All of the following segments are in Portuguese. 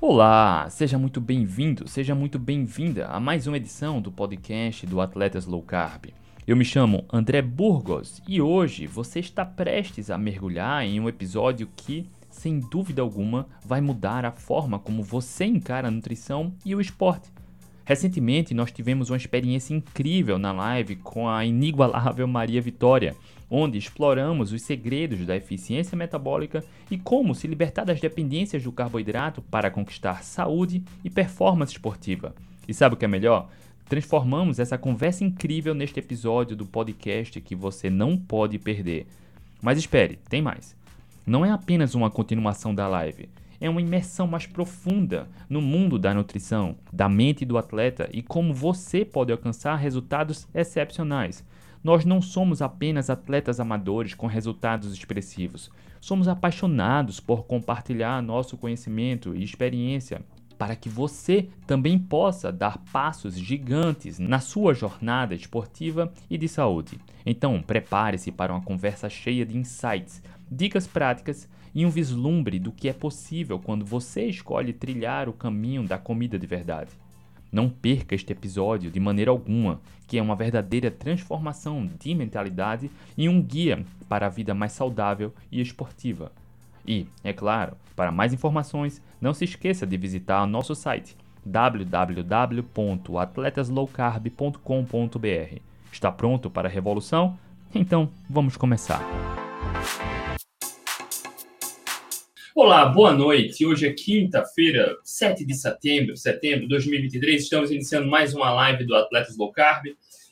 Olá, seja muito bem-vindo, seja muito bem-vinda a mais uma edição do podcast do Atletas Low Carb. Eu me chamo André Burgos e hoje você está prestes a mergulhar em um episódio que, sem dúvida alguma, vai mudar a forma como você encara a nutrição e o esporte. Recentemente nós tivemos uma experiência incrível na live com a inigualável Maria Vitória onde exploramos os segredos da eficiência metabólica e como se libertar das dependências do carboidrato para conquistar saúde e performance esportiva. E sabe o que é melhor? Transformamos essa conversa incrível neste episódio do podcast que você não pode perder. Mas espere, tem mais. Não é apenas uma continuação da live é uma imersão mais profunda no mundo da nutrição, da mente do atleta e como você pode alcançar resultados excepcionais. Nós não somos apenas atletas amadores com resultados expressivos. Somos apaixonados por compartilhar nosso conhecimento e experiência para que você também possa dar passos gigantes na sua jornada esportiva e de saúde. Então, prepare-se para uma conversa cheia de insights, dicas práticas e um vislumbre do que é possível quando você escolhe trilhar o caminho da comida de verdade. Não perca este episódio de maneira alguma, que é uma verdadeira transformação de mentalidade e um guia para a vida mais saudável e esportiva. E, é claro, para mais informações, não se esqueça de visitar nosso site www.atletaslowcarb.com.br. Está pronto para a revolução? Então, vamos começar. Olá, boa noite. Hoje é quinta-feira, 7 de setembro, setembro de 2023. Estamos iniciando mais uma live do Atletas Low Carb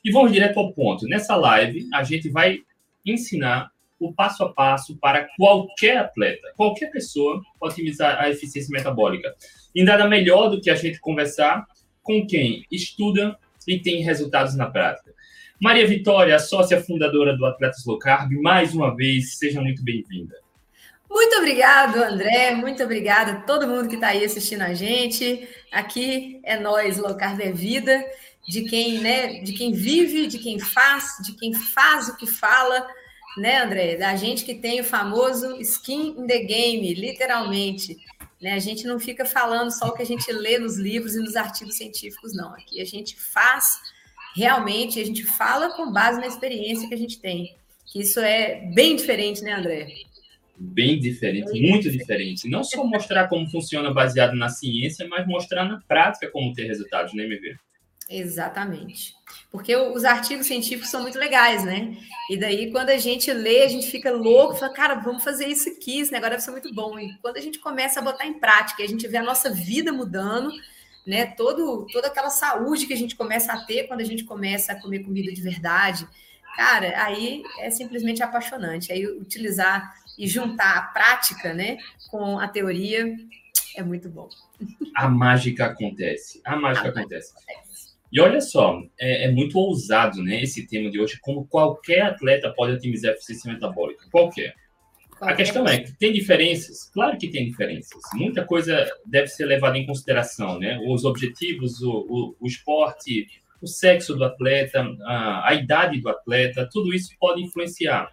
e vamos direto ao ponto. Nessa live, a gente vai ensinar o passo a passo para qualquer atleta, qualquer pessoa otimizar a eficiência metabólica. E nada melhor do que a gente conversar com quem estuda e tem resultados na prática. Maria Vitória, sócia fundadora do Atletas Low Carb, mais uma vez, seja muito bem-vinda. Muito obrigado, André. Muito obrigada a todo mundo que está aí assistindo a gente. Aqui é nós, Locar é Vida, de quem, né, de quem vive, de quem faz, de quem faz o que fala, né, André? Da gente que tem o famoso skin in the game, literalmente. Né? A gente não fica falando só o que a gente lê nos livros e nos artigos científicos, não. Aqui a gente faz realmente, a gente fala com base na experiência que a gente tem. Que isso é bem diferente, né, André? Bem diferente, muito diferente. Não só mostrar como funciona baseado na ciência, mas mostrar na prática como ter resultados, né, MV? Exatamente. Porque os artigos científicos são muito legais, né? E daí, quando a gente lê, a gente fica louco, fala, cara, vamos fazer isso aqui, esse negócio deve ser muito bom. E quando a gente começa a botar em prática, a gente vê a nossa vida mudando, né? Todo, toda aquela saúde que a gente começa a ter quando a gente começa a comer comida de verdade. Cara, aí é simplesmente apaixonante. Aí utilizar e juntar a prática né, com a teoria é muito bom. A mágica acontece. A mágica a acontece. acontece. E olha só, é, é, muito ousado né, esse tema de hoje, como qualquer atleta pode otimizar a eficiência metabólica. Qualquer. qualquer. A questão é que tem diferenças? Claro que tem diferenças. Muita coisa deve ser levada em consideração, né? Os objetivos, o, o, o esporte, o sexo do atleta, a, a idade do atleta, tudo isso pode influenciar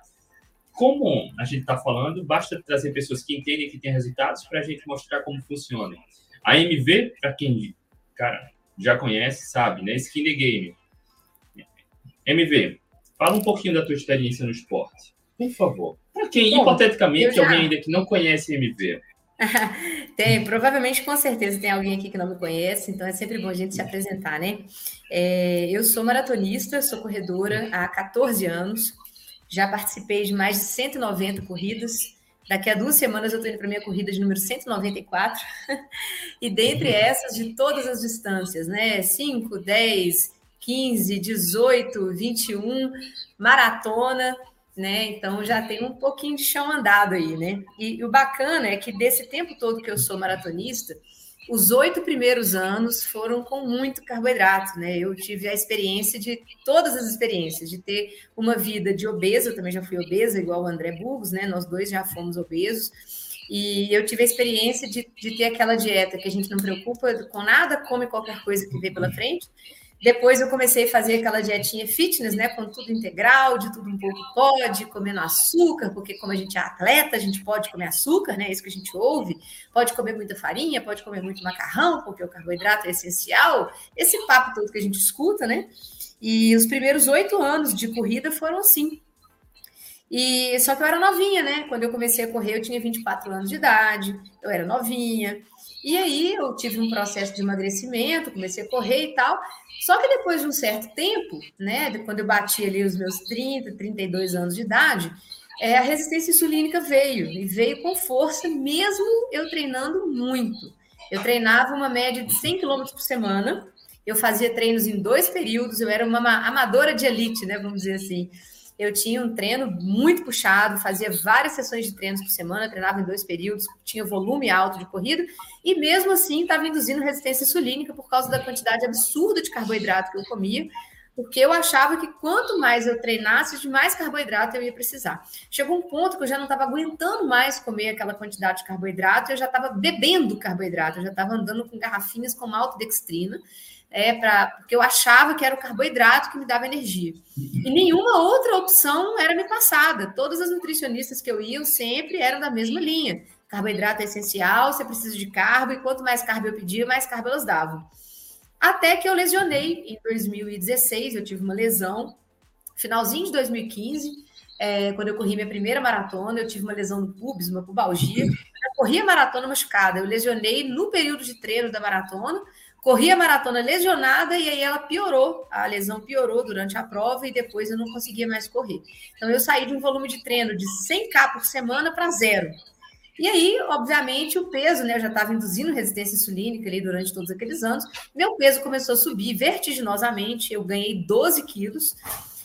como a gente está falando, basta trazer pessoas que entendem que tem resultados para a gente mostrar como funciona. A MV, para quem, cara, já conhece, sabe, né? Skin the Game. MV, fala um pouquinho da tua experiência no esporte, por favor. Para quem, Bom, hipoteticamente, já... alguém ainda que não conhece MV. tem, provavelmente, com certeza, tem alguém aqui que não me conhece, então é sempre bom a gente se apresentar, né? É, eu sou maratonista, sou corredora há 14 anos, já participei de mais de 190 corridas. Daqui a duas semanas eu estou indo para minha corrida de número 194. e dentre essas, de todas as distâncias, né? 5, 10, 15, 18, 21, maratona, né? Então já tem um pouquinho de chão andado aí, né? E, e o bacana é que desse tempo todo que eu sou maratonista, os oito primeiros anos foram com muito carboidrato, né? Eu tive a experiência de todas as experiências, de ter uma vida de obesa, eu também já fui obesa, igual o André Burgos, né? Nós dois já fomos obesos. E eu tive a experiência de, de ter aquela dieta que a gente não preocupa com nada, come qualquer coisa que vê pela frente, Depois eu comecei a fazer aquela dietinha fitness, né? Com tudo integral, de tudo um pouco pode, comendo açúcar, porque como a gente é atleta, a gente pode comer açúcar, né? Isso que a gente ouve. Pode comer muita farinha, pode comer muito macarrão, porque o carboidrato é essencial. Esse papo todo que a gente escuta, né? E os primeiros oito anos de corrida foram assim. E só que eu era novinha, né? Quando eu comecei a correr, eu tinha 24 anos de idade, eu era novinha. E aí eu tive um processo de emagrecimento, comecei a correr e tal. Só que depois de um certo tempo, né, quando eu bati ali os meus 30, 32 anos de idade, é, a resistência insulínica veio, e veio com força, mesmo eu treinando muito. Eu treinava uma média de 100 km por semana, eu fazia treinos em dois períodos, eu era uma amadora de elite, né, vamos dizer assim. Eu tinha um treino muito puxado, fazia várias sessões de treinos por semana, treinava em dois períodos, tinha volume alto de corrida, e mesmo assim estava induzindo resistência insulínica por causa da quantidade absurda de carboidrato que eu comia, porque eu achava que quanto mais eu treinasse, de mais carboidrato eu ia precisar. Chegou um ponto que eu já não estava aguentando mais comer aquela quantidade de carboidrato, eu já estava bebendo carboidrato, eu já estava andando com garrafinhas com maltodextrina, é, pra, porque eu achava que era o carboidrato que me dava energia. E nenhuma outra opção era me passada. Todas as nutricionistas que eu ia sempre eram da mesma linha. Carboidrato é essencial, você precisa de carbo, e quanto mais carbo eu pedia, mais carbo elas davam. Até que eu lesionei em 2016, eu tive uma lesão, finalzinho de 2015, é, quando eu corri minha primeira maratona, eu tive uma lesão no pubis, uma pubalgia. Eu corri a maratona machucada, eu lesionei no período de treino da maratona, corri a maratona lesionada e aí ela piorou, a lesão piorou durante a prova e depois eu não conseguia mais correr. Então eu saí de um volume de treino de 100k por semana para zero. E aí, obviamente, o peso, né? Eu já estava induzindo resistência insulínica ali durante todos aqueles anos. Meu peso começou a subir vertiginosamente, eu ganhei 12 quilos.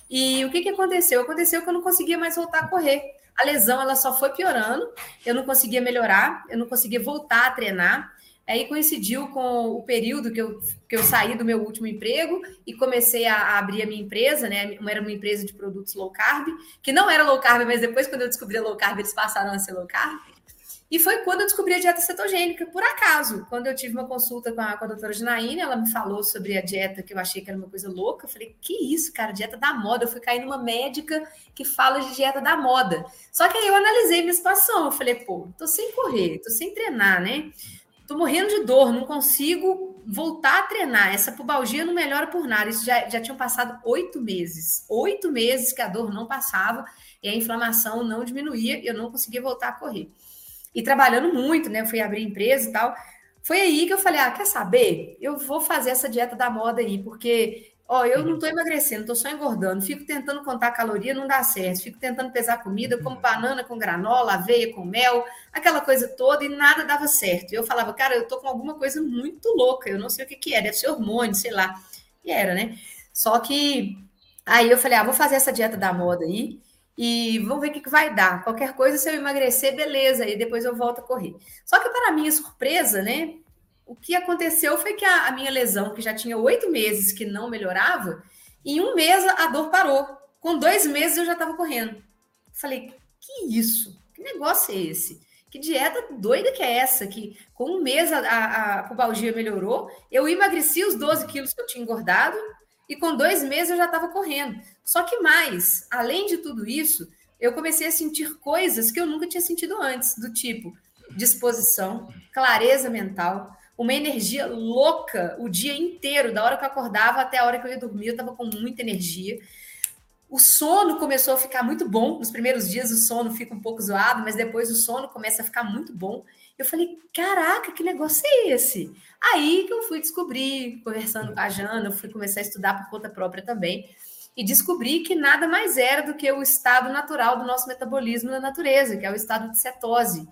E o que, que aconteceu? Aconteceu que eu não conseguia mais voltar a correr. A lesão ela só foi piorando, eu não conseguia melhorar, eu não conseguia voltar a treinar. Aí coincidiu com o período que eu, que eu saí do meu último emprego e comecei a, a, abrir a minha empresa, né? Era uma empresa de produtos low carb, que não era low carb, mas depois, quando eu descobri a low carb, eles passaram a ser low carb. E foi quando eu descobri a dieta cetogênica, por acaso. Quando eu tive uma consulta com a, com a doutora Janaína, ela me falou sobre a dieta que eu achei que era uma coisa louca. Eu falei, que isso, cara, dieta da moda. Eu fui cair numa médica que fala de dieta da moda. Só que aí eu analisei minha situação. Eu falei, pô, tô sem correr, tô sem treinar, né? Tô morrendo de dor, não consigo voltar a treinar. Essa pubalgia não melhora por nada. Isso já, já tinham passado oito meses. Oito meses que a dor não passava e a inflamação não diminuía e eu não conseguia voltar a correr. E trabalhando muito, né? Fui abrir empresa e tal. Foi aí que eu falei: ah, quer saber? Eu vou fazer essa dieta da moda aí, porque Ó, eu não estou emagrecendo, estou só engordando. Fico tentando contar caloria, não dá certo. Fico tentando pesar comida, como banana com granola, aveia com mel, aquela coisa toda, e nada dava certo. E eu falava, cara, eu tô com alguma coisa muito louca, eu não sei o que, que é, deve ser hormônio, sei lá. E era, né? Só que aí eu falei, ah, vou fazer essa dieta da moda aí e vamos ver o que, que vai dar. Qualquer coisa, se eu emagrecer, beleza, e depois eu volto a correr. Só que, para minha surpresa, né? O que aconteceu foi que a, a minha lesão, que já tinha oito meses que não melhorava, em um mês a dor parou. Com dois meses eu já estava correndo. Falei, que isso? Que negócio é esse? Que dieta doida que é essa? Que com um mês a, a, a pubalgia melhorou, eu emagreci os 12 quilos que eu tinha engordado e com dois meses eu já estava correndo. Só que mais, além de tudo isso, eu comecei a sentir coisas que eu nunca tinha sentido antes, do tipo disposição, clareza mental, uma energia louca o dia inteiro, da hora que eu acordava até a hora que eu ia dormir, eu estava com muita energia. O sono começou a ficar muito bom. Nos primeiros dias o sono fica um pouco zoado, mas depois o sono começa a ficar muito bom. Eu falei, caraca, que negócio é esse? Aí que eu fui descobrir, conversando com a Jana, eu fui começar a estudar por conta própria também, e descobri que nada mais era do que o estado natural do nosso metabolismo na natureza, que é o estado de cetose.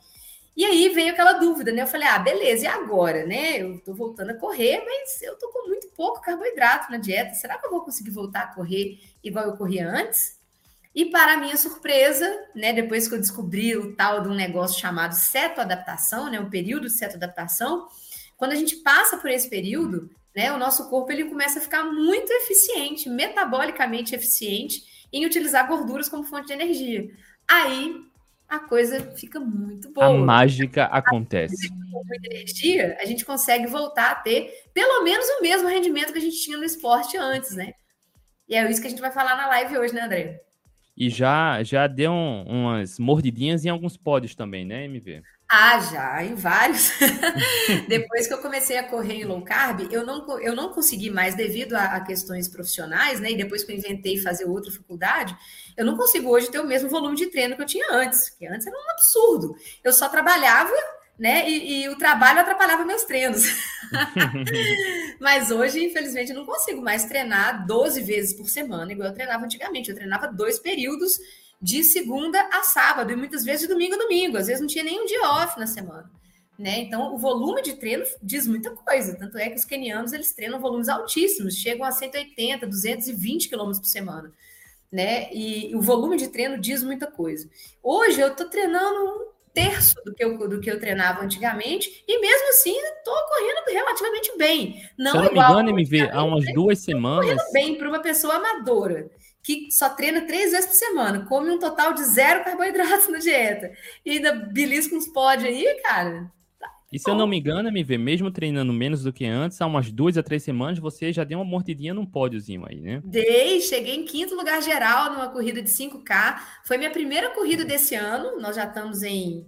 E aí veio aquela dúvida, né? Eu falei, ah, beleza, e agora, né? Eu tô voltando a correr, mas eu tô com muito pouco carboidrato na dieta. Será que eu vou conseguir voltar a correr igual eu corria antes? E para minha surpresa, né, depois que eu descobri o tal de um negócio chamado cetoadaptação, né, um período de cetoadaptação, quando a gente passa por esse período, né, o nosso corpo ele começa a ficar muito eficiente, metabolicamente eficiente em utilizar gorduras como fonte de energia. Aí a coisa fica muito boa. A mágica acontece. Com muita energia, a gente consegue voltar a ter pelo menos o mesmo rendimento que a gente tinha no esporte antes, né? E é isso que a gente vai falar na live hoje, né, André? E já, já deu um, umas mordidinhas em alguns pódios também, né, MV? Ah, já, em vários. Depois que eu comecei a correr em low carb, eu não, eu não consegui mais, devido a, a, questões profissionais, né? E depois que eu inventei fazer outra faculdade, eu não consigo hoje ter o mesmo volume de treino que eu tinha antes, que antes era um absurdo. Eu só trabalhava, né? E, e o trabalho atrapalhava meus treinos. Mas hoje, infelizmente, eu não consigo mais treinar 12 vezes por semana, igual eu treinava antigamente. Eu treinava dois períodos de segunda a sábado, e muitas vezes de domingo a domingo, às vezes não tinha nenhum dia off na semana. Né? Então, o volume de treino diz muita coisa. Tanto é que os kenianos eles treinam volumes altíssimos, chegam a 180, 220 quilômetros por semana. Né? E, e o volume de treino diz muita coisa. Hoje eu estou treinando um terço do que, eu, do que eu treinava antigamente, e mesmo assim estou correndo relativamente bem. Não, Se eu não me engano, MV, há umas duas semanas. Correndo bem para uma pessoa amadora que só treina três vezes por semana, come um total de zero carboidratos na dieta, e ainda belisca uns pódios aí, cara. E se eu não me engano, MV, mesmo treinando menos do que antes, há umas duas a três semanas, você já deu uma mordidinha num pódiozinho aí, né? Dei, cheguei em quinto lugar geral numa corrida de 5K. Foi minha primeira corrida desse ano, nós já estamos em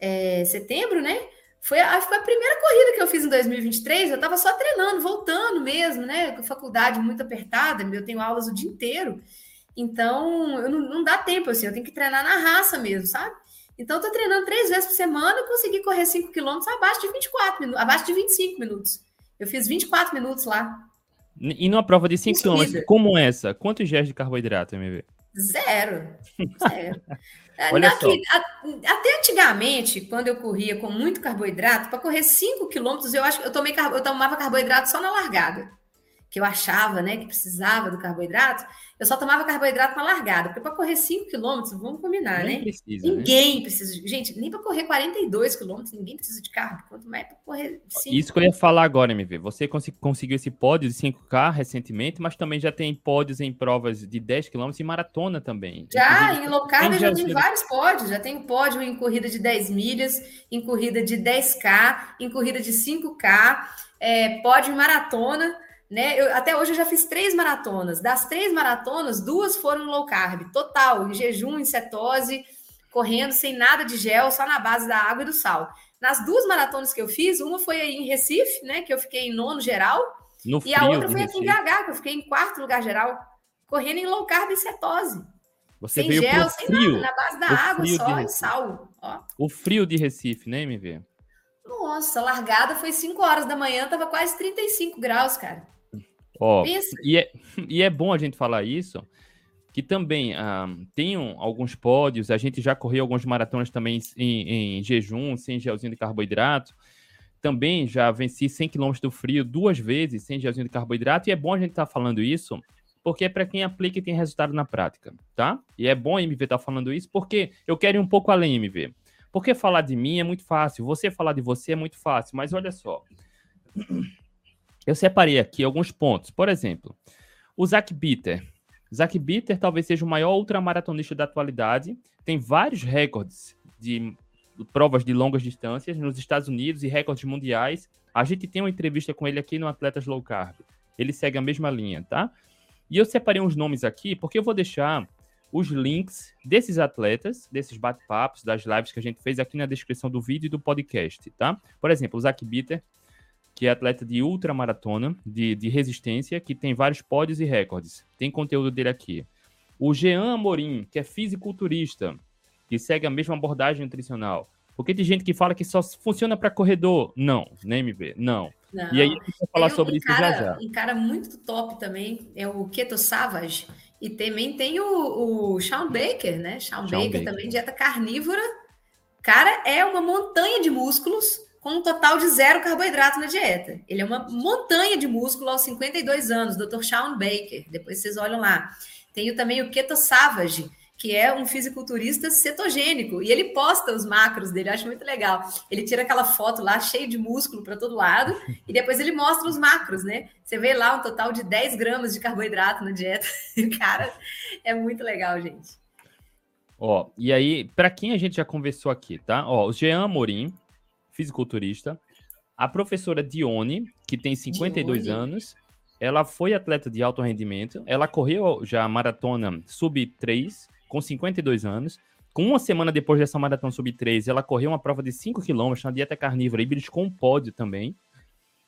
é, setembro, né? Foi a, foi a primeira corrida que eu fiz em 2023. Eu estava só treinando, voltando mesmo, né? Com faculdade muito apertada, eu tenho aulas o dia inteiro. Então, não, não dá tempo, assim, eu tenho que treinar na raça mesmo, sabe? Então, eu tô treinando três vezes por semana e consegui correr 5 quilômetros abaixo de 24 minutos, abaixo de 25 minutos. Eu fiz 24 minutos lá. E numa prova de 5 quilômetros, como essa, quantos dias de carboidrato, MV? Zero. Zero. Olha Aqui, a, até antigamente, quando eu corria com muito carboidrato, para correr 5 quilômetros, eu acho eu tomei eu tomava carboidrato só na largada. Que eu achava, né, que precisava do carboidrato. Eu só tomava carboidrato na largada, porque para correr 5 quilômetros, vamos combinar, nem né? Precisa, né? ninguém né? precisa. Gente, nem para correr 42 quilômetros, ninguém precisa de carbo, quanto mais para correr 5. Isso que eu ia falar agora, MV. Você conseguiu esse pódio de 5K recentemente, mas também já tem pódios em provas de 10 quilômetros e maratona também. Já, em low carb já tenho vários pódios. Já tenho pódio em corrida de 10 milhas, em corrida de 10K, em corrida de 5K, é, pódio em maratona. Né? Eu, até hoje eu já fiz três maratonas. Das três maratonas, duas foram low carb, total, em jejum, em cetose, correndo sem nada de gel, só na base da água e do sal. Nas duas maratonas que eu fiz, uma foi aí em Recife, né? Que eu fiquei em nono geral, no e a outra foi aqui em BH, que eu fiquei em quarto lugar geral, correndo em low carb e cetose. Você sem gel, sem frio, nada, na base da água só e sal. Ó. O frio de Recife, né, MV? Nossa, a largada foi 5 horas da manhã, tava quase 35 graus, cara. Ó, e é, e é bom a gente falar isso, que também ah, tem um, alguns pódios, a gente já correu algumas maratonas também em, em, jejum, sem gelzinho de carboidrato. Também já venci 100 km do frio duas vezes sem gelzinho de carboidrato, e é bom a gente estar tá falando isso, porque é para quem aplica e tem resultado na prática, tá? E é bom a MV estar tá falando isso, porque eu quero ir um pouco além, MV. Porque falar de mim é muito fácil, você falar de você é muito fácil, mas olha só. Eu separei aqui alguns pontos. Por exemplo, o Zach Bitter. Zach Bitter talvez seja o maior ultramaratonista da atualidade. Tem vários recordes de provas de longas distâncias nos Estados Unidos e recordes mundiais. A gente tem uma entrevista com ele aqui no Atletas Low Carb. Ele segue a mesma linha, tá? E eu separei uns nomes aqui porque eu vou deixar os links desses atletas, desses bate-papos, das lives que a gente fez aqui na descrição do vídeo e do podcast, tá? Por exemplo, o Zach Bitter que é atleta de ultramaratona, de, de resistência, que tem vários pódios e recordes. Tem conteúdo dele aqui. O Jean Amorim, que é fisiculturista, que segue a mesma abordagem nutricional. Porque tem gente que fala que só funciona para corredor. Não, nem me vê, não. não. E aí a gente vai falar sobre um isso cara, já já. Um cara muito top também é o Keto Savage. E também tem o, o Sean Baker, né? Sean, Sean Baker, Baker também, dieta carnívora. Cara, é uma montanha de músculos com um total de zero carboidrato na dieta. Ele é uma montanha de músculo aos 52 anos, Dr. Sean Baker. Depois vocês olham lá. Tenho também o Keto Savage, que é um fisiculturista cetogênico, e ele posta os macros dele, eu acho muito legal. Ele tira aquela foto lá cheio de músculo para todo lado, e depois ele mostra os macros, né? Você vê lá um total de 10 gramas de carboidrato na dieta. Cara, é muito legal, gente. Ó, e aí, para quem a gente já conversou aqui, tá? Ó, o Jean Amorim, fisiculturista, a professora Dione, que tem 52 Dione. anos, ela foi atleta de alto rendimento, ela correu já a maratona sub 3 com 52 anos. Com uma semana depois dessa maratona sub 3, ela correu uma prova de 5 km na dieta carnívora e beliscou um pódio também.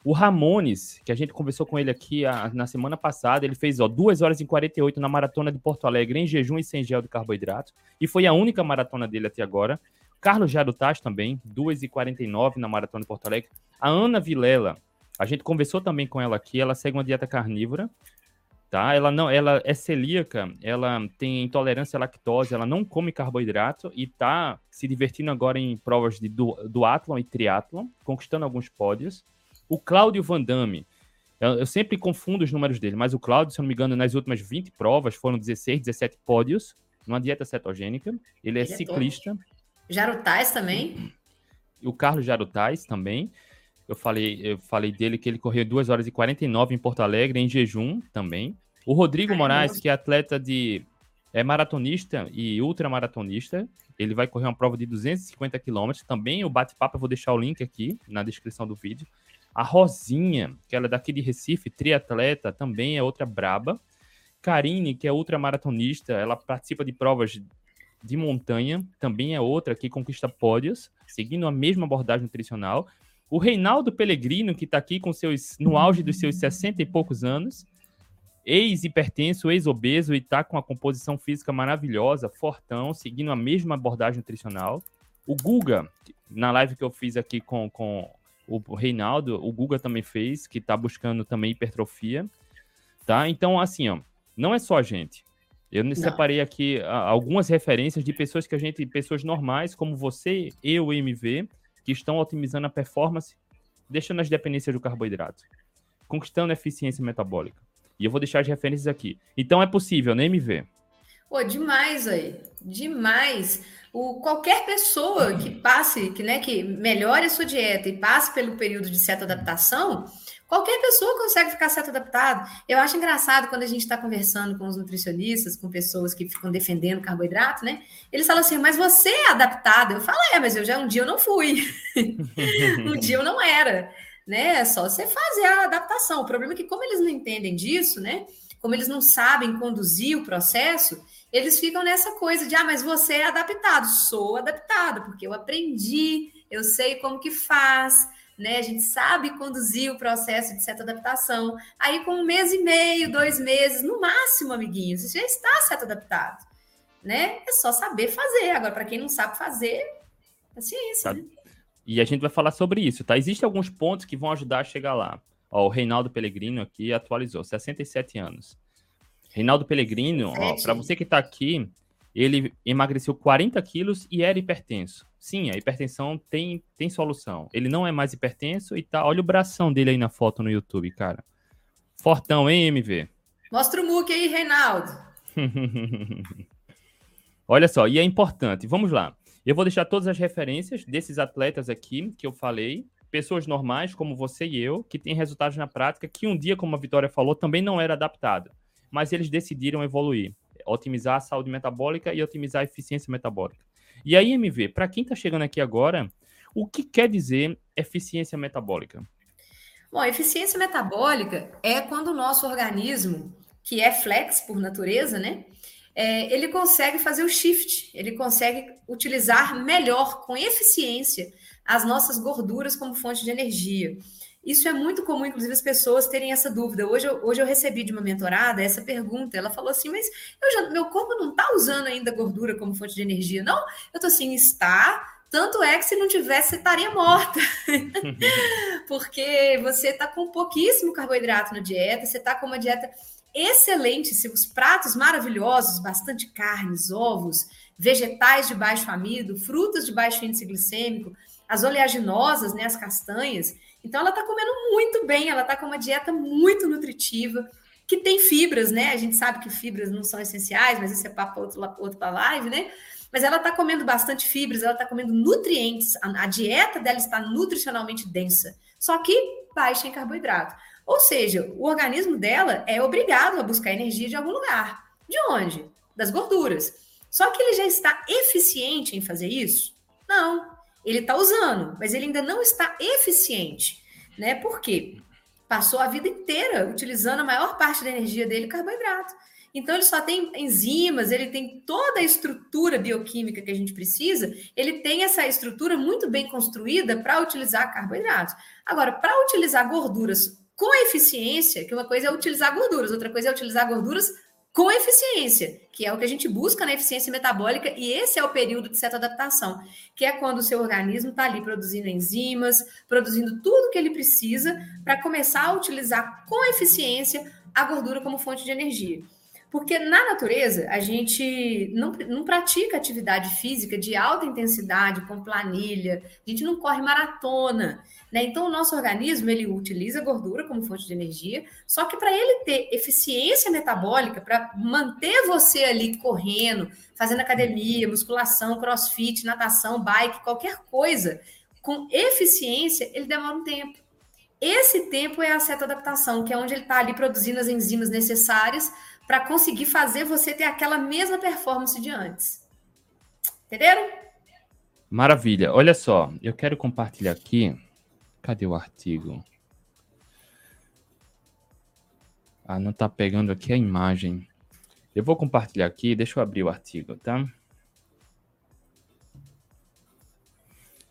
O Ramones, que a gente conversou com ele aqui a, na semana passada, ele fez ó, 2 horas e 48 na maratona de Porto Alegre em jejum e sem gel de carboidrato. E foi a única maratona dele até agora. Carlos Jarutaz também, 2 e 49 na maratona de Porto Alegre. A Ana Vilela, a gente conversou também com ela aqui, ela segue uma dieta carnívora, tá? Ela não, ela é celíaca, ela tem intolerância à lactose, ela não come carboidrato e tá se divertindo agora em provas de du duatlon e triatlon, conquistando alguns pódios. O Cláudio Van Damme, eu, eu, sempre confundo os números dele, mas o Cláudio, se eu não me engano, nas últimas 20 provas foram 16, 17 pódios numa dieta cetogênica. Ele é Ele ciclista. É Jarutais também? O Carlos Jarutais também. Eu falei, eu falei dele que ele correu 2 horas e 49 em Porto Alegre, em jejum também. O Rodrigo Ai, Moraes, que é atleta de. É maratonista e ultramaratonista. Ele vai correr uma prova de 250 quilômetros. Também o bate-papo, eu vou deixar o link aqui na descrição do vídeo. A Rosinha, que ela é daqui de Recife, triatleta, também é outra braba. Karine, que é ultramaratonista, ela participa de provas de montanha, também é outra que conquista pódios, seguindo a mesma abordagem nutricional. O Reinaldo Pellegrino, que está aqui com seus, no auge dos seus 60 e poucos anos, ex-hipertenso, ex-obeso e está com a composição física maravilhosa, fortão, seguindo a mesma abordagem nutricional. O Guga, na live que eu fiz aqui com, com o Reinaldo, o Guga também fez, que está buscando também hipertrofia, tá? Então, assim, ó, não é só a gente. Eu não. separei aqui algumas referências de pessoas que a gente, pessoas normais, como você, eu, MV, que estão otimizando a performance, deixando as dependências do carboidrato, conquistando a eficiência metabólica. E eu vou deixar as referências aqui. Então é possível, né, MV? Pô, demais aí. Demais. O, qualquer pessoa que passe, que, né, que melhore a sua dieta e passe pelo período de certa adaptação, qualquer pessoa consegue ficar certo adaptado. Eu acho engraçado quando a gente está conversando com os nutricionistas, com pessoas que ficam defendendo carboidrato, né? Eles falam assim, mas você é adaptado. Eu falo, é, mas eu já um dia eu não fui. um dia eu não era. Né? É só você fazer a adaptação. O problema é que, como eles não entendem disso, né? Como eles não sabem conduzir o processo, eles ficam nessa coisa de, ah, mas você é adaptado. Sou adaptado, porque eu aprendi, eu sei como que faz, né? A gente sabe conduzir o processo de certa adaptação. Aí, com um mês e meio, dois meses, no máximo, amiguinhos, você já está certo adaptado, né? É só saber fazer. Agora, para quem não sabe fazer, paciência, tá. né? E a gente vai falar sobre isso, tá? Existem alguns pontos que vão ajudar a chegar lá. Ó, o Reinaldo Pellegrino aqui atualizou, 67 anos. Reinaldo Pellegrino, para você que está aqui, ele emagreceu 40 quilos e era hipertenso. Sim, a hipertensão tem, tem solução. Ele não é mais hipertenso e tá. Olha o bração dele aí na foto no YouTube, cara. Fortão, hein, MV? Mostra o muque aí, Reinaldo. Olha só, e é importante. Vamos lá. Eu vou deixar todas as referências desses atletas aqui que eu falei. Pessoas normais, como você e eu, que têm resultados na prática, que um dia, como a Vitória falou, também não era adaptado mas eles decidiram evoluir, otimizar a saúde metabólica e otimizar a eficiência metabólica. E aí, MV, para quem está chegando aqui agora, o que quer dizer eficiência metabólica? Bom, eficiência metabólica é quando o nosso organismo, que é flex por natureza, né? É, ele consegue fazer o shift, ele consegue utilizar melhor, com eficiência, as nossas gorduras como fonte de energia. Isso é muito comum, inclusive, as pessoas terem essa dúvida. Hoje eu, hoje eu recebi de uma mentorada essa pergunta. Ela falou assim: Mas já, meu corpo não está usando ainda gordura como fonte de energia? Não, eu estou assim, está. Tanto é que se não tivesse, você estaria morta. Porque você está com pouquíssimo carboidrato na dieta, você está com uma dieta excelente, os pratos maravilhosos, bastante carnes, ovos, vegetais de baixo amido, frutas de baixo índice glicêmico, as oleaginosas, né, as castanhas. Então, ela está comendo muito bem, ela está com uma dieta muito nutritiva, que tem fibras, né? A gente sabe que fibras não são essenciais, mas isso é papo outro, outro para live, né? Mas ela está comendo bastante fibras, ela está comendo nutrientes, a, a dieta dela está nutricionalmente densa, só que baixa em carboidrato. Ou seja, o organismo dela é obrigado a buscar energia de algum lugar. De onde? Das gorduras. Só que ele já está eficiente em fazer isso? Não. Ele está usando, mas ele ainda não está eficiente. Né? Por quê? Passou a vida inteira utilizando a maior parte da energia dele carboidrato. Então, ele só tem enzimas, ele tem toda a estrutura bioquímica que a gente precisa, ele tem essa estrutura muito bem construída para utilizar carboidratos. Agora, para utilizar gorduras com eficiência, que uma coisa é utilizar gorduras, outra coisa é utilizar gorduras com eficiência, que é o que a gente busca na eficiência metabólica, e esse é o período de adaptação, que é quando o seu organismo está ali produzindo enzimas, produzindo tudo que ele precisa para começar a utilizar com eficiência a gordura como fonte de energia. Porque na natureza a gente não, não pratica atividade física de alta intensidade, com planilha, a gente não corre maratona. Né? Então, o nosso organismo ele utiliza a gordura como fonte de energia, só que para ele ter eficiência metabólica, para manter você ali correndo, fazendo academia, musculação, crossfit, natação, bike, qualquer coisa, com eficiência, ele demora um tempo. Esse tempo é a adaptação, que é onde ele está ali produzindo as enzimas necessárias para conseguir fazer você ter aquela mesma performance de antes. Entenderam? Maravilha. Olha só, eu quero compartilhar aqui. Cadê o artigo? Ah, não está pegando aqui a imagem. Eu vou compartilhar aqui, deixa eu abrir o artigo, tá?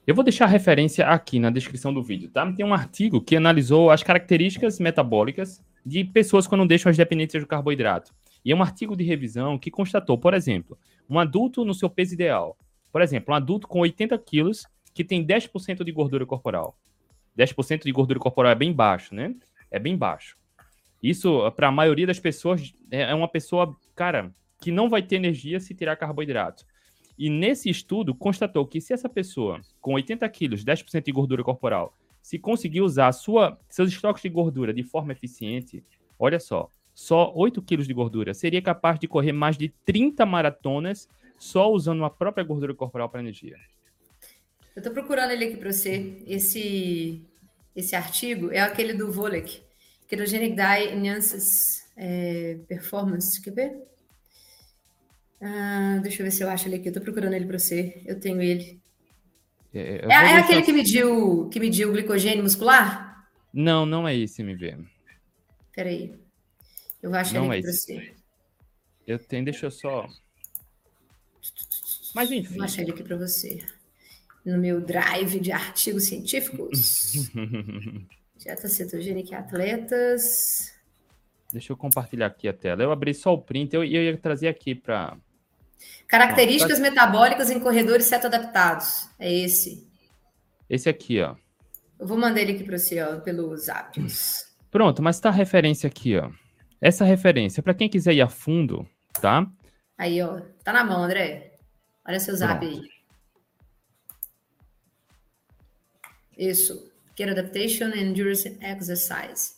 Eu vou deixar a referência aqui na descrição do vídeo, tá? Tem um artigo que analisou as características metabólicas de pessoas quando deixam as dependências do carboidrato. E é um artigo de revisão que constatou, por exemplo, um adulto no seu peso ideal. Por exemplo, um adulto com 80 quilos que tem 10% de gordura corporal. 10% de gordura corporal é bem baixo, né? É bem baixo. Isso, para a maioria das pessoas, é, é uma pessoa, cara, que não vai ter energia se tirar carboidrato. E nesse estudo, constatou que se essa pessoa com 80 quilos, 10% de gordura corporal, se conseguir usar sua, seus estoques de gordura de forma eficiente, olha só, só 8 quilos de gordura, seria capaz de correr mais de 30 maratonas só usando a própria gordura corporal para energia. Eu estou procurando ele aqui para você. Esse, esse artigo é aquele do Volek, Ketogenic Diet Enhances é, Performance. Quer ver? Ah, deixa eu ver se eu acho ele aqui. Eu estou procurando ele para você. Eu tenho ele. É, é, é aquele que mediu, que mediu o glicogênio muscular? Não, não é esse, MV. Peraí. Eu vou achar não ele é pra você. Eu tenho, deixa eu só. Mas enfim. Vou achar ele aqui para você. No meu drive de artigos científicos. Dieta cetogênica atletas. Deixa eu compartilhar aqui a tela. Eu abri só o print, eu, eu ia trazer aqui para Características metabólicas em corredores seto-adaptados. É esse. Esse aqui, ó. Eu vou mandar ele aqui para você, ó, pelo zap. Pronto, mas tá a referência aqui, ó. Essa referência, para quem quiser ir a fundo, tá? Aí, ó. Tá na mão, André. Olha seu zap Pronto. aí. Isso. Get Adaptation and Endurance Exercise.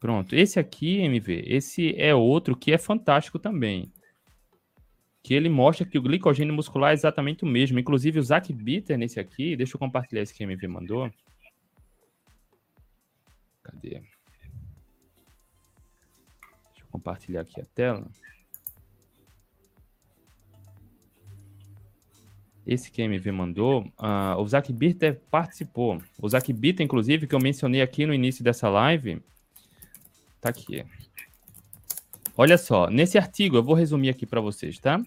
Pronto. Esse aqui, MV, esse é outro que é fantástico também que ele mostra que o glicogênio muscular é exatamente o mesmo. Inclusive, o Zach Bitter nesse aqui, deixa eu compartilhar esse que a MV mandou. Cadê? Deixa eu compartilhar aqui a tela. Esse que a MV mandou, uh, o Zach Bitter participou. O Zach Bitter, inclusive, que eu mencionei aqui no início dessa live, tá aqui. Olha só, nesse artigo, eu vou resumir aqui para vocês, tá?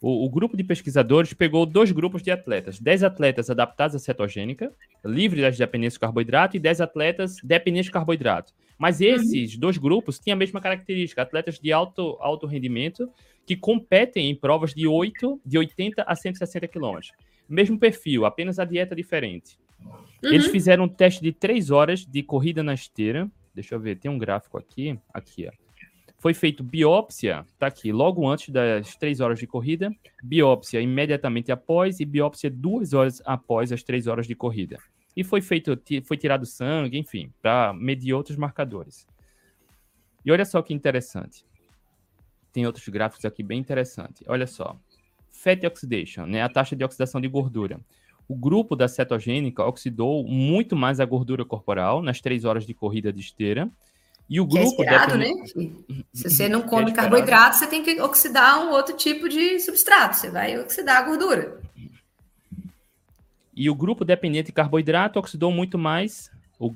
O, o, grupo de pesquisadores pegou dois grupos de atletas: 10 atletas adaptados à cetogênica, livres das dependências de carboidrato, e 10 atletas dependentes de carboidrato. Mas uhum. esses dois grupos têm a mesma característica: atletas de alto, alto rendimento que competem em provas de 8, de 80 a 160 quilômetros. Mesmo perfil, apenas a dieta diferente. Uhum. Eles fizeram um teste de 3 horas de corrida na esteira. Deixa eu ver, tem um gráfico aqui. Aqui, ó. Foi feito biópsia, tá aqui, logo antes das três horas de corrida, biópsia imediatamente após e biópsia duas horas após as três horas de corrida. E foi feito, foi tirado sangue, enfim, para medir outros marcadores. E olha só que interessante. Tem outros gráficos aqui bem interessantes. Olha só. Fat oxidation, né, a taxa de oxidação de gordura. O grupo da cetogênica oxidou muito mais a gordura corporal nas três horas de corrida de esteira E o grupo. Que é esperado, né? Se você não come é carboidrato, você tem que oxidar um outro tipo de substrato. Você vai oxidar a gordura. E o grupo dependente de carboidrato oxidou muito mais. O,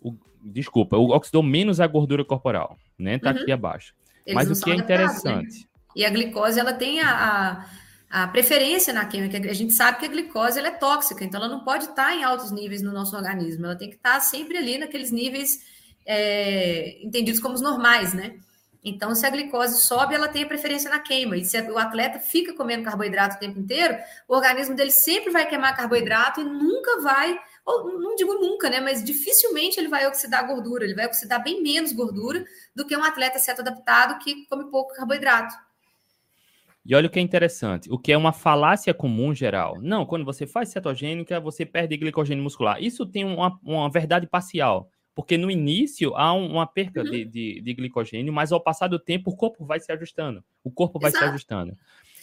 o, desculpa, oxidou menos a gordura corporal, né? Tá uhum. aqui abaixo. Eles Mas o que é né? interessante. Né? E a glicose, ela tem a, a, a, preferência na química. A gente sabe que a glicose ela é tóxica, então ela não pode estar em altos níveis no nosso organismo. Ela tem que estar sempre ali naqueles níveis é, entendidos como os normais, né? Então, se a glicose sobe, ela tem a preferência na queima. E se o atleta fica comendo carboidrato o tempo inteiro, o organismo dele sempre vai queimar carboidrato e nunca vai, ou não digo nunca, né? Mas dificilmente ele vai oxidar gordura. Ele vai oxidar bem menos gordura do que um atleta certo adaptado que come pouco carboidrato. E olha o que é interessante, o que é uma falácia comum geral. Não, quando você faz cetogênica, você perde glicogênio muscular. Isso tem uma, uma verdade parcial. Porque no início há uma perca uhum. de, de, de, glicogênio, mas ao passar do tempo o corpo vai se ajustando. O corpo vai Exato. se ajustando.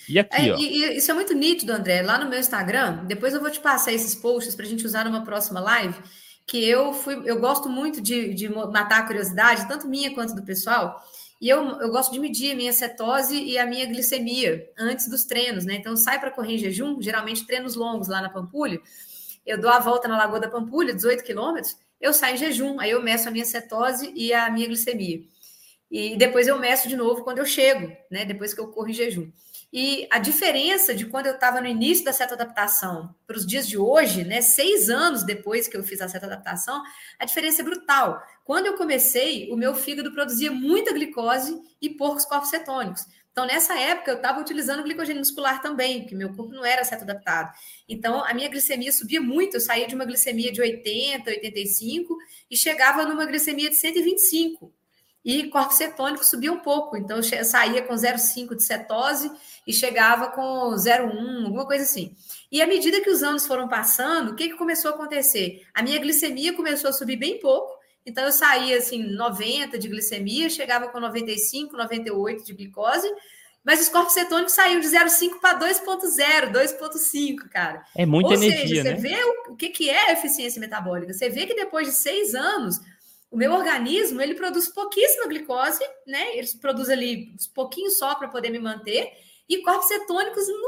E aqui, é, ó. E, isso é muito nítido, André. Lá no meu Instagram, depois eu vou te passar esses posts para a gente usar numa próxima live. Que eu fui, eu gosto muito de, de matar a curiosidade, tanto minha quanto do pessoal. E eu, eu gosto de medir a minha cetose e a minha glicemia antes dos treinos, né? Então, sai para correr em jejum, geralmente treinos longos lá na Pampulha. Eu dou a volta na Lagoa da Pampulha, 18 quilômetros, eu saio em jejum, aí eu meço a minha cetose e a minha glicemia. E depois eu meço de novo quando eu chego, né? Depois que eu corro em jejum. E a diferença de quando eu estava no início da adaptação para os dias de hoje, né? Seis anos depois que eu fiz a adaptação, a diferença é brutal. Quando eu comecei, o meu fígado produzia muita glicose e poucos corpos cetônicos. Então, nessa época, eu estava utilizando glicogênio muscular também, porque meu corpo não era certo adaptado. Então, a minha glicemia subia muito. Eu saía de uma glicemia de 80, 85 e chegava numa glicemia de 125. E corpo cetônico subia um pouco. Então, eu saía com 0,5 de cetose e chegava com 0,1, alguma coisa assim. E à medida que os anos foram passando, o que, que começou a acontecer? A minha glicemia começou a subir bem pouco então eu saía assim 90 de glicemia, chegava com 95, 98 de glicose, mas os corpos cetônicos saíam de 0,5 para 2,0, 2,5, cara. É muita Ou energia, seja, né? você vê o, o que, que é eficiência metabólica. Você vê que depois de seis anos, o meu organismo ele produz pouquíssima glicose, né? Ele produz ali uns pouquinhos só para poder me manter, e corpos cetônicos no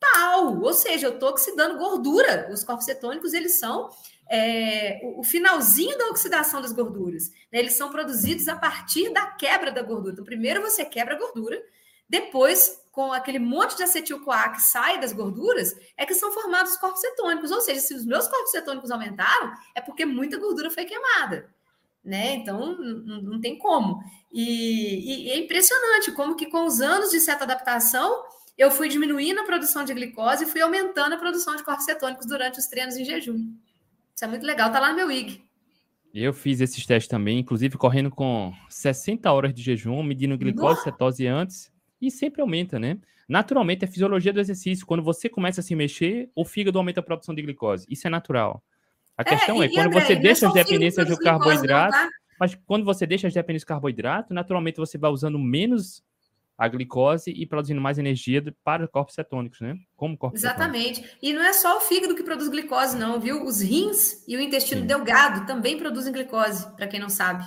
pau. Ou seja, eu estou oxidando gordura. Os corpos cetônicos eles são é, o, finalzinho da oxidação das gorduras. Né? Eles são produzidos a partir da quebra da gordura. Então, primeiro você quebra a gordura, depois, com aquele monte de acetil-CoA que sai das gorduras, é que são formados os corpos cetônicos. Ou seja, se os meus corpos cetônicos aumentaram, é porque muita gordura foi queimada. Né? Então, não, não tem como. E, e, é impressionante como que com os anos de certa adaptação, eu fui diminuindo a produção de glicose e fui aumentando a produção de corpos cetônicos durante os treinos em jejum. Isso é muito legal, tá lá no meu IG. Eu fiz esses testes também, inclusive correndo com 60 horas de jejum, medindo glicose e cetose antes, e sempre aumenta, né? Naturalmente, é fisiologia do exercício. Quando você começa a se mexer, o fígado aumenta a produção de glicose. Isso é natural. A é, questão é, quando André, você deixa as dependências do carboidrato, não, tá? mas quando você deixa as dependências do carboidrato, naturalmente você vai usando menos a glicose e produzindo mais energia para corpos cetônicos, né? Como corpos Exatamente. Cetônicos. E não é só o fígado que produz glicose, não, viu? Os rins e o intestino Sim. delgado também produzem glicose, para quem não sabe.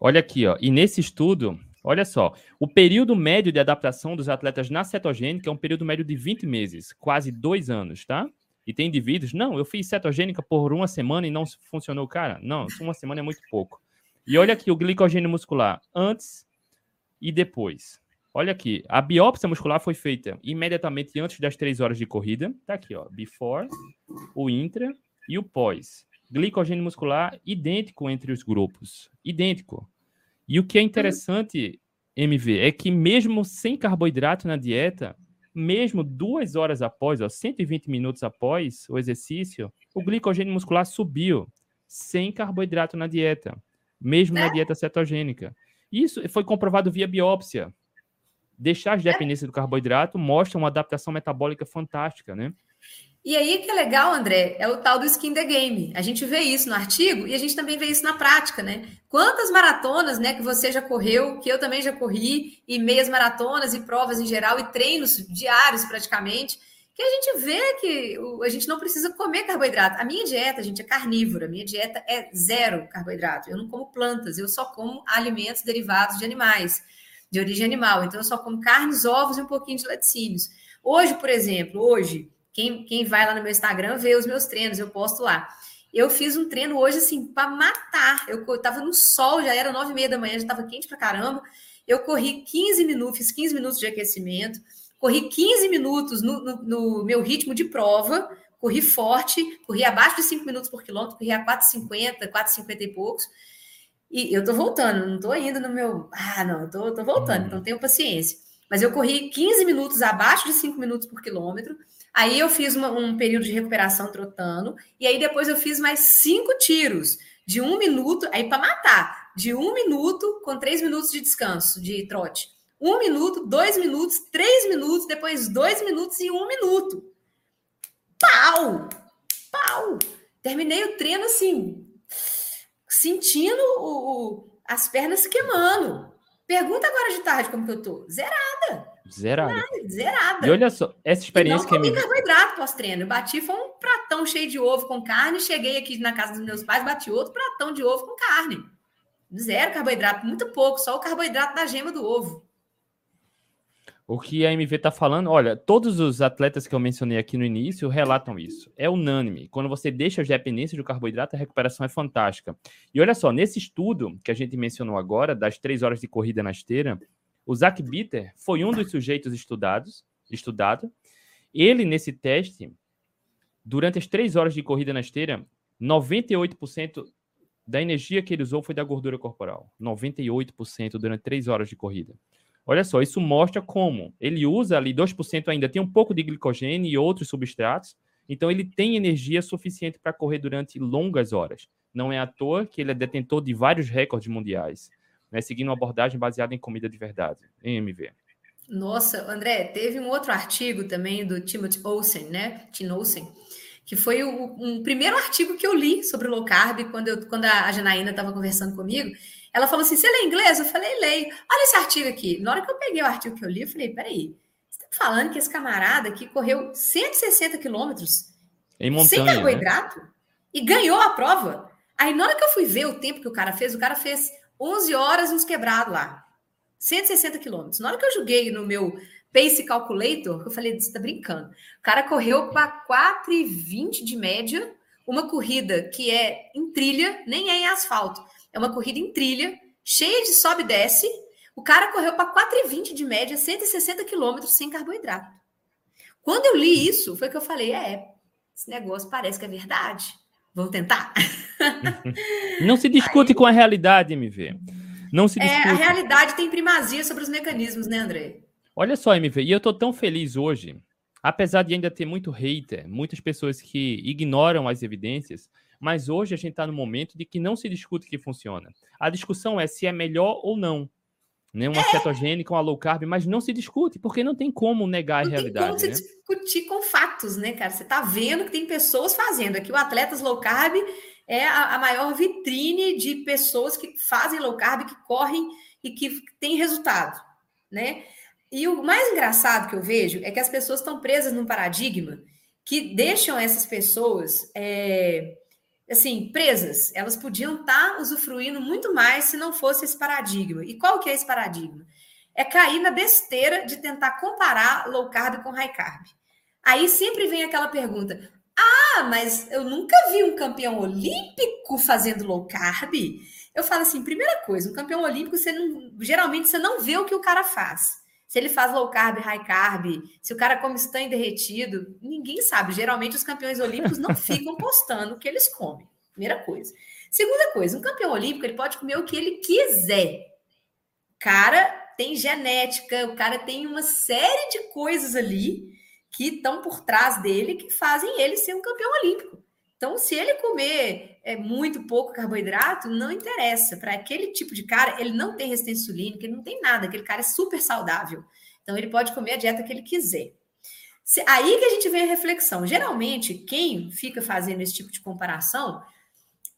Olha aqui, ó. E nesse estudo, olha só, o período médio de adaptação dos atletas na cetogênica é um período médio de 20 meses, quase dois anos, tá? E tem indivíduos, não, eu fiz cetogênica por uma semana e não funcionou, cara. Não, uma semana é muito pouco. E olha aqui o glicogênio muscular antes e depois. Olha aqui, a biópsia muscular foi feita imediatamente antes das três horas de corrida. Tá aqui, ó, before, o intra e o pós. Glicogênio muscular idêntico entre os grupos, idêntico. E o que é interessante, MV, é que mesmo sem carboidrato na dieta, mesmo duas horas após, ó, 120 minutos após o exercício, o glicogênio muscular subiu sem carboidrato na dieta, mesmo na dieta cetogênica. Isso foi comprovado via biópsia. Deixar as dependências do carboidrato mostra uma adaptação metabólica fantástica, né? E aí que é legal, André, é o tal do skin the game. A gente vê isso no artigo e a gente também vê isso na prática, né? Quantas maratonas, né, que você já correu, que eu também já corri, e meias maratonas e provas em geral e treinos diários praticamente, que a gente vê que a gente não precisa comer carboidrato. A minha dieta, gente, é carnívora. A minha dieta é zero carboidrato. Eu não como plantas, eu só como alimentos derivados de animais, de origem animal. Então, eu só como carnes, ovos e um pouquinho de laticínios. Hoje, por exemplo, hoje, quem, quem vai lá no meu Instagram vê os meus treinos, eu posto lá. Eu fiz um treino hoje, assim, para matar. Eu, eu tava no sol, já era nove e meia da manhã, já estava quente pra caramba. Eu corri 15 minutos, fiz 15 minutos de aquecimento corri 15 minutos no, no, no, meu ritmo de prova, corri forte, corri abaixo de 5 minutos por quilômetro, corri a 4,50, 4,50 e poucos. E eu tô voltando, não tô indo no meu. Ah, não, eu tô, tô voltando, então tenho paciência. Mas eu corri 15 minutos abaixo de 5 minutos por quilômetro. Aí eu fiz uma, um período de recuperação trotando. E aí depois eu fiz mais cinco tiros de um minuto, aí para matar, de um minuto com três minutos de descanso, de trote um minuto, dois minutos, três minutos, depois dois minutos e um minuto. Pau! Pau! Terminei o treino assim, sentindo o, o, as pernas queimando. Pergunta agora de tarde como que eu tô. Zerada. Zerada. Nada, zerada. E olha só, essa experiência não que comi me... carboidrato pós-treino. Eu bati, foi um pratão cheio de ovo com carne. Cheguei aqui na casa dos meus pais, bati outro pratão de ovo com carne. Zero carboidrato, muito pouco, só o carboidrato da gema do ovo. O que a MV está falando, olha, todos os atletas que eu mencionei aqui no início relatam isso. É unânime. Quando você deixa a dependência do carboidrato, a recuperação é fantástica. E olha só, nesse estudo que a gente mencionou agora, das três horas de corrida na esteira, o Zach Bitter foi um dos sujeitos estudados, estudado. Ele, nesse teste, durante as três horas de corrida na esteira, 98% da energia que ele usou foi da gordura corporal. 98% durante três horas de corrida. Olha só, isso mostra como ele usa ali 2% ainda, tem um pouco de glicogênio e outros substratos, então ele tem energia suficiente para correr durante longas horas. Não é à toa que ele é detentor de vários recordes mundiais, né, seguindo uma abordagem baseada em comida de verdade, em MV. Nossa, André, teve um outro artigo também do Timothy Olsen, né? Tim Olsen, que foi o um primeiro artigo que eu li sobre low carb quando, eu, quando a Janaína estava conversando comigo. Ela falou assim: você lê inglês? Eu falei, leio. Olha esse artigo aqui. Na hora que eu peguei o artigo que eu li, eu falei: peraí, você está falando que esse camarada aqui correu 160 quilômetros sem carboidrato né? e ganhou a prova? Aí, na hora que eu fui ver o tempo que o cara fez, o cara fez 11 horas uns quebrados lá. 160 quilômetros. Na hora que eu joguei no meu Pace Calculator, eu falei, você tá brincando. O cara correu para 4,20 de média, uma corrida que é em trilha, nem é em asfalto. É uma corrida em trilha, cheia de sobe e desce. O cara correu para 4,20 de média, 160 quilômetros sem carboidrato. Quando eu li isso, foi que eu falei: é, esse negócio parece que é verdade. Vamos tentar? Não se discute Aí... com a realidade, MV. Não se discute. É, a realidade tem primazia sobre os mecanismos, né, André? Olha só, MV, e eu tô tão feliz hoje, apesar de ainda ter muito hater, muitas pessoas que ignoram as evidências, mas hoje a gente está no momento de que não se discute que funciona. A discussão é se é melhor ou não. Né? Uma é. cetogênica, uma low carb, mas não se discute, porque não tem como negar não a realidade. Não tem como né? se discutir com fatos, né, cara? Você está vendo que tem pessoas fazendo. Aqui o Atletas Low Carb é a, a maior vitrine de pessoas que fazem low carb, que correm e que têm resultado, né? E o mais engraçado que eu vejo é que as pessoas estão presas num paradigma que deixam essas pessoas é, assim, presas. Elas podiam estar tá usufruindo muito mais se não fosse esse paradigma. E qual que é esse paradigma? É cair na besteira de tentar comparar low carb com high carb. Aí sempre vem aquela pergunta: "Ah, mas eu nunca vi um campeão olímpico fazendo low carb". Eu falo assim, primeira coisa, um campeão olímpico, você não, geralmente você não vê o que o cara faz. Se ele faz low carb, high carb, se o cara come estanho derretido, ninguém sabe. Geralmente os campeões olímpicos não ficam postando o que eles comem. Primeira coisa. Segunda coisa, um campeão olímpico ele pode comer o que ele quiser. Cara tem genética, o cara tem uma série de coisas ali que estão por trás dele que fazem ele ser um campeão olímpico. Então, se ele comer é, muito pouco carboidrato, não interessa. Para aquele tipo de cara, ele não tem resistência insulínica, ele não tem nada. Aquele cara é super saudável. Então, ele pode comer a dieta que ele quiser. Se, aí que a gente vê a reflexão. Geralmente, quem fica fazendo esse tipo de comparação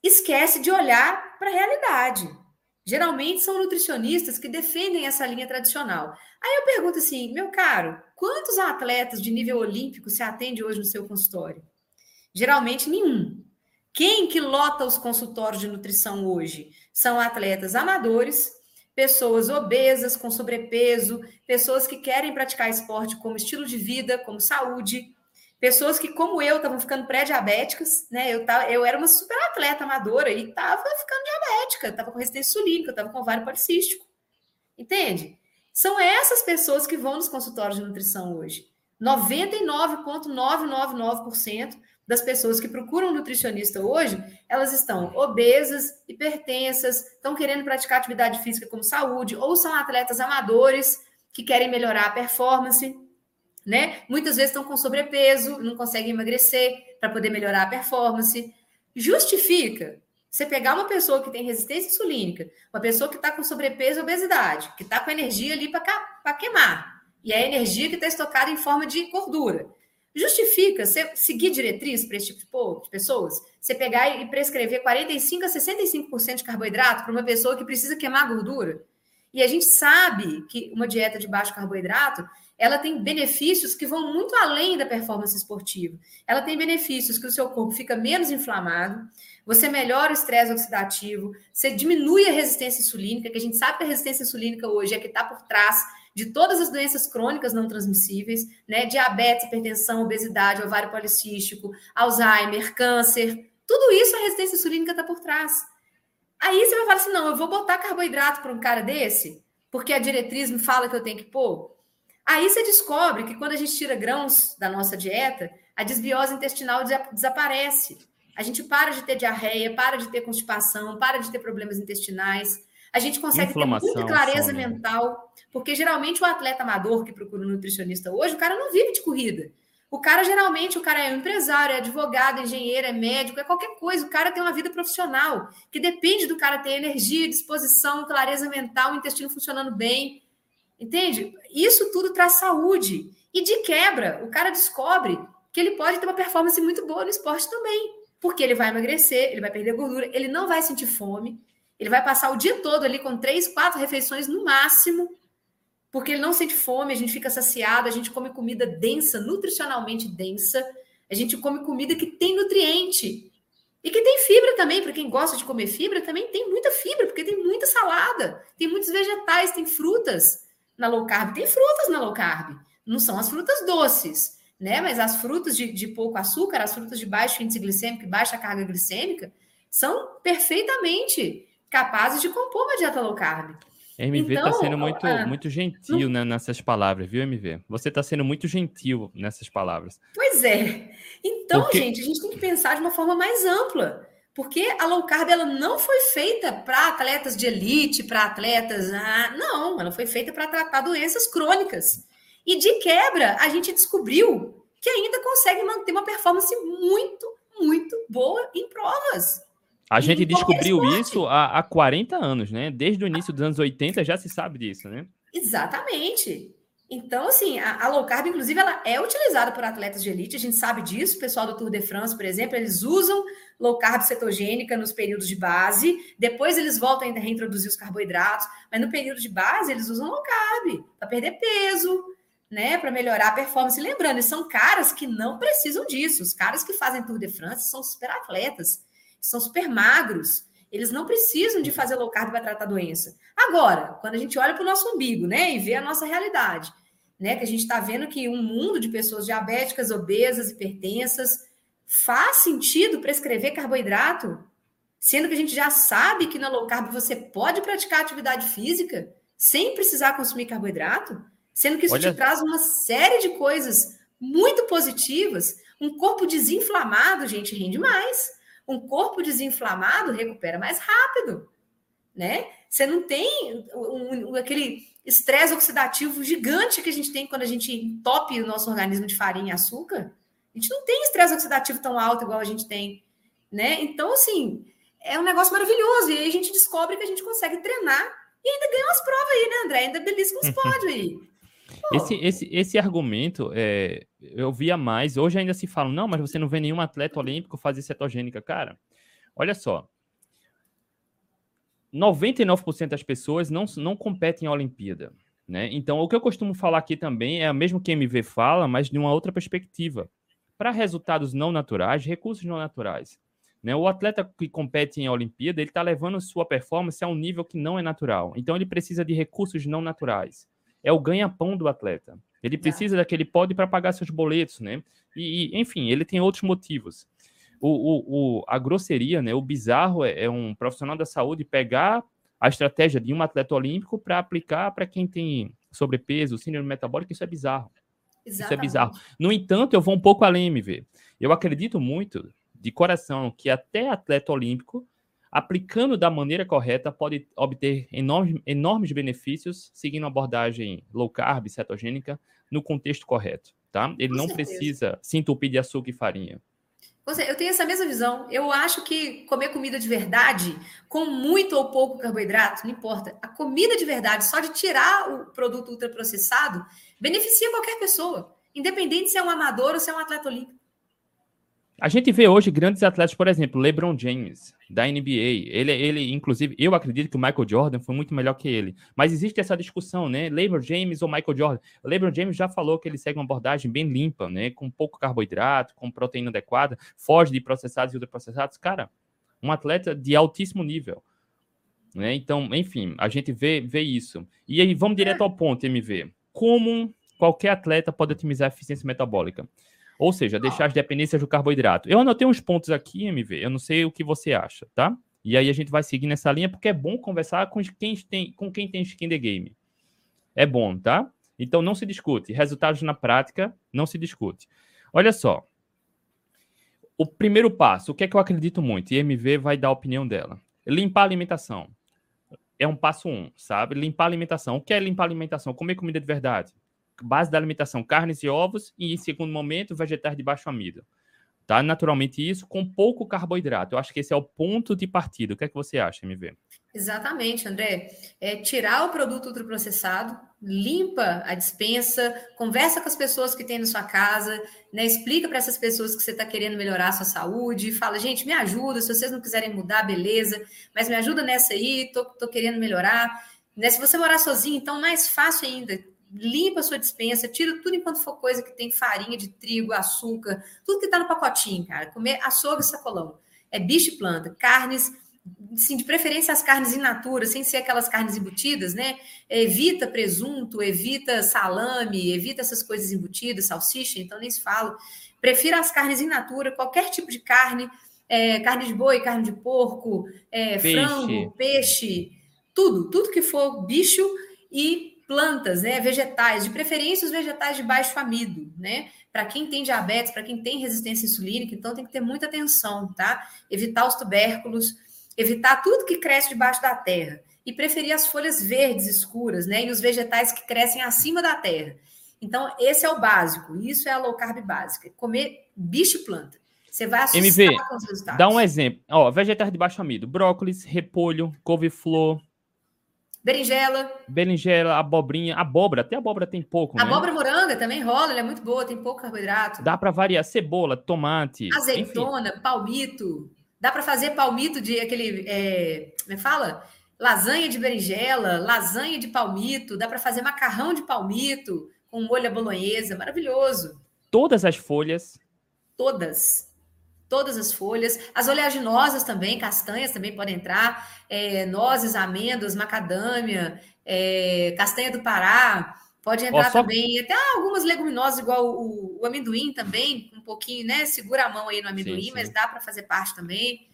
esquece de olhar para a realidade. geralmente são nutricionistas que defendem essa linha tradicional. Aí eu pergunto assim, meu caro, quantos atletas de nível olímpico se atende hoje no seu consultório? Geralmente nenhum. Quem que lota os consultórios de nutrição hoje? São atletas amadores, pessoas obesas, com sobrepeso, pessoas que querem praticar esporte como estilo de vida, como saúde, pessoas que, como eu, estavam ficando pré-diabéticas, né? Eu, tava, eu era uma super atleta amadora e estava ficando diabética, estava com resistência insulínica, estava com ovário policístico. Entende? São essas pessoas que vão nos consultórios de nutrição hoje. 99,999% das pessoas que procuram um nutricionista hoje, elas estão obesas, hipertensas, estão querendo praticar atividade física como saúde, ou são atletas amadores que querem melhorar a performance, né? Muitas vezes estão com sobrepeso, não conseguem emagrecer para poder melhorar a performance. Justifica você pegar uma pessoa que tem resistência insulínica, uma pessoa que está com sobrepeso e obesidade, que está com energia ali para queimar, e é energia que está estocada em forma de gordura. Justifica você seguir diretriz para esse tipo de pessoas? Você pegar e prescrever 45% a 65% de carboidrato para uma pessoa que precisa queimar gordura? E a gente sabe que uma dieta de baixo carboidrato ela tem benefícios que vão muito além da performance esportiva. Ela tem benefícios que o seu corpo fica menos inflamado, você melhora o estresse oxidativo, você diminui a resistência insulínica, que a gente sabe que a resistência insulínica hoje é que está por trás de todas as doenças crônicas não transmissíveis, né? Diabetes, hipertensão, obesidade, ovário policístico, Alzheimer, câncer, tudo isso a resistência insulínica está por trás. Aí você vai falar assim: não, eu vou botar carboidrato para um cara desse, porque a diretriz me fala que eu tenho que pôr. Aí você descobre que quando a gente tira grãos da nossa dieta, a desbiose intestinal desaparece. A gente para de ter diarreia, para de ter constipação, para de ter problemas intestinais. A gente consegue ter muita clareza mental, porque geralmente o atleta amador que procura um nutricionista hoje, o cara não vive de corrida. O cara geralmente, o cara é um empresário, é advogado, é engenheiro, é médico, é qualquer coisa. O cara tem uma vida profissional que depende do cara ter energia, disposição, clareza mental, o intestino funcionando bem. Entende? Isso tudo traz saúde. E de quebra, o cara descobre que ele pode ter uma performance muito boa no esporte também. Porque ele vai emagrecer, ele vai perder gordura, ele não vai sentir fome, ele vai passar o dia todo ali com três, quatro refeições no máximo, porque ele não sente fome, a gente fica saciado, a gente come comida densa, nutricionalmente densa, a gente come comida que tem nutriente. E que tem fibra também, para quem gosta de comer fibra, também tem muita fibra, porque tem muita salada, tem muitos vegetais, tem frutas na low carb, tem frutas na low carb. Não são as frutas doces, né? Mas as frutas de, de pouco açúcar, as frutas de baixo índice glicêmico e baixa carga glicêmica, são perfeitamente capazes de compor uma dieta low carb. MV está então, sendo muito, ah, muito gentil né, nessas palavras, viu, MV? Você está sendo muito gentil nessas palavras. Pois é. Então, Porque... gente, a gente tem que pensar de uma forma mais ampla. Porque a low carb ela não foi feita para atletas de elite, para atletas. Ah, não, ela foi feita para tratar doenças crônicas. E de quebra, a gente descobriu que ainda consegue manter uma performance muito, muito boa em provas. A gente descobriu isso há, há 40 anos, né? Desde o início dos anos 80 já se sabe disso, né? Exatamente. Então, assim, a, a, low carb, inclusive, ela é utilizada por atletas de elite, a gente sabe disso. O pessoal do Tour de France, por exemplo, eles usam low carb cetogênica nos períodos de base, depois eles voltam ainda a reintroduzir os carboidratos, mas no período de base eles usam low carb para perder peso, né, para melhorar a performance. Lembrando, são caras que não precisam disso. Os caras que fazem Tour de France são super atletas são super magros, eles não precisam de fazer low carb para tratar a doença. Agora, quando a gente olha para o nosso umbigo, né, e vê a nossa realidade, né, que a gente está vendo que um mundo de pessoas diabéticas, obesas, hipertensas, faz sentido prescrever carboidrato, sendo que a gente já sabe que na low carb você pode praticar atividade física sem precisar consumir carboidrato, sendo que isso Olha... te traz uma série de coisas muito positivas. Um corpo desinflamado, gente, rende mais um corpo desinflamado recupera mais rápido, né? Você não tem um, um, aquele estresse oxidativo gigante que a gente tem quando a gente entope o nosso organismo de farinha e açúcar. A gente não tem estresse oxidativo tão alto igual a gente tem, né? Então, assim, é um negócio maravilhoso. E aí a gente descobre que a gente consegue treinar e ainda ganha umas provas aí, né, André? Ainda belisca uns pódios aí. Esse, esse, esse argumento, é, eu via mais, hoje ainda se fala, não, mas você não vê nenhum atleta olímpico fazer cetogênica. Cara, olha só. 99% das pessoas não, não competem em Olimpíada. Né? Então, o que eu costumo falar aqui também é o mesmo que MV fala, mas de uma outra perspectiva. Para resultados não naturais, recursos não naturais. Né? O atleta que compete em Olimpíada, ele está levando sua performance a um nível que não é natural. Então, ele precisa de recursos não naturais. É o ganha-pão do atleta. Ele precisa daquele pódio para pagar seus boletos, né? E, e, enfim, ele tem outros motivos. O, o, o, a grosseria, né? O bizarro é, é um profissional da saúde pegar a estratégia de um atleta olímpico para aplicar para quem tem sobrepeso, síndrome metabólica, isso é bizarro. Exatamente. Isso é bizarro. No entanto, eu vou um pouco além, MV. Eu acredito muito, de coração, que até atleta olímpico, aplicando da maneira correta, pode obter enormes, enormes benefícios seguindo a abordagem low carb, cetogênica, no contexto correto. Tá? Ele Com não certeza. precisa se entupir de açúcar e farinha. Eu tenho essa mesma visão. Eu acho que comer comida de verdade, com muito ou pouco carboidrato, não importa. A comida de verdade, só de tirar o produto ultraprocessado, beneficia qualquer pessoa, independente se é um amador ou se é um atleta olímpico. A gente vê hoje grandes atletas, por exemplo, LeBron James, da NBA. Ele, ele, inclusive, eu acredito que o Michael Jordan foi muito melhor que ele. Mas existe essa discussão, né? LeBron James ou Michael Jordan? O LeBron James já falou que ele segue uma abordagem bem limpa, né? Com pouco carboidrato, com proteína adequada, foge de processados e ultraprocessados. Cara, um atleta de altíssimo nível. Né? Então, enfim, a gente vê, vê isso. E aí, vamos direto ao ponto, MV. Como qualquer atleta pode otimizar a eficiência metabólica? Ou seja, deixar as dependências do carboidrato. Eu anotei uns pontos aqui, MV, eu não sei o que você acha, tá? E aí a gente vai seguir nessa linha, porque é bom conversar com quem tem, com quem tem skin the game. É bom, tá? Então não se discute. Resultados na prática, não se discute. Olha só. O primeiro passo, o que é que eu acredito muito? E MV vai dar a opinião dela. Limpar a alimentação. É um passo um, sabe? Limpar a alimentação. O que é limpar a alimentação? Comer comida de verdade base da alimentação carnes e ovos e, em segundo momento, vegetais de baixo amido. Tá? Naturalmente isso, com pouco carboidrato. Eu acho que esse é o ponto de partida. O que é que você acha, MV? Exatamente, André. É tirar o produto ultraprocessado, limpa a dispensa, conversa com as pessoas que tem na sua casa, né? explica para essas pessoas que você está querendo melhorar a sua saúde, fala, gente, me ajuda, se vocês não quiserem mudar, beleza, mas me ajuda nessa aí, tô, tô querendo melhorar. Né? Se você morar sozinho, então mais fácil ainda, limpa a sua dispensa, tira tudo enquanto for coisa que tem farinha de trigo, açúcar, tudo que está no pacotinho, cara. Comer açougue e sacolão. É bicho e planta, carnes, sim, de preferência as carnes in natura, sem ser aquelas carnes embutidas, né? Evita presunto, evita salame, evita essas coisas embutidas, salsicha, então nem se fala. Prefira as carnes in natura, qualquer tipo de carne, é, carne de boi, carne de porco, é, peixe. frango, peixe, tudo, tudo que for bicho e plantas, né, vegetais, de preferência os vegetais de baixo amido, né? Para quem tem diabetes, para quem tem resistência insulínica, então tem que ter muita atenção, tá? Evitar os tubérculos, evitar tudo que cresce debaixo da terra e preferir as folhas verdes escuras, né? E os vegetais que crescem acima da terra. Então, esse é o básico, isso é a low carb básica, comer bicho e planta. Você vai assustar MV, com os resultados. Dá um exemplo. Ó, vegetais de baixo amido, brócolis, repolho, couve-flor, Berinjela. Berinjela, abobrinha, abóbora, até abóbora tem pouco, né? Abóbora moranga também rola, ela é muito boa, tem pouco carboidrato. Dá para variar cebola, tomate, azeitona, enfim. palmito. Dá para fazer palmito de aquele, é, como é fala? Lasanha de berinjela, lasanha de palmito, dá para fazer macarrão de palmito com molho bolonhesa, maravilhoso. Todas as folhas. Todas todas as folhas. As oleaginosas também, castanhas também podem entrar, é, nozes, amêndoas, macadâmia, é, castanha do Pará, pode entrar só... também. Até algumas leguminosas, igual o, o, amendoim também, um pouquinho, né? Segura a mão aí no amendoim, sim, sim. mas dá para fazer parte também.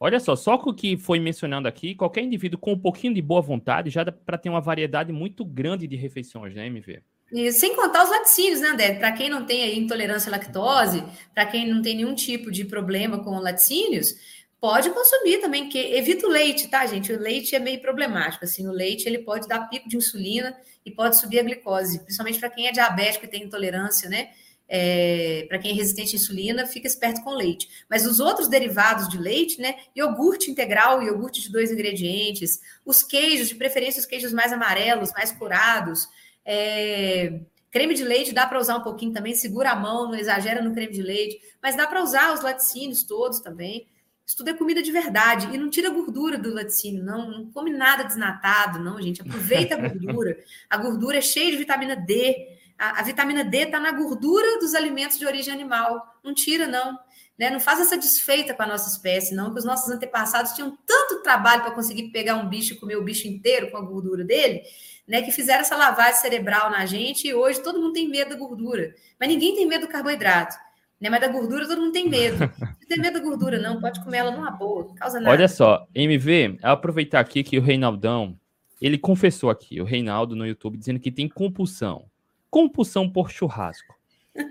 Olha só, só com o que foi mencionando aqui, qualquer indivíduo com um pouquinho de boa vontade já dá para ter uma variedade muito grande de refeições, né, MV? E sem contar os laticínios, né, André? Para quem não tem intolerância à lactose, para quem não tem nenhum tipo de problema com laticínios, pode consumir também, que evita o leite, tá, gente? O leite é meio problemático, assim, o leite ele pode dar pico de insulina e pode subir a glicose, principalmente para quem é diabético e tem intolerância, né? É, para quem é resistente à insulina, fica esperto com leite. Mas os outros derivados de leite, né? Iogurte integral, iogurte de dois ingredientes, os queijos, de preferência os queijos mais amarelos, mais curados, é, creme de leite dá para usar um pouquinho também, segura a mão, não exagera no creme de leite, mas dá para usar os laticínios todos também. Isso tudo é comida de verdade. E não tira gordura do laticínio, não. Não come nada desnatado, não, gente. Aproveita a gordura. A gordura é cheia de vitamina D. A, a vitamina D está na gordura dos alimentos de origem animal. Não tira, não. Né? Não faz essa desfeita com a nossa espécie, não, que os nossos antepassados tinham tanto trabalho para conseguir pegar um bicho e comer o bicho inteiro com a gordura dele, né? Que fizeram essa lavagem cerebral na gente e hoje todo mundo tem medo da gordura. Mas ninguém tem medo do carboidrato. Né? Mas da gordura todo mundo tem medo. Não tem medo da gordura, não. Pode comer ela numa boa, não causa nada. Olha só, MV, aproveitar aqui que o Reinaldão, ele confessou aqui, o Reinaldo no YouTube, dizendo que tem compulsão. Compulsão por churrasco.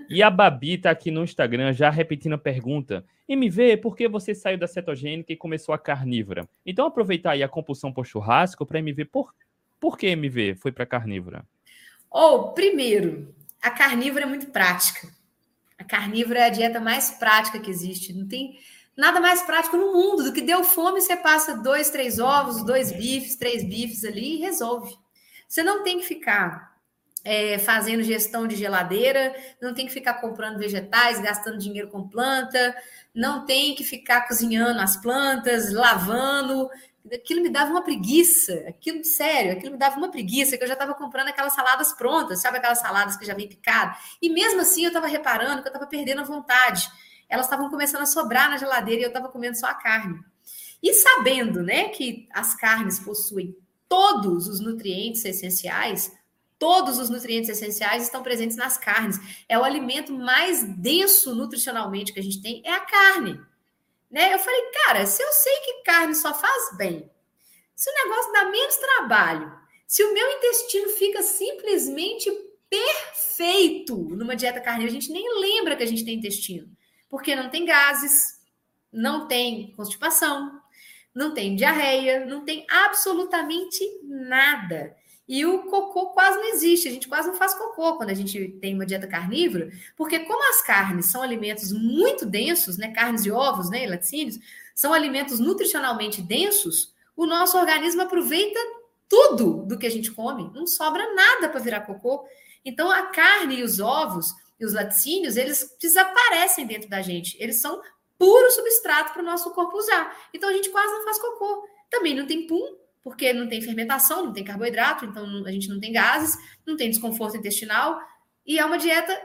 E a Babi tá aqui no Instagram já repetindo a pergunta. MV, por que você saiu da cetogênica e começou a carnívora? Então aproveitar aí a compulsão por churrasco para MV. Por, por que MV foi para carnívora? Ou, oh, primeiro, a carnívora é muito prática. A carnívora é a dieta mais prática que existe. Não tem nada mais prático no mundo do que deu fome, você passa dois, três ovos, dois bifes, três bifes ali e resolve. Você não tem que ficar é, fazendo gestão de geladeira, não tem que ficar comprando vegetais, gastando dinheiro com planta, não tem que ficar cozinhando as plantas, lavando. Aquilo me dava uma preguiça, aquilo, sério, aquilo me dava uma preguiça, que eu já estava comprando aquelas saladas prontas, sabe aquelas saladas que já vem picada? E mesmo assim eu estava reparando que eu estava perdendo a vontade. Elas estavam começando a sobrar na geladeira e eu estava comendo só a carne. E sabendo, né, que as carnes possuem todos os nutrientes essenciais, Todos os nutrientes essenciais estão presentes nas carnes. É o alimento mais denso nutricionalmente que a gente tem, é a carne. Né? Eu falei, cara, se eu sei que carne só faz bem, se o negócio dá menos trabalho, se o meu intestino fica simplesmente perfeito numa dieta carnívora, a gente nem lembra que a gente tem intestino, porque não tem gases, não tem constipação, não tem diarreia, não tem absolutamente nada. E o cocô quase não existe, a gente quase não faz cocô quando a gente tem uma dieta carnívora, porque como as carnes são alimentos muito densos, né, carnes e ovos, né, laticínios, são alimentos nutricionalmente densos, o nosso organismo aproveita tudo do que a gente come, não sobra nada para virar cocô. Então a carne e os ovos e os laticínios, eles desaparecem dentro da gente, eles são puro substrato para o nosso corpo usar. Então a gente quase não faz cocô. Também não tem pum, porque não tem fermentação, não tem carboidrato, então a gente não tem gases, não tem desconforto intestinal, e é uma dieta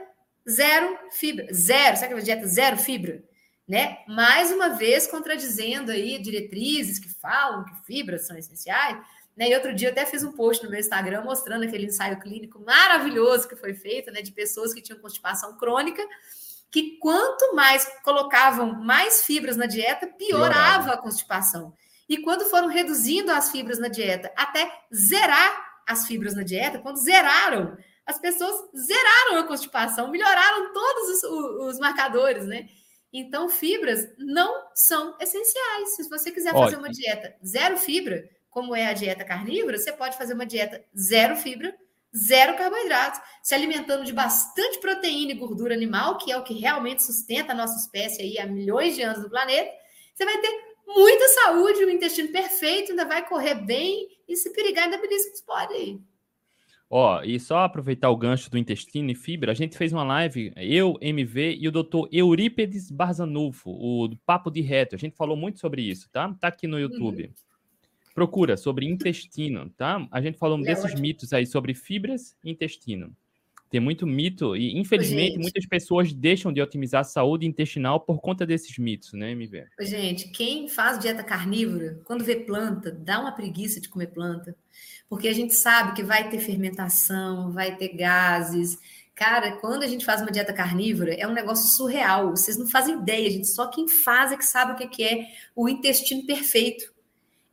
zero fibra, zero, sabe aquela dieta zero fibra? Né? Mais uma vez contradizendo aí diretrizes que falam que fibras são essenciais, né? E outro dia eu até fiz um post no meu Instagram mostrando aquele ensaio clínico maravilhoso que foi feito, né, de pessoas que tinham constipação crônica, que quanto mais colocavam mais fibras na dieta, piorava a constipação. E quando foram reduzindo as fibras na dieta até zerar as fibras na dieta, quando zeraram, as pessoas zeraram a constipação, melhoraram todos os, os marcadores, né? Então, fibras não são essenciais. Se você quiser fazer uma dieta zero fibra, como é a dieta carnívora, você pode fazer uma dieta zero fibra, zero carboidrato, se alimentando de bastante proteína e gordura animal, que é o que realmente sustenta a nossa espécie aí há milhões de anos no planeta. Você vai ter muita saúde, o intestino perfeito, ainda vai correr bem e se perigar, ainda beliscos pode Ó, e só aproveitar o gancho do intestino e fibra, a gente fez uma live, eu, MV e o doutor Eurípedes Barzanufo, o Papo de Reto. A gente falou muito sobre isso, tá? Tá aqui no YouTube. Uhum. Procura sobre intestino, tá? A gente falou é desses ótimo. mitos aí sobre fibras e intestino. Tem muito mito e, infelizmente, gente, muitas pessoas deixam de otimizar a saúde intestinal por conta desses mitos, né, MV? Gente, quem faz dieta carnívora, quando vê planta, dá uma preguiça de comer planta, porque a gente sabe que vai ter fermentação, vai ter gases. Cara, quando a gente faz uma dieta carnívora, é um negócio surreal. Vocês não fazem ideia, gente. Só quem faz é que sabe o que é o intestino perfeito.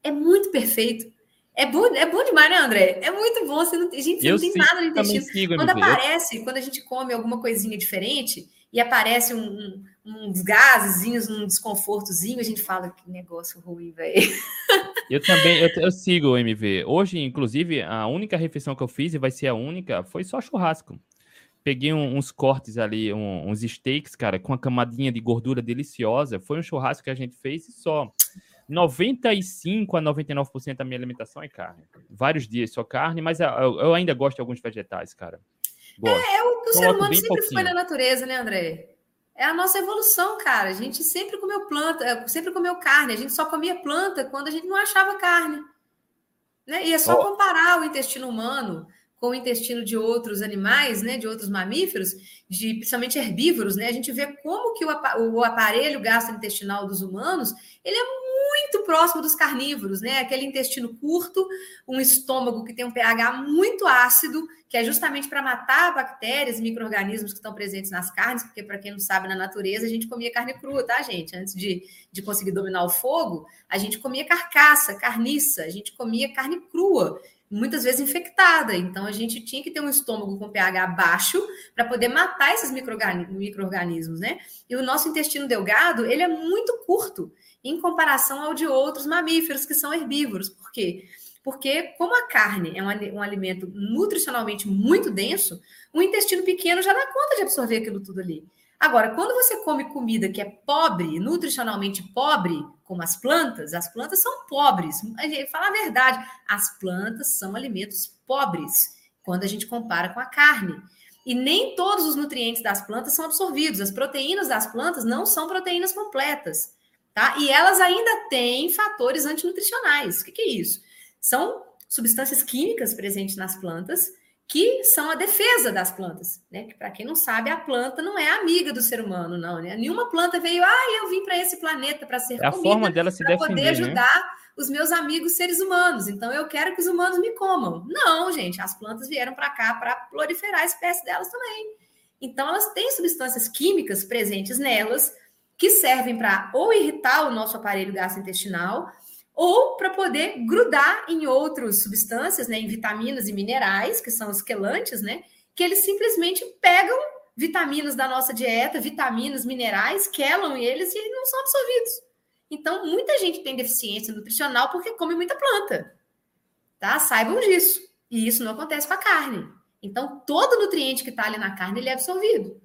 É muito perfeito. É bom, é bom demais, né, André? É muito bom. Você não, gente, você não tem nada no intestino. Sigo, quando aparece, quando a gente come alguma coisinha diferente e aparece um, um, uns gasezinhos, um desconfortozinho, a gente fala que negócio ruim, velho. Eu também, eu, eu, sigo o MV. Hoje, inclusive, a única refeição que eu fiz, e vai ser a única, foi só churrasco. Peguei um, uns cortes ali, uns steaks, cara, com uma camadinha de gordura deliciosa. Foi um churrasco que a gente fez e só. 95 a 99% da minha alimentação é carne. Vários dias só carne, mas eu, eu ainda gosto de alguns vegetais, cara. Gosto. É, é o que o ser humano sempre pouquinho. foi na natureza, né, André? É a nossa evolução, cara. A gente sempre comeu planta, é, sempre comeu carne. A gente só comia planta quando a gente não achava carne. Né? E é só oh. comparar o intestino humano com o intestino de outros animais, né, de outros mamíferos, de principalmente herbívoros, né, a gente vê como que o, o aparelho gastrointestinal dos humanos, ele é muito próximo dos carnívoros, né, aquele intestino curto, um estômago que tem um pH muito ácido, que é justamente para matar bactérias e micro-organismos que estão presentes nas carnes, porque para quem não sabe, na natureza a gente comia carne crua, tá, gente? Antes de, de conseguir dominar o fogo, a gente comia carcaça, carniça, a gente comia carne crua muitas vezes infectada. Então, a gente tinha que ter um estômago com pH baixo para poder matar esses micro-organismos, né? E o nosso intestino delgado, ele é muito curto em comparação ao de outros mamíferos que são herbívoros. Por quê? Porque, como a carne é um, um alimento nutricionalmente muito denso, o intestino pequeno já dá conta de absorver aquilo tudo ali. Agora, quando você come comida que é pobre, nutricionalmente pobre, como as plantas, as plantas são pobres. Fala a verdade, as plantas são alimentos pobres quando a gente compara com a carne. E nem todos os nutrientes das plantas são absorvidos. As proteínas das plantas não são proteínas completas, tá? E elas ainda têm fatores antinutricionais. O que, que é isso? São substâncias químicas presentes nas plantas que são a defesa das plantas, né? Que para quem não sabe, a planta não é amiga do ser humano, não, né? Nenhuma planta veio, ah, eu vim para esse planeta para ser é a forma dela se para poder né? ajudar né? os meus amigos seres humanos. Então eu quero que os humanos me comam. Não, gente, as plantas vieram para cá para proliferar a espécie delas também. Então elas têm substâncias químicas presentes nelas que servem para ou irritar o nosso aparelho gastrointestinal ou para poder grudar em outras substâncias, né, em vitaminas e minerais, que são os quelantes, né, que eles simplesmente pegam vitaminas da nossa dieta, vitaminas, minerais, quelam eles e eles não são absorvidos. Então, muita gente tem deficiência nutricional porque come muita planta. Tá? Saibam disso. E isso não acontece com a carne. Então, todo nutriente que está ali na carne ele é absorvido.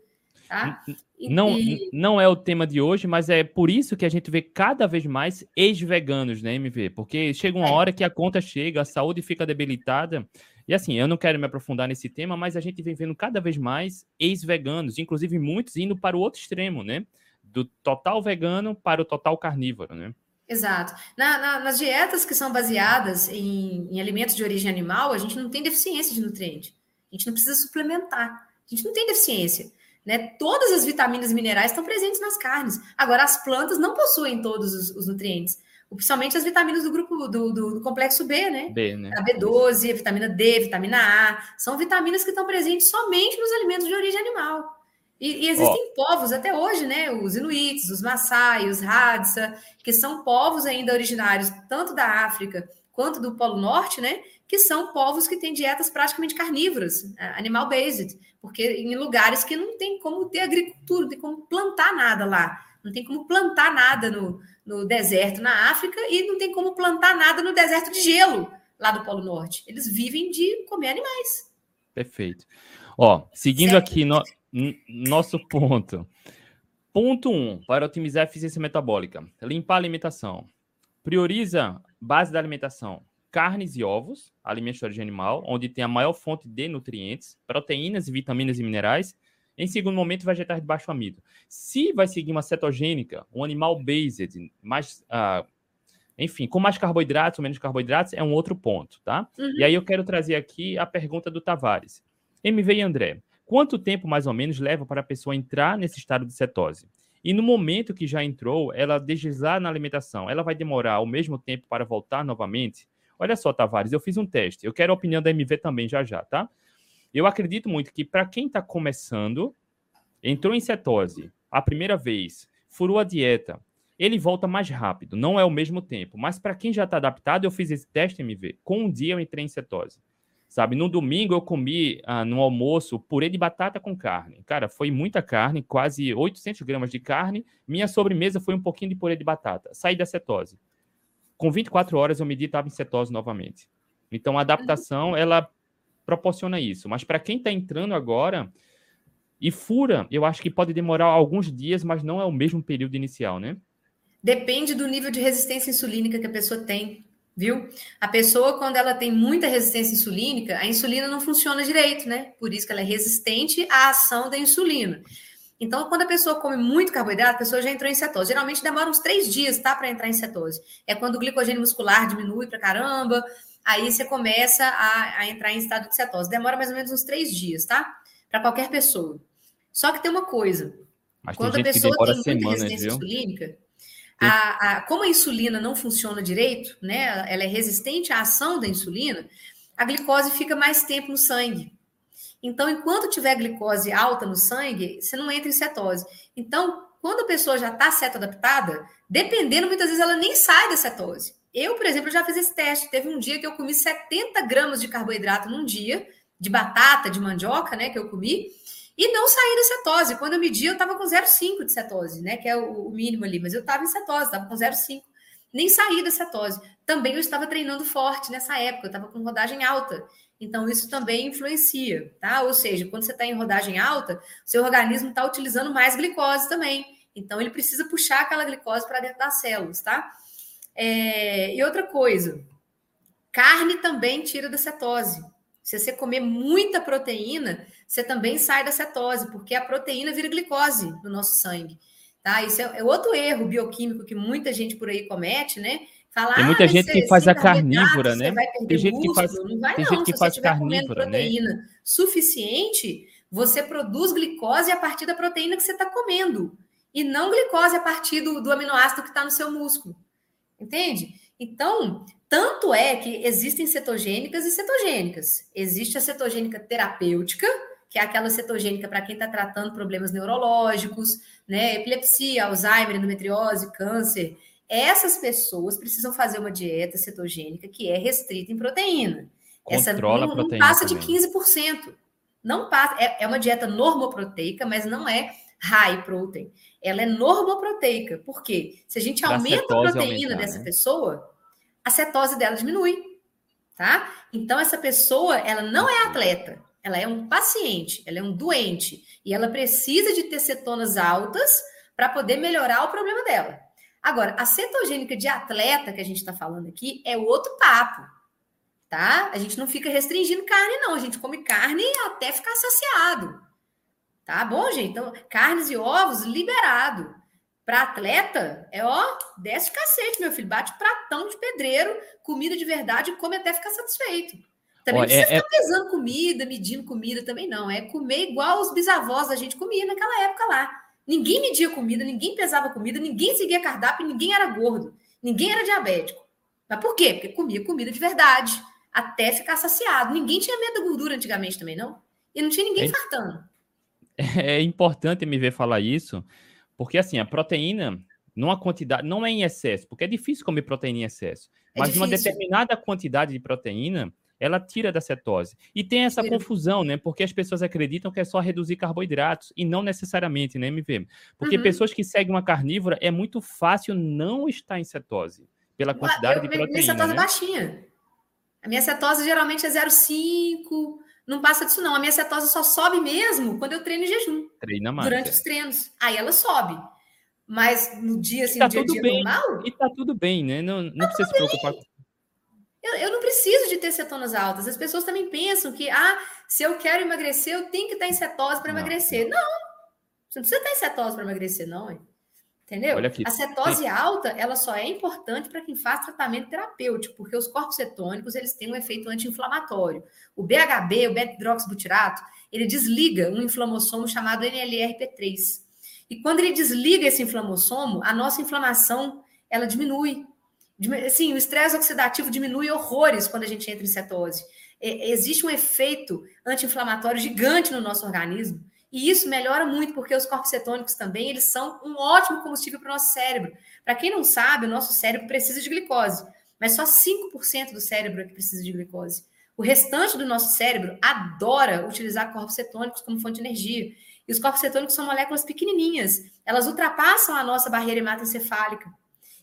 Tá? Não, e... não é o tema de hoje, mas é por isso que a gente vê cada vez mais ex-veganos, né, MV? Porque chega uma é. hora que a conta chega, a saúde fica debilitada. E assim, eu não quero me aprofundar nesse tema, mas a gente vem vendo cada vez mais ex-veganos, inclusive muitos indo para o outro extremo, né? Do total vegano para o total carnívoro, né? Exato. Na, na, nas dietas que são baseadas em, em alimentos de origem animal, a gente não tem deficiência de nutriente. A gente não precisa suplementar. A gente não tem deficiência. Né? Todas as vitaminas e minerais estão presentes nas carnes. Agora, as plantas não possuem todos os, os nutrientes. Principalmente as vitaminas do grupo do, do, do complexo B, né? B, né? A B12, a vitamina D, a vitamina A. São vitaminas que estão presentes somente nos alimentos de origem animal. E, e existem oh. povos até hoje, né? Os Inuits, os Maasai, os Hadza, que são povos ainda originários tanto da África quanto do Polo Norte, né? Que são povos que têm dietas praticamente carnívoras, animal-based, porque em lugares que não tem como ter agricultura, não tem como plantar nada lá, não tem como plantar nada no, no deserto na África e não tem como plantar nada no deserto de gelo lá do Polo Norte. Eles vivem de comer animais. Perfeito. Ó, seguindo certo. aqui no, nosso ponto. Ponto 1, um, para otimizar a eficiência metabólica. Limpar a alimentação. Prioriza base da alimentação carnes e ovos, alimentos de origem animal, onde tem a maior fonte de nutrientes, proteínas, vitaminas e minerais. Em segundo momento, vegetais de baixo amido. Se vai seguir uma cetogênica, um animal based, mais, uh, enfim, com mais carboidratos ou menos carboidratos, é um outro ponto, tá? Uhum. E aí eu quero trazer aqui a pergunta do Tavares. MV e André, quanto tempo mais ou menos leva para a pessoa entrar nesse estado de cetose? E no momento que já entrou, ela deslizar na alimentação, ela vai demorar ao mesmo tempo para voltar novamente? Olha só, Tavares, eu fiz um teste. Eu quero a opinião da MV também já já, tá? Eu acredito muito que para quem está começando, entrou em cetose a primeira vez, furou a dieta, ele volta mais rápido, não é o mesmo tempo. Mas para quem já está adaptado, eu fiz esse teste MV. Com um dia eu entrei em cetose. Sabe, no domingo eu comi ah, no almoço purê de batata com carne. Cara, foi muita carne, quase 800 gramas de carne. Minha sobremesa foi um pouquinho de purê de batata. Saí da cetose. Com 24 horas eu medi estava em cetose novamente. Então a adaptação, ela proporciona isso. Mas para quem está entrando agora e fura, eu acho que pode demorar alguns dias, mas não é o mesmo período inicial, né? Depende do nível de resistência insulínica que a pessoa tem, viu? A pessoa, quando ela tem muita resistência insulínica, a insulina não funciona direito, né? Por isso que ela é resistente à ação da insulina. Então, quando a pessoa come muito carboidrato, a pessoa já entrou em cetose. Geralmente demora uns três dias, tá, para entrar em cetose. É quando o glicogênio muscular diminui para caramba, aí você começa a, a, entrar em estado de cetose. Demora mais ou menos uns três dias, tá? Para qualquer pessoa. Só que tem uma coisa. Mas quando a pessoa tem muita resistência viu? insulínica, a, a, como a insulina não funciona direito, né? Ela é resistente à ação da insulina, a glicose fica mais tempo no sangue. Então, enquanto tiver glicose alta no sangue, você não entra em cetose. Então, quando a pessoa já está ceto adaptada, dependendo, muitas vezes ela nem sai da cetose. Eu, por exemplo, já fiz esse teste. Teve um dia que eu comi 70 gramas de carboidrato num dia, de batata, de mandioca, né, que eu comi, e não saí da cetose. Quando eu medi, eu estava com 0,5 de cetose, né, que é o, mínimo ali, mas eu estava em cetose, estava com 0,5. Nem saí da cetose. Também eu estava treinando forte nessa época, eu estava com rodagem alta. Então, isso também influencia, tá? Ou seja, quando você está em rodagem alta, seu organismo está utilizando mais glicose também. Então, ele precisa puxar aquela glicose para dentro das células, tá? É... E outra coisa, carne também tira da cetose. Se você comer muita proteína, você também sai da cetose, porque a proteína vira glicose no nosso sangue. Tá? Isso é, é outro erro bioquímico que muita gente por aí comete, né? Falar, tem muita ah, gente que faz a carnívora, né? Tem gente que faz, não vai, tem não. gente que Se faz carnívora, né? proteína suficiente, você produz glicose a partir da proteína que você está comendo. E não glicose a partir do, do aminoácido que está no seu músculo. Entende? Então, tanto é que existem cetogênicas e cetogênicas. Existe a cetogênica terapêutica, que é aquela cetogênica para quem está tratando problemas neurológicos, né? Epilepsia, Alzheimer, endometriose, câncer essas pessoas precisam fazer uma dieta cetogênica que é restrita em proteína. Essa não, não passa de 15%. Não passa, é, é uma dieta normoproteica, mas não é high protein. Ela é normoproteica. Por quê? Se a gente pra aumenta a proteína aumentar, dessa né? pessoa, a cetose dela diminui. Tá? Então, essa pessoa, ela não é atleta, ela é um paciente, ela é um doente, e ela precisa de ter cetonas altas para poder melhorar o problema dela. Agora, a cetogênica de atleta que a gente está falando aqui é outro papo, tá? A gente não fica restringindo carne, não. A gente come carne até ficar saciado. Tá bom, gente? Então, carnes e ovos liberado. Para atleta, é ó, desce cacete, meu filho. Bate pratão de pedreiro, comida de verdade e come até ficar satisfeito. Também ó, não precisa é, ficar é... pesando comida, medindo comida também, não. É comer igual os bisavós da gente comia naquela época lá. Ninguém media comida, ninguém pesava comida, ninguém seguia cardápio, ninguém era gordo, ninguém era diabético. Mas por quê? Porque comia comida de verdade, até ficar saciado. Ninguém tinha medo da gordura antigamente também, não? E não tinha ninguém é, fartando. É importante me ver falar isso, porque assim, a proteína, numa quantidade, não é em excesso, porque é difícil comer proteína em excesso, é mas difícil. uma determinada quantidade de proteína, ela tira da cetose. E tem essa tira. confusão, né? Porque as pessoas acreditam que é só reduzir carboidratos e não necessariamente, né, MV? Porque uhum. pessoas que seguem uma carnívora é muito fácil não estar em cetose pela quantidade eu, de proteína. Minha cetose né? é baixinha. A minha cetose geralmente é 0,5, não passa disso não. A minha cetose só sobe mesmo quando eu treino em jejum. Treina mais. Durante é. os treinos. Aí ela sobe. Mas no dia assim, tá no dia, tudo dia bem. normal. E tá tudo bem, né? Não, não tá precisa se preocupar com eu, eu, não preciso de ter cetonas altas. As pessoas também pensam que, ah, se eu quero emagrecer, eu tenho que estar em cetose para emagrecer. Não, você não precisa estar em cetose para emagrecer, não. Hein? Entendeu? A cetose alta, ela só é importante para quem faz tratamento terapêutico, porque os corpos cetônicos, eles têm um efeito anti-inflamatório. O BHB, o beta-hidroxibutirato, ele desliga um inflamossomo chamado NLRP3. E quando ele desliga esse inflamossomo, a nossa inflamação, ela diminui. Assim, o estresse oxidativo diminui horrores quando a gente entra em cetose. É, existe um efeito anti-inflamatório gigante no nosso organismo. E isso melhora muito, porque os corpos cetônicos também, eles são um ótimo combustível para o nosso cérebro. Para quem não sabe, o nosso cérebro precisa de glicose, mas só 5% do cérebro é que precisa de glicose. O restante do nosso cérebro adora utilizar corpos cetônicos como fonte de energia. E os corpos cetônicos são moléculas pequenininhas. Elas ultrapassam a nossa barreira hematoencefálica.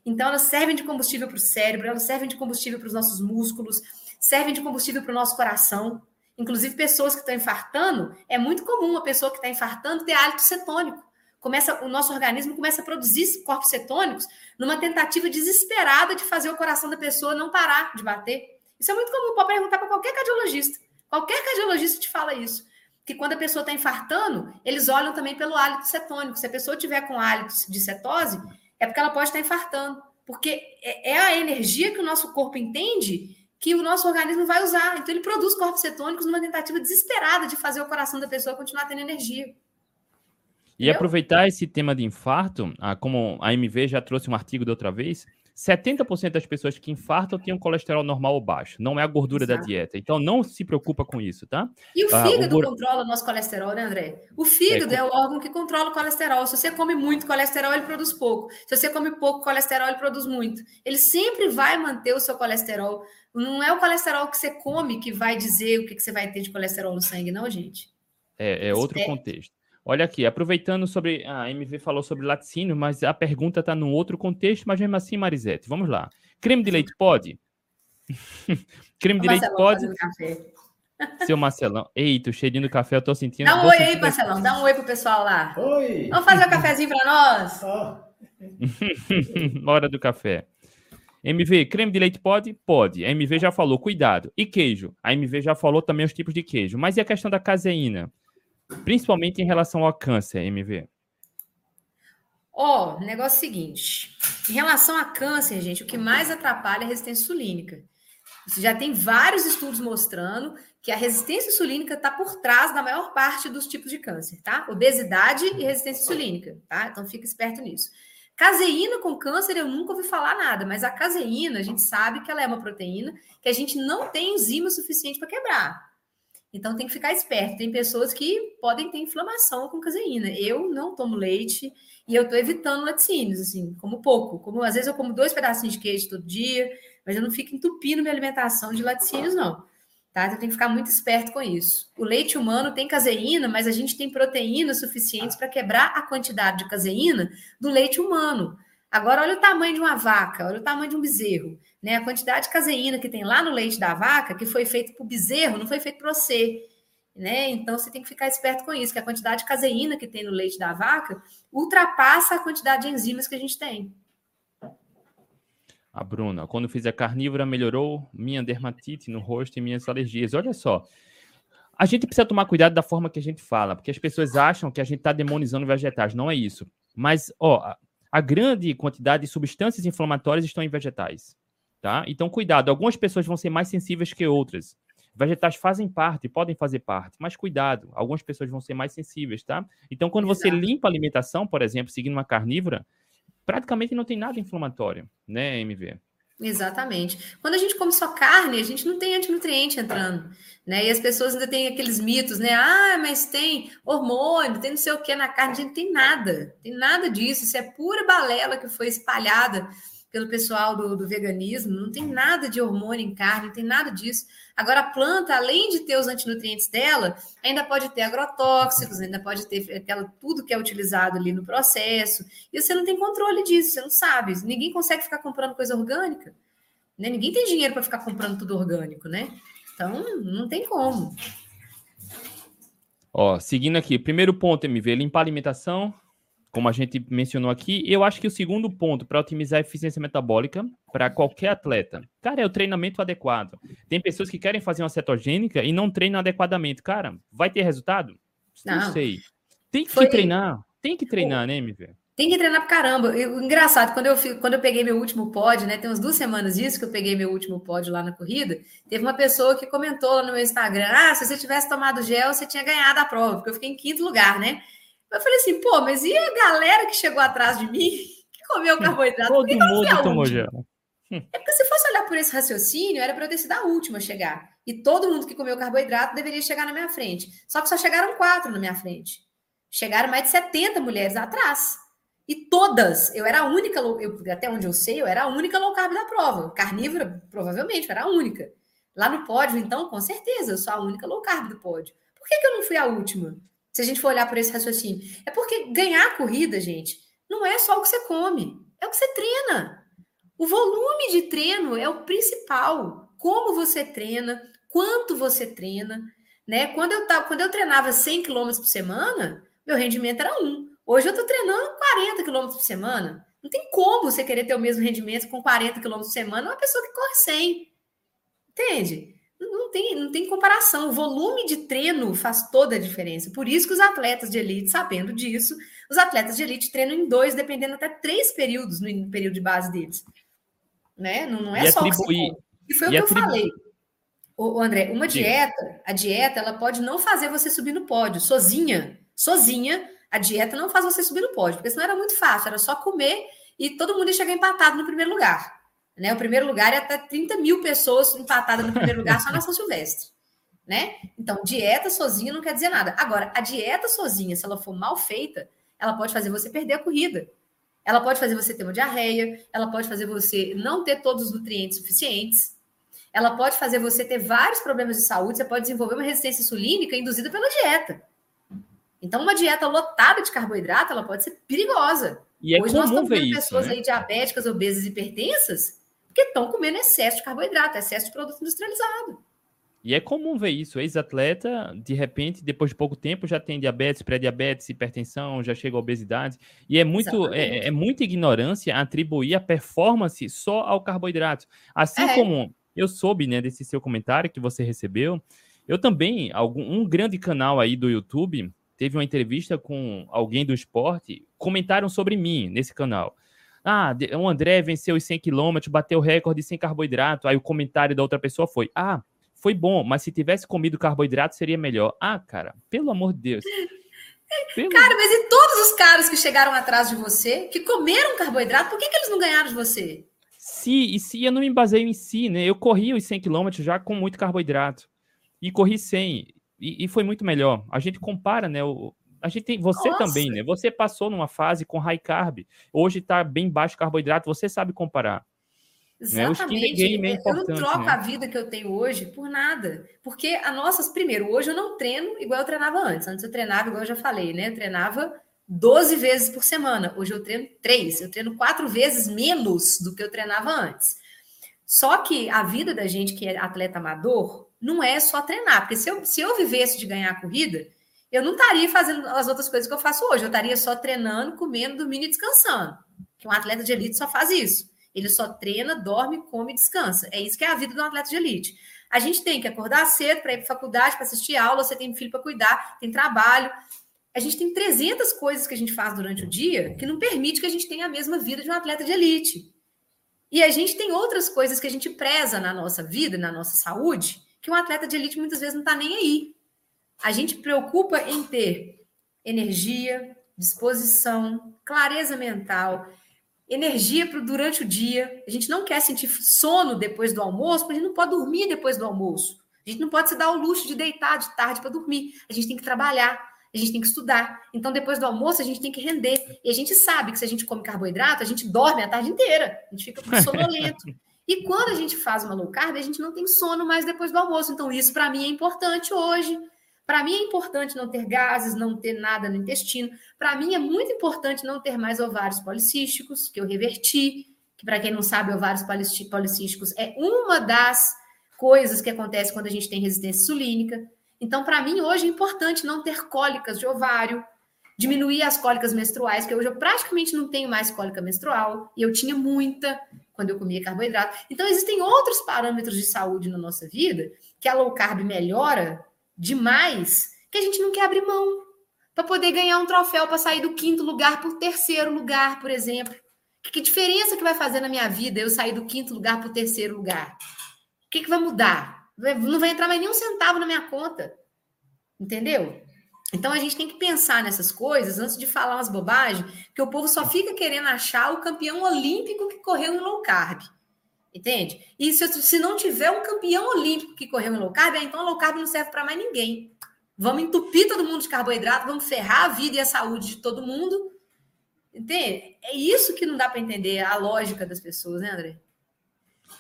Então, elas servem de combustível para o cérebro, elas servem de combustível para os nossos músculos, servem de combustível para o nosso coração. Inclusive, pessoas que estão infartando, é muito comum uma pessoa que está infartando ter hálito cetônico. Começa, o nosso organismo começa a produzir corpos cetônicos numa tentativa desesperada de fazer o coração da pessoa não parar de bater. Isso é muito comum, pode perguntar para qualquer cardiologista. Qualquer cardiologista te fala isso. que quando a pessoa está infartando, eles olham também pelo hálito cetônico. Se a pessoa tiver com hálito de cetose, é porque ela pode estar infartando. Porque é, é a energia que o nosso corpo entende que o nosso organismo vai usar. Então, ele produz corpos cetônicos numa tentativa desesperada de fazer o coração da pessoa continuar tendo energia. E Entendeu? aproveitar esse tema de infarto, ah, como a MV já trouxe um artigo da outra vez, 70% das pessoas que infartam têm um colesterol normal ou baixo. Não é a gordura Exato. da dieta. Então não se preocupa com isso, tá? E o fígado ah, o... controla o nosso colesterol, né, André? O fígado é, é, o órgão que controla o colesterol. Se você come muito colesterol, ele produz pouco. Se você come pouco colesterol, ele produz muito. Ele sempre vai manter o seu colesterol. Não é o colesterol que você come que vai dizer o que você vai ter de colesterol no sangue, não, gente. É, é outro contexto. Olha aqui, aproveitando sobre. A MV falou sobre laticínio, mas a pergunta está num outro contexto, mas mesmo assim, Marisete, vamos lá. Creme de leite pode? Creme de leite pode? Seu Marcelão. Eita, o cheirinho do café eu tô sentindo. Dá um oi aí, Marcelão. Dá um oi pro pessoal lá. Oi. Vamos fazer um cafezinho para nós? Oh. Hora do café. MV, creme de leite pode? Pode. A MV já falou, cuidado. E queijo? A MV já falou também os tipos de queijo. Mas e a questão da caseína? Principalmente em relação ao câncer, MV. Ó, oh, negócio seguinte. Em relação a câncer, gente, o que mais atrapalha é a resistência insulínica. Já tem vários estudos mostrando que a resistência insulínica está por trás da maior parte dos tipos de câncer, tá? Obesidade e resistência insulínica, tá? Então fica esperto nisso. Caseína com câncer eu nunca ouvi falar nada, mas a caseína a gente sabe que ela é uma proteína que a gente não tem enzima suficiente para quebrar. Então tem que ficar esperto. Tem pessoas que podem ter inflamação com caseína. Eu não tomo leite e eu estou evitando laticínios, assim, como pouco. Como às vezes eu como dois pedacinhos de queijo todo dia, mas eu não fico entupindo minha alimentação de laticínios, não. Tá? Então tem que ficar muito esperto com isso. O leite humano tem caseína, mas a gente tem proteínas suficientes para quebrar a quantidade de caseína do leite humano. Agora, olha o tamanho de uma vaca, olha o tamanho de um bezerro. Né? A quantidade de caseína que tem lá no leite da vaca, que foi feito para o bezerro, não foi feito para você. Né? Então, você tem que ficar esperto com isso, que a quantidade de caseína que tem no leite da vaca ultrapassa a quantidade de enzimas que a gente tem. A Bruna, quando fiz a carnívora, melhorou minha dermatite no rosto e minhas alergias. Olha só, a gente precisa tomar cuidado da forma que a gente fala, porque as pessoas acham que a gente está demonizando vegetais. Não é isso. Mas, ó, a grande quantidade de substâncias inflamatórias estão em vegetais. Tá? Então, cuidado. Algumas pessoas vão ser mais sensíveis que outras. Vegetais fazem parte, podem fazer parte, mas cuidado. Algumas pessoas vão ser mais sensíveis, tá? Então, quando Exato. você limpa a alimentação, por exemplo, seguindo uma carnívora, praticamente não tem nada inflamatório, né, MV? Exatamente. Quando a gente come só carne, a gente não tem antinutriente entrando, né? E as pessoas ainda têm aqueles mitos, né? Ah, mas tem hormônio, tem não sei o que na carne. A gente tem nada, tem nada disso. Isso é pura balela que foi espalhada pelo pessoal do, do, veganismo, não tem nada de hormônio em carne, não tem nada disso. Agora, a planta, além de ter os antinutrientes dela, ainda pode ter agrotóxicos, ainda pode ter aquela, tudo que é utilizado ali no processo, e você não tem controle disso, você não sabe. Ninguém consegue ficar comprando coisa orgânica. Né? Ninguém tem dinheiro para ficar comprando tudo orgânico, né? Então, não tem como. Ó, seguindo aqui, primeiro ponto, MV, limpar a alimentação, como a gente mencionou aqui, eu acho que o segundo ponto para otimizar a eficiência metabólica para qualquer atleta, cara, é o treinamento adequado. Tem pessoas que querem fazer uma cetogênica e não treinam adequadamente. Cara, vai ter resultado? Não, não sei. Tem que Foi... treinar, tem que treinar, né, MV? Tem que treinar pra caramba. Eu, engraçado, quando eu, quando eu peguei meu último pod, né? Tem umas duas semanas disso que eu peguei meu último pod lá na corrida. Teve uma pessoa que comentou lá no meu Instagram: Ah, se você tivesse tomado gel, você tinha ganhado a prova, porque eu fiquei em quinto lugar, né? Eu falei assim, pô, mas e a galera que chegou atrás de mim, que comeu carboidrato? Todo mundo tomou gel. É porque se fosse olhar por esse raciocínio, era para eu ter sido a última a chegar. E todo mundo que comeu carboidrato deveria chegar na minha frente. Só que só chegaram quatro na minha frente. Chegaram mais de 70 mulheres atrás. E todas, eu era a única, eu, até onde eu sei, eu era a única low carb da prova. Carnívora, provavelmente, eu era a única. Lá no pódio, então, com certeza, eu sou a única low carb do pódio. Por que, que eu não fui a última? Se a gente for olhar por esse raciocínio. É porque ganhar a corrida, gente, não é só o que você come, é o que você treina. O volume de treino é o principal. Como você treina, quanto você treina. Né? Quando, eu tava, quando eu treinava 100 km por semana, meu rendimento era 1. Hoje eu estou treinando 40 km por semana. Não tem como você querer ter o mesmo rendimento com 40 km por semana uma pessoa que corre 100. Entende? Não tem, não tem comparação. O volume de treino faz toda a diferença. Por isso que os atletas de elite, sabendo disso, os atletas de elite treinam em dois, dependendo até três períodos no período de base deles. Né? Não, não é e só atribuir, o que E foi o que eu falei. O, André, uma dieta, a dieta, ela pode não fazer você subir no pódio, sozinha. Sozinha, a dieta não faz você subir no pódio, porque senão era muito fácil, era só comer e todo mundo ia chegar empatado no primeiro lugar. Né? O primeiro lugar é até 30 mil pessoas empatadas no primeiro lugar só na São Silvestre. Né? Então, dieta sozinha não quer dizer nada. Agora, a dieta sozinha, se ela for mal feita, ela pode fazer você perder a corrida. Ela pode fazer você ter uma diarreia, ela pode fazer você não ter todos os nutrientes suficientes, ela pode fazer você ter vários problemas de saúde, você pode desenvolver uma resistência insulínica induzida pela dieta. Então, uma dieta lotada de carboidrato, ela pode ser perigosa. E é Hoje nós estamos vendo pessoas né? aí diabéticas, obesas, hipertensas, que estão comendo excesso de carboidrato, excesso de produto industrializado. E é comum ver isso. Ex-atleta, de repente, depois de pouco tempo, já tem diabetes, pré-diabetes, hipertensão, já chega a obesidade. E é muito é, é, muita ignorância atribuir a performance só ao carboidrato. Assim é. como eu soube, né, desse seu comentário que você recebeu, eu também, algum, um grande canal aí do YouTube, teve uma entrevista com alguém do esporte, comentaram sobre mim nesse canal. Ah, o André venceu os 100 km, bateu o recorde sem carboidrato. Aí o comentário da outra pessoa foi: Ah, foi bom, mas se tivesse comido carboidrato seria melhor. Ah, cara, pelo amor de Deus. Pelo... Cara, mas e todos os caras que chegaram atrás de você, que comeram carboidrato, por que, que eles não ganharam de você? Se, e se eu não me baseio em si, né? Eu corri os 100 km já com muito carboidrato. E corri 100. E, e foi muito melhor. A gente compara, né? O, a gente tem, você Nossa. também, né? Você passou numa fase com high carb, hoje está bem baixo carboidrato, você sabe comparar. Né? Exatamente. Né? É eu não troco né? a vida que eu tenho hoje por nada. Porque a nossas, primeiro, hoje eu não treino igual eu treinava antes. Antes eu treinava, igual eu já falei, né? Eu treinava 12 vezes por semana. Hoje eu treino três. Eu treino quatro vezes menos do que eu treinava antes. Só que a vida da gente que é atleta amador não é só treinar. Porque se eu, se eu vivesse de ganhar a corrida, eu não estaria fazendo as outras coisas que eu faço hoje. Eu estaria só treinando, comendo, dormindo e descansando. Que um atleta de elite só faz isso. Ele só treina, dorme, come e descansa. É isso que é a vida de um atleta de elite. A gente tem que acordar cedo para ir para faculdade, para assistir aula, você tem filho para cuidar, tem trabalho. A gente tem 300 coisas que a gente faz durante o dia que não permite que a gente tenha a mesma vida de um atleta de elite. E a gente tem outras coisas que a gente preza na nossa vida, na nossa saúde, que um atleta de elite muitas vezes não está nem aí. A gente preocupa em ter energia, disposição, clareza mental, energia para durante o dia. A gente não quer sentir sono depois do almoço, porque a gente não pode dormir depois do almoço. A gente não pode se dar o luxo de deitar de tarde para dormir. A gente tem que trabalhar, a gente tem que estudar. Então, depois do almoço, a gente tem que render. E a gente sabe que se a gente come carboidrato, a gente dorme a tarde inteira. A gente fica sonolento. e quando a gente faz uma low carb, a gente não tem sono mais depois do almoço. Então, isso para mim é importante hoje. Para mim é importante não ter gases, não ter nada no intestino. Para mim é muito importante não ter mais ovários policísticos, que eu reverti. Que para quem não sabe, ovários policísticos é uma das coisas que acontece quando a gente tem resistência insulínica. Então, para mim, hoje é importante não ter cólicas de ovário, diminuir as cólicas menstruais, que hoje eu praticamente não tenho mais cólica menstrual, e eu tinha muita quando eu comia carboidrato. Então, existem outros parâmetros de saúde na nossa vida que a low carb melhora demais que a gente não quer abrir mão para poder ganhar um troféu para sair do quinto lugar para o terceiro lugar, por exemplo. Que, que, diferença que vai fazer na minha vida eu sair do quinto lugar para o terceiro lugar? O que, que vai mudar? Não vai entrar mais nem um centavo na minha conta. Entendeu? Então a gente tem que pensar nessas coisas antes de falar umas bobagens, que o povo só fica querendo achar o campeão olímpico que correu em low carb. Entende? E se, se não tiver um campeão olímpico que correu em low carb, então low carb não serve para mais ninguém. Vamos entupir todo mundo de carboidrato, vamos ferrar a vida e a saúde de todo mundo. Entende? É isso que não dá para entender a lógica das pessoas, né, André?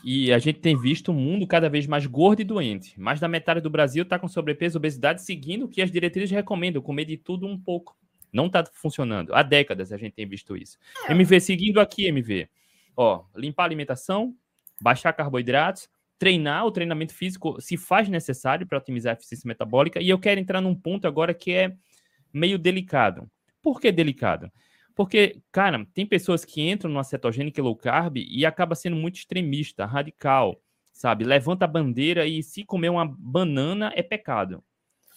E a gente tem visto um mundo cada vez mais gordo e doente. Mais da metade do Brasil está com sobrepeso e obesidade, seguindo o que as diretrizes recomendam, comer de tudo um pouco. Não está funcionando. Há décadas a gente tem visto isso. É. MV, seguindo aqui, MV. Ó, limpar a alimentação, baixar carboidratos, treinar, o treinamento físico se faz necessário para otimizar a eficiência metabólica. E eu quero entrar num ponto agora que é meio delicado. Por que delicado? Porque, cara, tem pessoas que entram numa cetogênica low carb e acaba sendo muito extremista, radical. sabe, levanta a bandeira e se comer uma banana é pecado.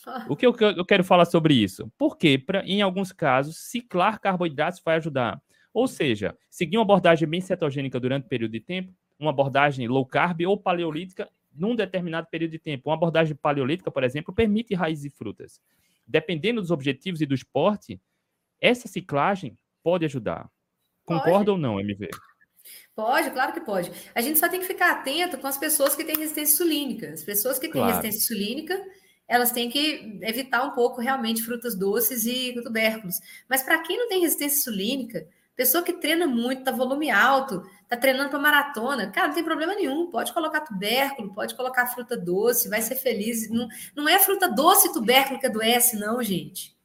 O que eu, eu quero falar sobre isso? Porque, pra, em alguns casos, ciclar carboidratos vai ajudar. Ou seja, seguir uma abordagem bem cetogênica durante um período de tempo, uma abordagem low carb ou paleolítica num determinado período de tempo. Uma abordagem paleolítica, por exemplo, permite raízes e frutas. Dependendo dos objetivos e do esporte, essa ciclagem pode ajudar. Concorda ou não, MV? Pode, claro que pode. A gente só tem que ficar atento com as pessoas que têm resistência insulínica. As pessoas que têm claro. resistência insulínica, elas têm que evitar um pouco realmente frutas doces e tubérculos. Mas para quem não tem resistência insulínica, pessoa que treina muito, tá volume alto, tá treinando para maratona, cara, não tem problema nenhum. Pode colocar tubérculo, pode colocar fruta doce, vai ser feliz. Não, não é fruta doce e tubérculo que adoece, não, gente.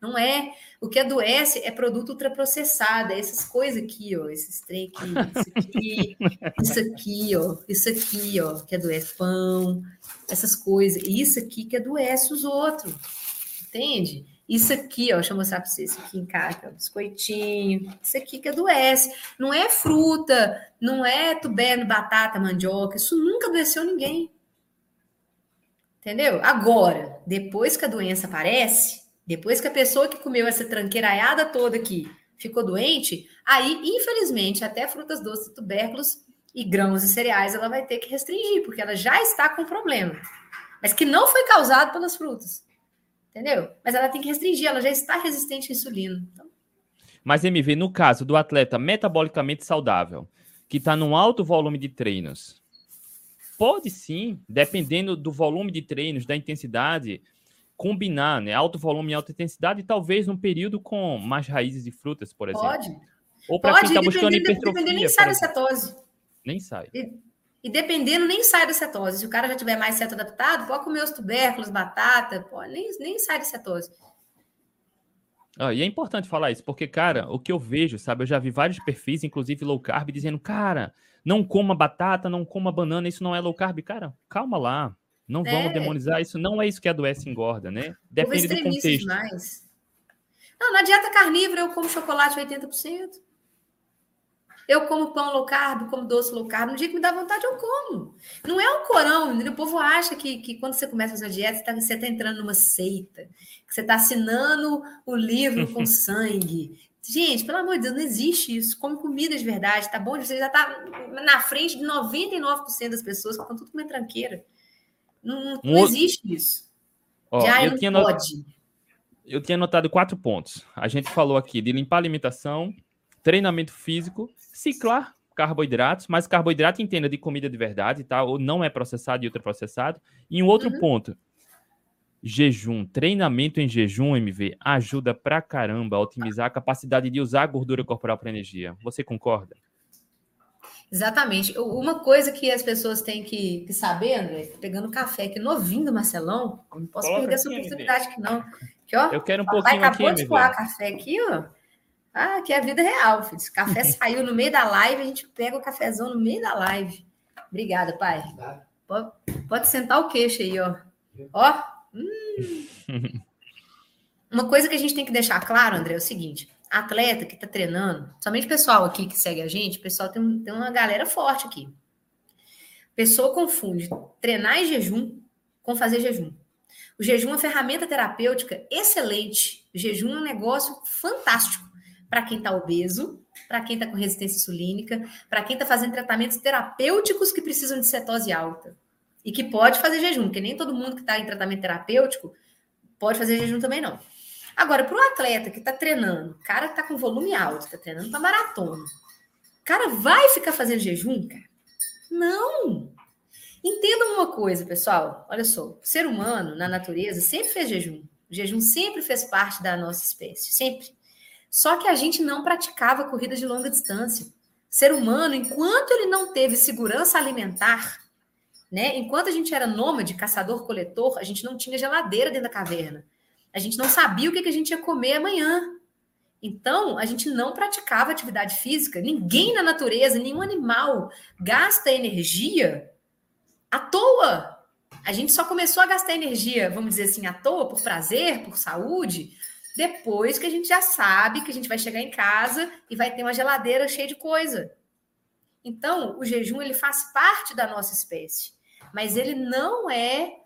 Não é. O que adoece é produto ultraprocessado, é essas coisas aqui, ó, esses trem aqui, isso aqui, isso aqui, ó, isso aqui, ó, que adoece pão, essas coisas, isso aqui que adoece os outros, entende? Isso aqui, ó, deixa eu mostrar para vocês, isso aqui em casa, biscoitinho, isso aqui que adoece. Não é fruta, não é tubérculo, batata, mandioca, isso nunca adoeceu ninguém. Entendeu? Agora, depois que a doença aparece, depois que a pessoa que comeu essa tranqueiraiada toda aqui ficou doente, aí, infelizmente, até frutas doces, tubérculos e grãos e cereais ela vai ter que restringir, porque ela já está com problema. Mas que não foi causado pelas frutas. Entendeu? Mas ela tem que restringir, ela já está resistente à insulina. Então... Mas, MV, no caso do atleta metabolicamente saudável, que está num alto volume de treinos, pode sim, dependendo do volume de treinos, da intensidade, combinar, né? Alto volume e alta intensidade, talvez num período com mais raízes e frutas, por exemplo. Pode. Ou para quem está buscando hipertrofia. Dependendo, nem sai da cetose. Nem sai. E, e, dependendo, nem sai da cetose. Se o cara já tiver mais ceto adaptado, pode comer os tubérculos, batata, pode, nem, nem sai da cetose. Ah, e é importante falar isso, porque, cara, o que eu vejo, sabe? Eu já vi vários perfis, inclusive low carb, dizendo, cara, não coma batata, não coma banana, isso não é low carb. Cara, calma lá. Não é. vamos demonizar isso, não é isso que adoece e engorda, né? Depende do contexto. Demais. Não, na dieta carnívora eu como chocolate 80%. Eu como pão low carb, como doce low carb. No dia que me dá vontade, eu como. Não é um corão. O povo acha que, que quando você começa a fazer dieta, você está tá entrando numa seita. Que você está assinando o livro com sangue. Gente, pelo amor de Deus, não existe isso. Come comida de verdade, tá bom? Você já está na frente de 99% das pessoas que estão tudo comendo tranqueira. Não, não existe isso. Ó, Já eu tinha pode. Eu tinha anotado quatro pontos. A gente falou aqui de limpar a alimentação, treinamento físico, ciclar carboidratos, mas carboidrato entenda de comida de verdade, tá? Ou não é processado e ultraprocessado. E um outro uhum. ponto, jejum, treinamento em jejum, MV, ajuda pra caramba a otimizar a capacidade de usar a gordura corporal para energia. Você concorda? Exatamente. Uma coisa que as pessoas têm que, que saber, André, pegando café aqui novinho do Marcelão, não posso Coloca perder essa oportunidade aqui, não. Aqui, ó, Eu quero um pouquinho acabou aqui, de coar café aqui, ó. Ah, aqui é a vida real, filho. O café saiu no meio da live, a gente pega o cafezão no meio da live. Obrigada, pai. Pode, pode sentar o queixo aí, ó. Ó. Hum. Uma coisa que a gente tem que deixar claro, André, é o seguinte: atleta que está treinando, somente o pessoal aqui que segue a gente, pessoal tem, tem uma galera forte aqui. Pessoa confunde treinar em jejum com fazer jejum. O jejum é uma ferramenta terapêutica excelente. O jejum é um negócio fantástico para quem está obeso, para quem está com resistência insulínica, para quem está fazendo tratamentos terapêuticos que precisam de cetose alta. E que pode fazer jejum, porque nem todo mundo que está em tratamento terapêutico pode fazer jejum também, não. Agora, para o atleta que está treinando, o cara está com volume alto, está treinando para maratona, o cara vai ficar fazendo jejum, cara? Não! Entendam uma coisa, pessoal. Olha só, o ser humano, na natureza, sempre fez jejum. O jejum sempre fez parte da nossa espécie, sempre. Só que a gente não praticava corridas de longa distância. O ser humano, enquanto ele não teve segurança alimentar, né? Enquanto a gente era nômade, caçador-coletor, a gente não tinha geladeira dentro da caverna. A gente não sabia o que, a gente ia comer amanhã. Então, a gente não praticava atividade física. Ninguém na natureza, nenhum animal gasta energia à toa. A gente só começou a gastar energia, vamos dizer assim, à toa, por prazer, por saúde, depois que a gente já sabe que a gente vai chegar em casa e vai ter uma geladeira cheia de coisa. Então, o jejum ele faz parte da nossa espécie, mas ele não é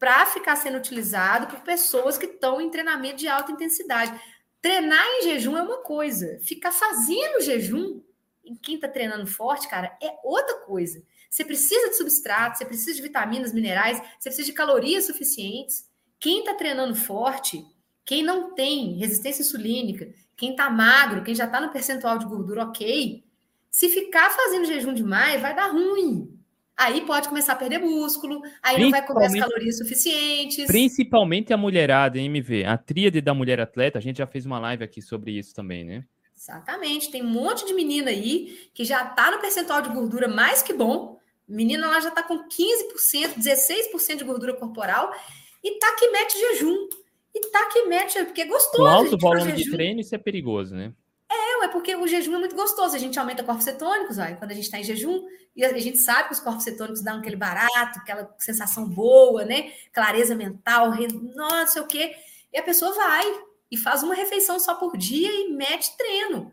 para ficar sendo utilizado por pessoas que estão em treinamento de alta intensidade. Treinar em jejum é uma coisa, ficar fazendo jejum em quem está treinando forte, cara, é outra coisa. Você precisa de substrato, você precisa de vitaminas, minerais, você precisa de calorias suficientes. Quem está treinando forte, quem não tem resistência insulínica, quem está magro, quem já está no percentual de gordura ok, se ficar fazendo jejum demais, vai dar ruim. Aí pode começar a perder músculo, aí não vai comer as calorias suficientes. Principalmente a mulherada, MV, a tríade da mulher atleta, a gente já fez uma live aqui sobre isso também, né? Exatamente. Tem um monte de menina aí que já está no percentual de gordura mais que bom. Menina lá já está com 15%, 16% de gordura corporal e tá que mete jejum. E tá que mete, porque é gostoso. Com alto volume de treino, isso é perigoso, né? É, é porque o jejum é muito gostoso. A gente aumenta corpos cetônicos, vai, quando a gente está em jejum, e a gente sabe que os corpos cetônicos dão aquele barato, aquela sensação boa, né? Clareza mental, não sei o quê. E a pessoa vai, e faz uma refeição só por dia e mete treino.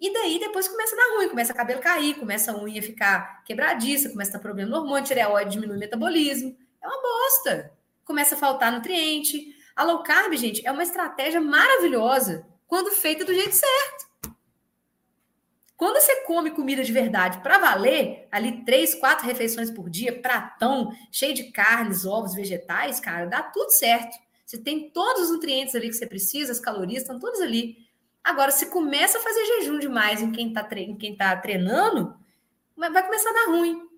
E daí depois começa a dar ruim, começa a cabelo cair, começa a unha ficar quebradiça, começa a dar problema no hormônio, tireoide diminui o metabolismo. É uma bosta. Começa a faltar nutriente. A low carb, gente, é uma estratégia maravilhosa quando feita do jeito certo. Quando você come comida de verdade para valer, ali três, quatro refeições por dia, pratão, cheio de carnes, ovos, vegetais, cara, dá tudo certo. Você tem todos os nutrientes ali que você precisa, as calorias estão todas ali. Agora, se começa a fazer jejum demais em quem está tre tá treinando, vai começar a dar ruim.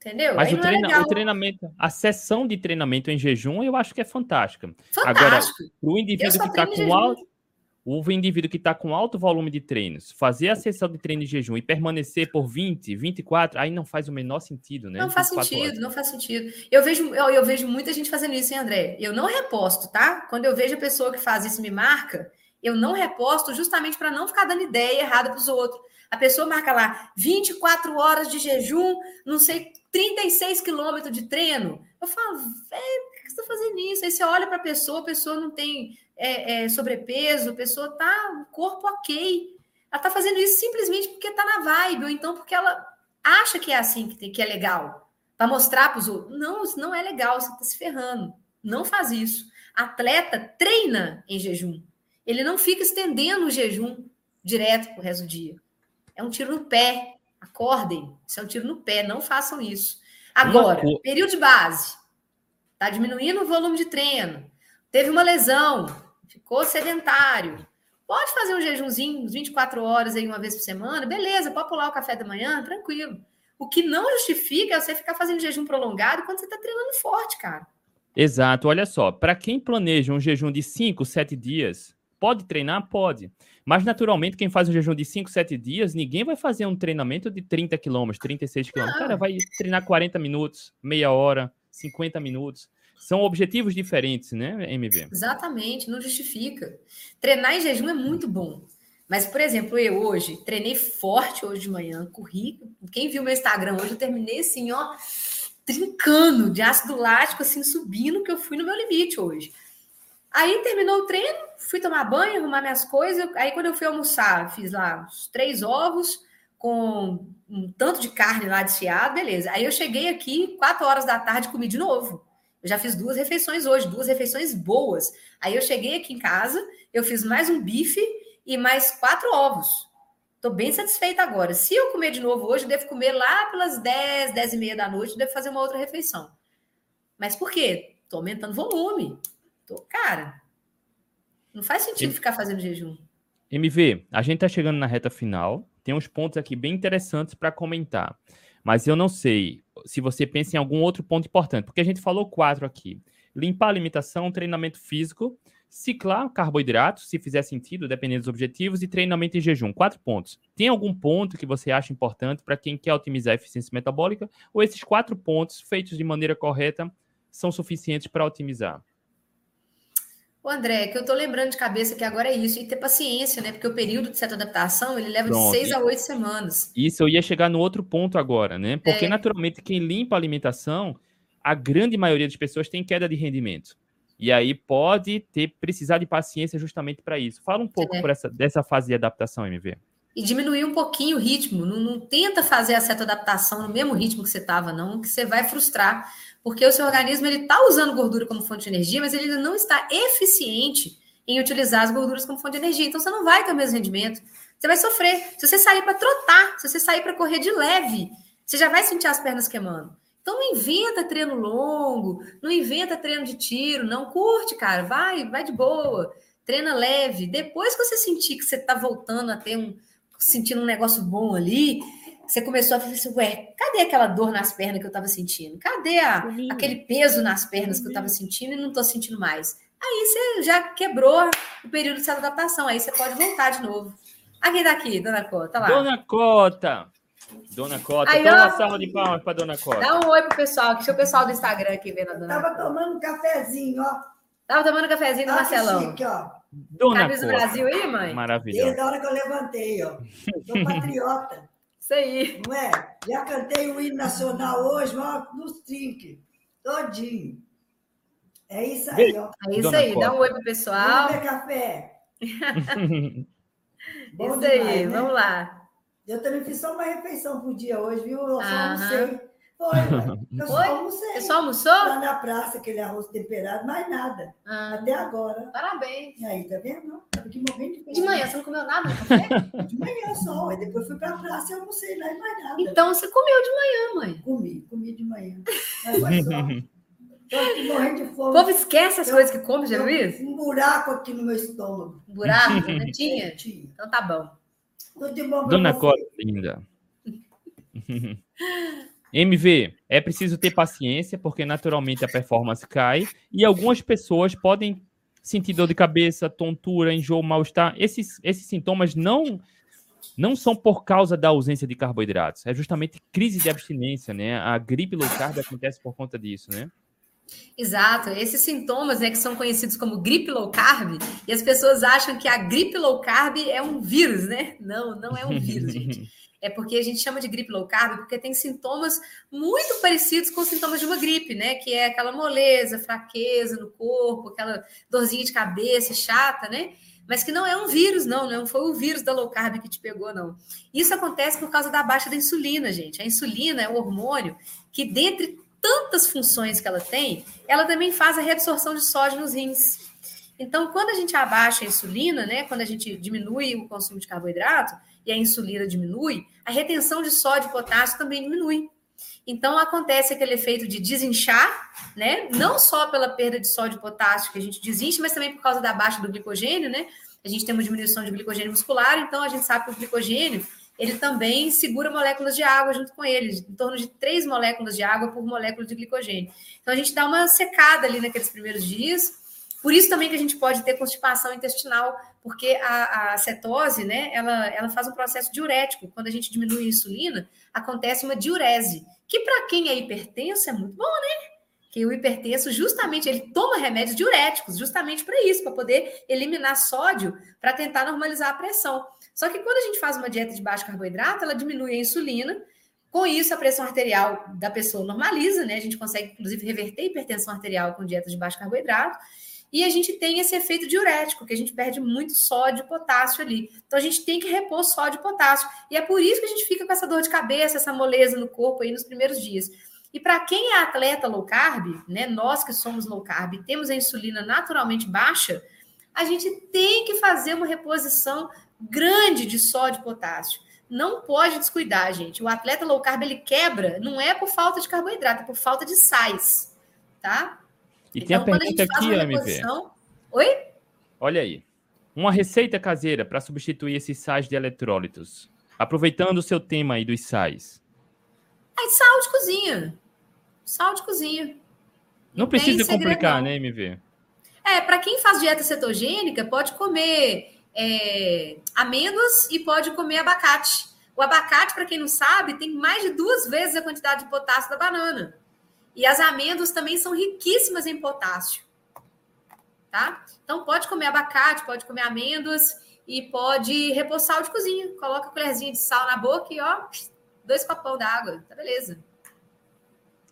Entendeu? Mas o, é treina, é o, treinamento, a sessão de treinamento em jejum, eu acho que é fantástica. Fantástico. Agora, o indivíduo que está com alto o indivíduo que está com alto volume de treinos, fazer a sessão de treino de jejum e permanecer por 20, 24, aí não faz o menor sentido, né? Não faz sentido, horas. não faz sentido. Eu vejo, eu, eu, vejo muita gente fazendo isso, hein, André? Eu não reposto, tá? Quando eu vejo a pessoa que faz isso me marca, eu não reposto justamente para não ficar dando ideia errada para os outros. A pessoa marca lá 24 horas de jejum, não sei, 36 quilômetros de treino. Eu falo, velho, por que você está fazendo isso? Aí você olha para a pessoa, a pessoa não tem é, é, sobrepeso, a pessoa tá o corpo ok. Ela tá fazendo isso simplesmente porque tá na vibe, ou então porque ela acha que é assim que, tem, que é legal. Para mostrar para os outros. Não, isso não é legal, você tá se ferrando. Não faz isso. Atleta treina em jejum. Ele não fica estendendo o jejum direto pro resto do dia. É um tiro no pé. Acordem. Isso é um tiro no pé. Não façam isso. Agora, período de base. Tá diminuindo o volume de treino. Teve uma lesão ficou sedentário. Pode fazer um jejumzinho, uns 24 horas aí uma vez por semana, beleza, pode pular o café da manhã, tranquilo. O que não justifica é você ficar fazendo jejum prolongado quando você está treinando forte, cara. Exato, olha só, para quem planeja um jejum de 5, 7 dias, pode treinar? Pode. Mas, naturalmente, quem faz um jejum de 5, 7 dias, ninguém vai fazer um treinamento de 30 quilômetros, 36 quilômetros. Cara, vai treinar 40 minutos, meia hora, 50 minutos. São objetivos diferentes, né, MV? Exatamente, não justifica. Treinar em jejum é muito bom. Mas, por exemplo, eu hoje treinei forte hoje de manhã, corri. Quem viu meu Instagram hoje, eu terminei assim, ó, trincando de ácido lático, assim, subindo, que eu fui no meu limite hoje. Aí terminou o treino, fui tomar banho, arrumar minhas coisas. Aí, quando eu fui almoçar, fiz lá uns três ovos com um tanto de carne lá desfiado, beleza. Aí eu cheguei aqui, quatro horas da tarde, comi de novo. Eu já fiz duas refeições hoje, duas refeições boas. Aí eu cheguei aqui em casa, eu fiz mais um bife e mais quatro ovos. Estou bem satisfeita agora. Se eu comer de novo hoje, devo comer lá pelas 10, 10 e meia da noite, devo fazer uma outra refeição. Mas por quê? Estou aumentando volume. Cara, não faz sentido ficar fazendo jejum. MV, a gente está chegando na reta final. Tem uns pontos aqui bem interessantes para comentar. Mas eu não sei se você pensa em algum outro ponto importante, porque a gente falou quatro aqui: limpar a alimentação, treinamento físico, ciclar carboidratos, se fizer sentido, dependendo dos objetivos, e treinamento em jejum. Quatro pontos. Tem algum ponto que você acha importante para quem quer otimizar a eficiência metabólica? Ou esses quatro pontos, feitos de maneira correta, são suficientes para otimizar? O André, que eu tô lembrando de cabeça que agora é isso, e ter paciência, né? Porque o período de certa adaptação ele leva Pronto. de seis a oito semanas. Isso, eu ia chegar no outro ponto agora, né? Porque é. naturalmente quem limpa a alimentação, a grande maioria das pessoas tem queda de rendimento. E aí pode ter precisar de paciência justamente para isso. Fala um pouco é. essa, dessa fase de adaptação, MV. e diminuir um pouquinho o ritmo. Não, não tenta fazer a certa adaptação no mesmo ritmo que você estava, não, que você vai frustrar, porque o seu organismo ele está usando gordura como fonte de energia, mas ele ainda não está eficiente em utilizar as gorduras como fonte de energia. Então você não vai ter o mesmo rendimento. Você vai sofrer. Se você sair para trotar, se você sair para correr de leve, você já vai sentir as pernas queimando. Então não inventa treino longo, não inventa treino de tiro, não curte, cara, vai, vai de boa, treina leve. Depois que você sentir que você está voltando a ter um, sentindo um negócio bom ali, você começou a falar assim, ué, cadê aquela dor nas pernas que eu estava sentindo? Cadê a, aquele peso nas pernas que eu estava sentindo e não estou sentindo mais? Aí você já quebrou o período de adaptação, aí você pode voltar de novo. Aqui daqui, dona Cota, lá. Dona Cota! Dona Cota, aí, uma salva de palmas para Dona Cota. Dá um oi pro pessoal, que o pessoal do Instagram aqui vendo a Dona Tava Cota. tomando um cafezinho, ó. Tava tomando um cafezinho do Marcelão. Chique, ó. Dona Camisa do Brasil aí, mãe? Maravilhoso. Desde a hora que eu levantei, ó. Sou patriota. Isso aí. Não é? Já cantei o hino nacional hoje, ó, nos trinques. Todinho. É isso aí, ó. É isso Dona aí. Dá um oi pro pessoal. Vamos café. Bom isso demais, aí, né? vamos lá. Eu também fiz só uma refeição por dia hoje, viu? Eu só almocei. Foi, eu só almocei. Você só almoçou? Lá na praça, aquele arroz temperado, mais nada. Ah, Até agora. Parabéns. E aí, tá vendo? Morrendo de De manhã, você não comeu nada café? De manhã só. Aí depois fui pra praça e almocei lá e mais nada. Então você comeu de manhã, mãe? Comi, comi de manhã. Mas foi só. morrendo de fome. O povo esquece as eu, coisas que come, já Luiz? Um buraco aqui no meu estômago. Um buraco? Não tinha? Tinha. Então tá bom Dona Cora, linda. MV, é preciso ter paciência, porque naturalmente a performance cai, e algumas pessoas podem sentir dor de cabeça, tontura, enjoo, mal-estar. Esses, esses sintomas não não são por causa da ausência de carboidratos, é justamente crise de abstinência, né? A gripe low carb acontece por conta disso, né? Exato, esses sintomas, né, que são conhecidos como gripe low carb, e as pessoas acham que a gripe low carb é um vírus, né? Não, não é um vírus, gente. É porque a gente chama de gripe low carb porque tem sintomas muito parecidos com os sintomas de uma gripe, né? Que é aquela moleza, fraqueza no corpo, aquela dorzinha de cabeça chata, né? Mas que não é um vírus, não, não foi o vírus da low carb que te pegou, não. Isso acontece por causa da baixa da insulina, gente. A insulina é o hormônio que, dentre tantas funções que ela tem, ela também faz a reabsorção de sódio nos rins. Então, quando a gente abaixa a insulina, né, quando a gente diminui o consumo de carboidrato e a insulina diminui, a retenção de sódio e potássio também diminui. Então, acontece aquele efeito de desinchar, né? Não só pela perda de sódio e potássio que a gente desincha, mas também por causa da baixa do glicogênio, né? A gente tem uma diminuição de glicogênio muscular, então a gente sabe que o glicogênio ele também segura moléculas de água junto com ele, em torno de três moléculas de água por molécula de glicogênio. Então a gente dá uma secada ali naqueles primeiros dias. Por isso também que a gente pode ter constipação intestinal, porque a, a cetose, né, ela, ela faz um processo diurético. Quando a gente diminui a insulina, acontece uma diurese, que para quem é hipertenso é muito bom, né? Que o hipertenso, justamente, ele toma remédios diuréticos, justamente para isso, para poder eliminar sódio, para tentar normalizar a pressão. Só que quando a gente faz uma dieta de baixo carboidrato, ela diminui a insulina, com isso a pressão arterial da pessoa normaliza, né? A gente consegue, inclusive, reverter a hipertensão arterial com dieta de baixo carboidrato. E a gente tem esse efeito diurético, que a gente perde muito sódio e potássio ali. Então a gente tem que repor sódio e potássio. E é por isso que a gente fica com essa dor de cabeça, essa moleza no corpo aí nos primeiros dias. E para quem é atleta low carb, né, nós que somos low carb, temos a insulina naturalmente baixa, a gente tem que fazer uma reposição grande de sódio e potássio. Não pode descuidar, gente. O atleta low carb ele quebra, não é por falta de carboidrato, é por falta de sais, tá? E então, tem a pergunta a aqui, MV. Oi? Olha aí. Uma receita caseira para substituir esses sais de eletrólitos. Aproveitando o seu tema aí dos sais. Aí, sal de cozinha. Sal de cozinha. Não, não precisa complicar, né, MV? É, para quem faz dieta cetogênica, pode comer é, amêndoas e pode comer abacate. O abacate, para quem não sabe, tem mais de duas vezes a quantidade de potássio da banana. E as amêndoas também são riquíssimas em potássio. Tá? Então, pode comer abacate, pode comer amêndoas e pode repor sal de cozinha. Coloca a colherzinha de sal na boca e, ó, dois copão d'água. Tá beleza.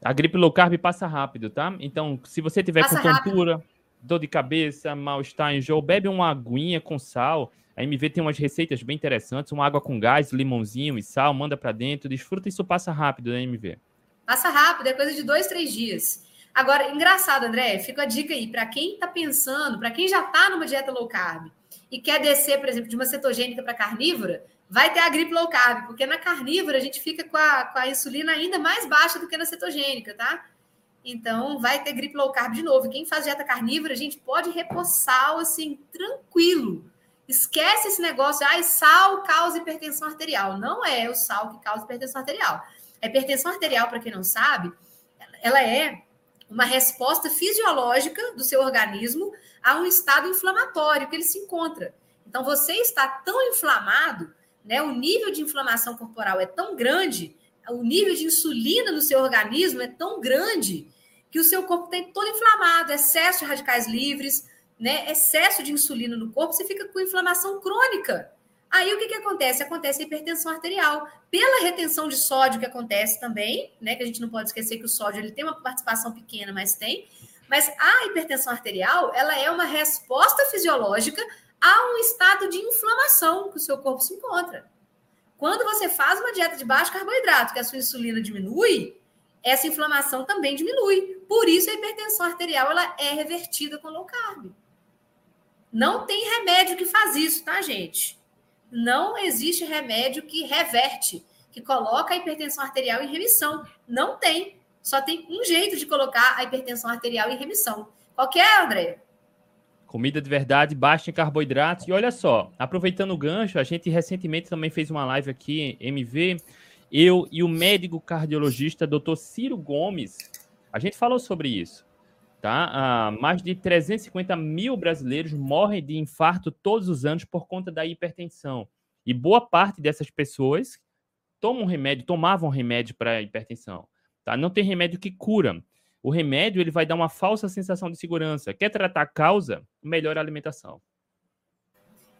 A gripe low carb passa rápido, tá? Então, se você tiver passa com tontura, rápido dor de cabeça, mal-estar, enjoo, bebe uma aguinha com sal, A MV tem umas receitas bem interessantes, uma água com gás, limãozinho e sal, manda para dentro, desfruta, isso passa rápido, né, MV? Passa rápido, é coisa de dois, três dias. Agora, engraçado, André, fica a dica aí, para quem está pensando, para quem já está numa dieta low carb e quer descer, por exemplo, de uma cetogênica para carnívora, vai ter a gripe low carb, porque na carnívora a gente fica com a, com a insulina ainda mais baixa do que na cetogênica, tá? Então, vai ter gripe low carb de novo. Quem faz dieta carnívora, a gente pode repousar assim, tranquilo. Esquece esse negócio, ah, sal causa hipertensão arterial. Não é o sal que causa hipertensão arterial. A hipertensão arterial, para quem não sabe, ela é uma resposta fisiológica do seu organismo a um estado inflamatório que ele se encontra. Então, você está tão inflamado, né, o nível de inflamação corporal é tão grande, o nível de insulina no seu organismo é tão grande que o seu corpo tem todo inflamado, excesso de radicais livres, né, excesso de insulina no corpo, você fica com inflamação crônica. Aí o que, que acontece? Acontece a hipertensão arterial. Pela retenção de sódio que acontece também, né? Que a gente não pode esquecer que o sódio ele tem uma participação pequena, mas tem. Mas a hipertensão arterial, ela é uma resposta fisiológica a um estado de inflamação que o seu corpo se encontra. Quando você faz uma dieta de baixo carboidrato, que a sua insulina diminui, essa inflamação também diminui. Por isso a hipertensão arterial ela é revertida com low carb. Não tem remédio que faz isso, tá, gente? Não existe remédio que reverte, que coloca a hipertensão arterial em remissão. Não tem. Só tem um jeito de colocar a hipertensão arterial em remissão. Qual que é, André? Comida de verdade, baixa em carboidratos. E olha só, aproveitando o gancho, a gente recentemente também fez uma live aqui, MV, eu e o médico cardiologista Dr. Ciro Gomes. A gente falou sobre isso. Tá? Ah, mais de 350 mil brasileiros morrem de infarto todos os anos por conta da hipertensão. E boa parte dessas pessoas tomam remédio, tomavam remédio para hipertensão. Tá? Não tem remédio que cura. O remédio ele vai dar uma falsa sensação de segurança. Quer tratar a causa? Melhor a alimentação.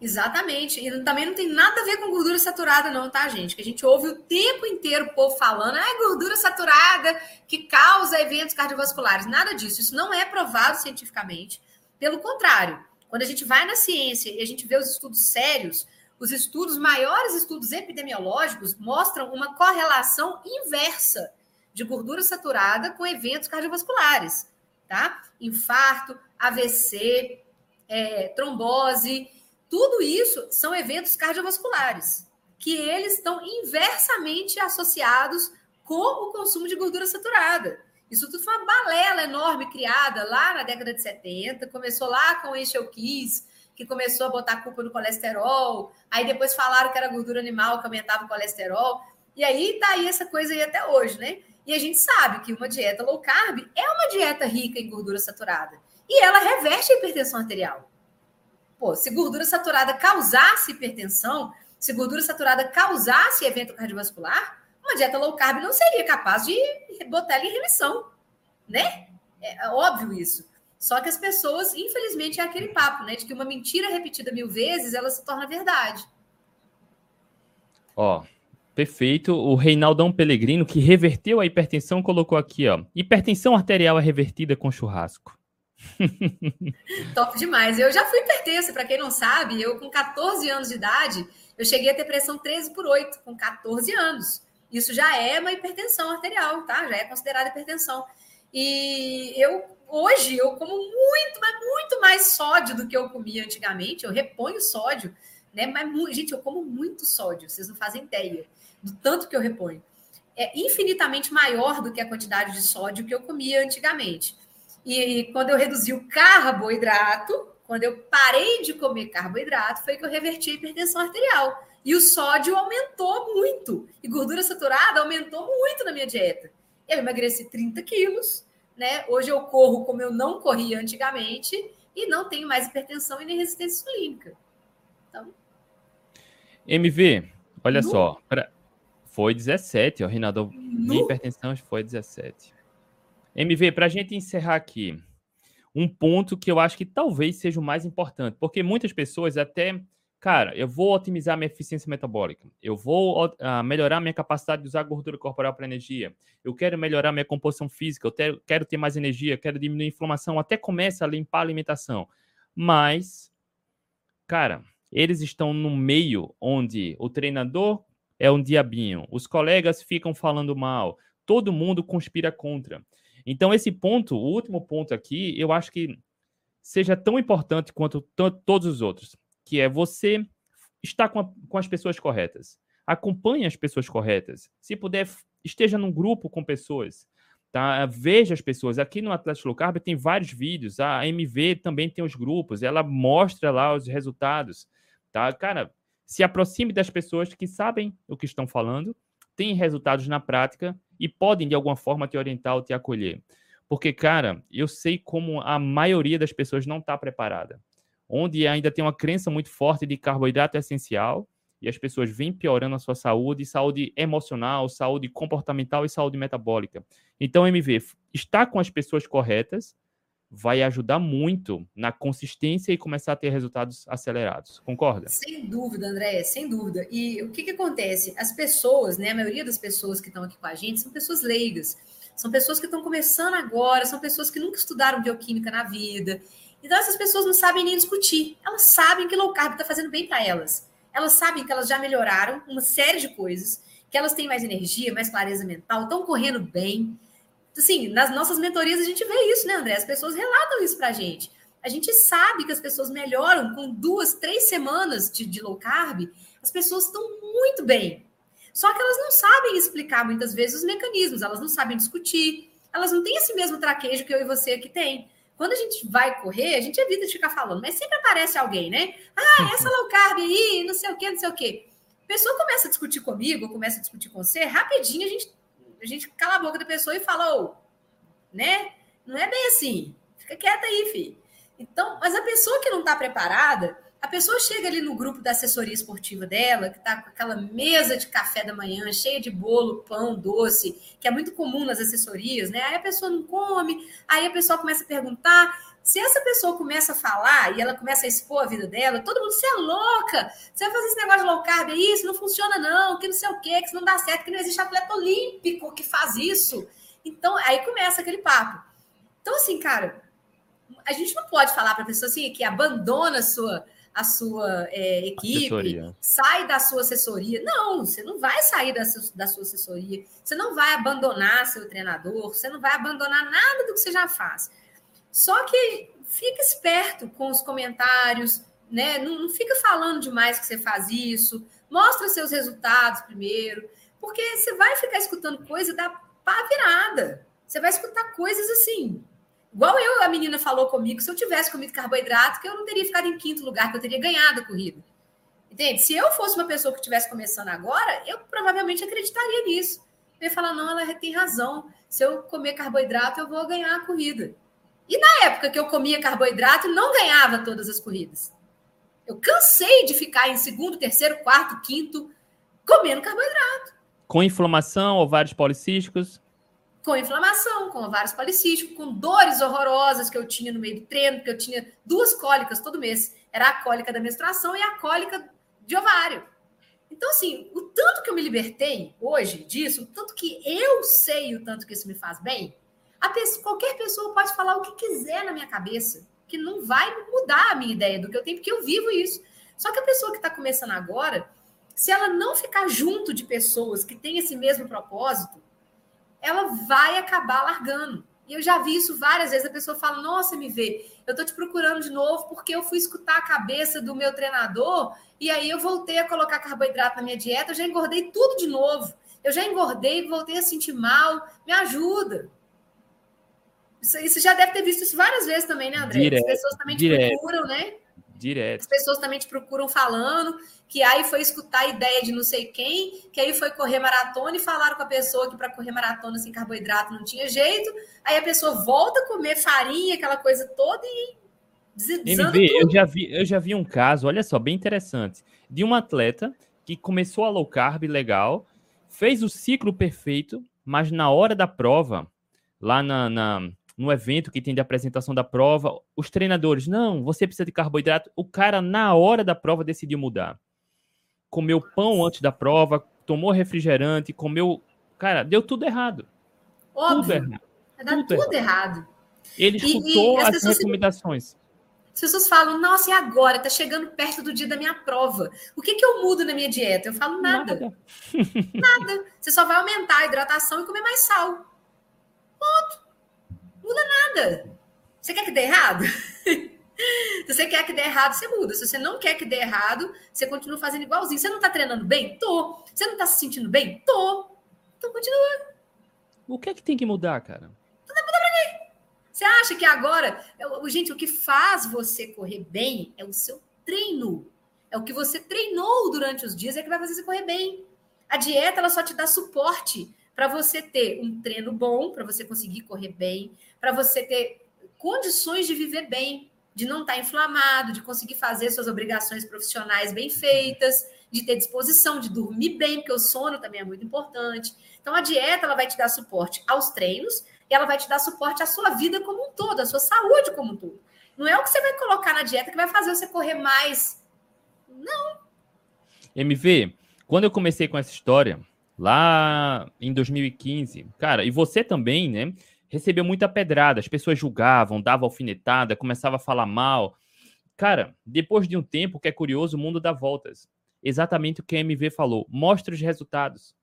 Exatamente. E também não tem nada a ver com gordura saturada, não, tá, gente? Que a gente ouve o tempo inteiro o povo falando, ah, gordura saturada que causa eventos cardiovasculares. Nada disso. Isso não é provado cientificamente. Pelo contrário, quando a gente vai na ciência e a gente vê os estudos sérios, os estudos, maiores estudos epidemiológicos, mostram uma correlação inversa de gordura saturada com eventos cardiovasculares, tá? Infarto, AVC, é, trombose tudo isso são eventos cardiovasculares, que eles estão inversamente associados com o consumo de gordura saturada. Isso tudo foi uma balela enorme criada lá na década de 70, começou lá com o Enchel Kiss, que começou a botar culpa no colesterol, aí depois falaram que era gordura animal que aumentava o colesterol, e aí tá aí essa coisa aí até hoje, né? E a gente sabe que uma dieta low carb é uma dieta rica em gordura saturada, e ela reverte a hipertensão arterial. Pô, se gordura saturada causasse hipertensão, se gordura saturada causasse evento cardiovascular, uma dieta low carb não seria capaz de botar ela em remissão, né? É óbvio isso. Só que as pessoas, infelizmente, é aquele papo, né? De que uma mentira repetida mil vezes, ela se torna verdade. Ó, perfeito. O Reinaldão Pellegrino, que reverteu a hipertensão, colocou aqui, ó. Hipertensão arterial é revertida com churrasco. Top demais. Eu já fui hipertensa, para quem não sabe, eu com 14 anos de idade, eu cheguei a ter pressão 13 por 8, com 14 anos. Isso já é uma hipertensão arterial, tá? Já é considerada hipertensão. E eu hoje eu como muito, mas muito mais sódio do que eu comia antigamente. Eu reponho sódio, né? Mas gente, eu como muito sódio, vocês não fazem ideia do tanto que eu reponho. É infinitamente maior do que a quantidade de sódio que eu comia antigamente. E quando eu reduzi o carboidrato, quando eu parei de comer carboidrato, foi que eu reverti a hipertensão arterial. E o sódio aumentou muito. E gordura saturada aumentou muito na minha dieta. Eu emagreci 30 quilos, né? Hoje eu corro como eu não corria antigamente e não tenho mais hipertensão e nem resistência insulínica. Então. MV, olha no... só. Pra... Foi 17, ó, Rinaldo. No... Minha hipertensão foi 17. MV, para a gente encerrar aqui, um ponto que eu acho que talvez seja o mais importante, porque muitas pessoas até, cara, eu vou otimizar minha eficiência metabólica, eu vou uh, melhorar minha capacidade de usar gordura corporal para energia, eu quero melhorar minha composição física, eu ter, quero ter mais energia, quero diminuir a inflamação, até começa a limpar a alimentação. Mas, cara, eles estão no meio onde o treinador é um diabinho, os colegas ficam falando mal, todo mundo conspira contra. Então, esse ponto, o último ponto aqui, eu acho que seja tão importante quanto todos os outros, que é você estar com, a, com as pessoas corretas. Acompanhe as pessoas corretas. Se puder, esteja num grupo com pessoas. Tá? Veja as pessoas. Aqui no Atlético Low Carb tem vários vídeos. A MV também tem os grupos. Ela mostra lá os resultados. Tá? Cara, se aproxime das pessoas que sabem o que estão falando, têm resultados na prática e podem, de alguma forma, te orientar ou te acolher. Porque, cara, eu sei como a maioria das pessoas não está preparada. Onde ainda tem uma crença muito forte de carboidrato é essencial e as pessoas vêm piorando a sua saúde, saúde emocional, saúde comportamental e saúde metabólica. Então, MV, estar com as pessoas corretas vai ajudar muito na consistência e começar a ter resultados acelerados. Concorda? Sem dúvida, André, sem dúvida. E o que, que acontece? As pessoas, né, a maioria das pessoas que estão aqui com a gente são pessoas leigas. São pessoas que estão começando agora, são pessoas que nunca estudaram bioquímica na vida. Então, essas pessoas não sabem nem discutir. Elas sabem que low carb está fazendo bem para elas. Elas sabem que elas já melhoraram uma série de coisas, que elas têm mais energia, mais clareza mental, estão correndo bem, assim, nas nossas mentorias a gente vê isso, né, André? As pessoas relatam isso pra gente. A gente sabe que as pessoas melhoram com duas, três semanas de, de low carb, as pessoas estão muito bem. Só que elas não sabem explicar muitas vezes os mecanismos, elas não sabem discutir, elas não têm esse mesmo traquejo que eu e você aqui tem. Quando a gente vai correr, a gente evita de ficar falando, mas sempre aparece alguém, né? Ah, essa low carb aí, não sei o quê, não sei o quê. A pessoa começa a discutir comigo, começa a discutir com você, rapidinho a gente a gente cala a boca da pessoa e fala, oh, né? Não é bem assim. Fica quieta aí, filho. Então, mas a pessoa que não está preparada, a pessoa chega ali no grupo da assessoria esportiva dela, que está com aquela mesa de café da manhã, cheia de bolo, pão, doce, que é muito comum nas assessorias, né? Aí a pessoa não come, aí a pessoa começa a perguntar. Se essa pessoa começa a falar e ela começa a expor a vida dela, todo mundo, você é louca, você vai fazer esse negócio de low carb aí, isso não funciona não, que não sei o quê, que isso não dá certo, que não existe atleta olímpico que faz isso. Então, aí começa aquele papo. Então, assim, cara, a gente não pode falar para a pessoa assim que abandona a sua, a sua é, equipe, assessoria. sai da sua assessoria. Não, você não vai sair da sua, da sua assessoria, você não vai abandonar seu treinador, você não vai abandonar nada do que você já faz. Só que fica esperto com os comentários, né? Não, não fica falando demais que você faz isso. Mostra seus resultados primeiro, porque você vai ficar escutando coisa da pá virada. Você vai escutar coisas assim. Igual eu, a menina falou comigo, se eu tivesse comido carboidrato, que eu não teria ficado em quinto lugar, que eu teria ganhado a corrida. Entende? Se eu fosse uma pessoa que estivesse começando agora, eu provavelmente acreditaria nisso. Eu ia falar, não, ela tem razão. Se eu comer carboidrato, eu vou ganhar a corrida. E na época que eu comia carboidrato, não ganhava todas as corridas. Eu cansei de ficar em segundo, terceiro, quarto, quinto, comendo carboidrato. Com inflamação, ovários policísticos? Com inflamação, com ovários policísticos, com dores horrorosas que eu tinha no meio do treino, porque eu tinha duas cólicas todo mês. Era a cólica da menstruação e a cólica de ovário. Então, assim, o tanto que eu me libertei hoje disso, o tanto que eu sei o tanto que isso me faz bem, Pessoa, qualquer pessoa pode falar o que quiser na minha cabeça, que não vai mudar a minha ideia do que eu tenho, porque eu vivo isso. Só que a pessoa que está começando agora, se ela não ficar junto de pessoas que têm esse mesmo propósito, ela vai acabar largando. E eu já vi isso várias vezes. A pessoa fala: Nossa, me vê, eu tô te procurando de novo porque eu fui escutar a cabeça do meu treinador e aí eu voltei a colocar carboidrato na minha dieta. Eu já engordei tudo de novo. Eu já engordei, voltei a sentir mal. Me ajuda. Isso, isso já deve ter visto isso várias vezes também, né, André? Direto, As pessoas também direto, te procuram, né? Direto. As pessoas também te procuram falando que aí foi escutar a ideia de não sei quem, que aí foi correr maratona e falaram com a pessoa que para correr maratona sem carboidrato não tinha jeito. Aí a pessoa volta a comer farinha, aquela coisa toda e MV, eu já vi, eu já vi um caso, olha só, bem interessante, de um atleta que começou a low carb legal, fez o ciclo perfeito, mas na hora da prova, lá na, na no evento que tem de apresentação da prova, os treinadores, não, você precisa de carboidrato. O cara, na hora da prova, decidiu mudar. Comeu pão antes da prova, tomou refrigerante, comeu. Cara, deu tudo errado. Óbvio. Tudo errado. Dá tudo, tudo errado. errado. Ele escutou e, e as, as recomendações. Se... As pessoas falam, nossa, e agora? Está chegando perto do dia da minha prova. O que, que eu mudo na minha dieta? Eu falo, nada. Nada. nada. Você só vai aumentar a hidratação e comer mais sal. Ponto. Muda nada. Você quer que dê errado? Se você quer que dê errado, você muda. Se você não quer que dê errado, você continua fazendo igualzinho. Você não está treinando bem? Tô. Você não está se sentindo bem? Tô. Então continua. O que é que tem que mudar, cara? Tudo mudar pra quê? Você acha que agora. Gente, o que faz você correr bem é o seu treino. É o que você treinou durante os dias é que vai fazer você correr bem. A dieta ela só te dá suporte para você ter um treino bom, para você conseguir correr bem, para você ter condições de viver bem de não estar tá inflamado, de conseguir fazer suas obrigações profissionais bem feitas, de ter disposição, de dormir bem, porque o sono também é muito importante. Então, a dieta ela vai te dar suporte aos treinos e ela vai te dar suporte à sua vida como um todo, à sua saúde como um todo. Não é o que você vai colocar na dieta que vai fazer você correr mais. Não. MV, quando eu comecei com essa história, lá em 2015, cara, e você também, né? Recebeu muita pedrada. As pessoas julgavam, davam alfinetada, começava a falar mal. Cara, depois de um tempo, que é curioso, o mundo dá voltas. Exatamente o que a MV falou. Mostra os resultados.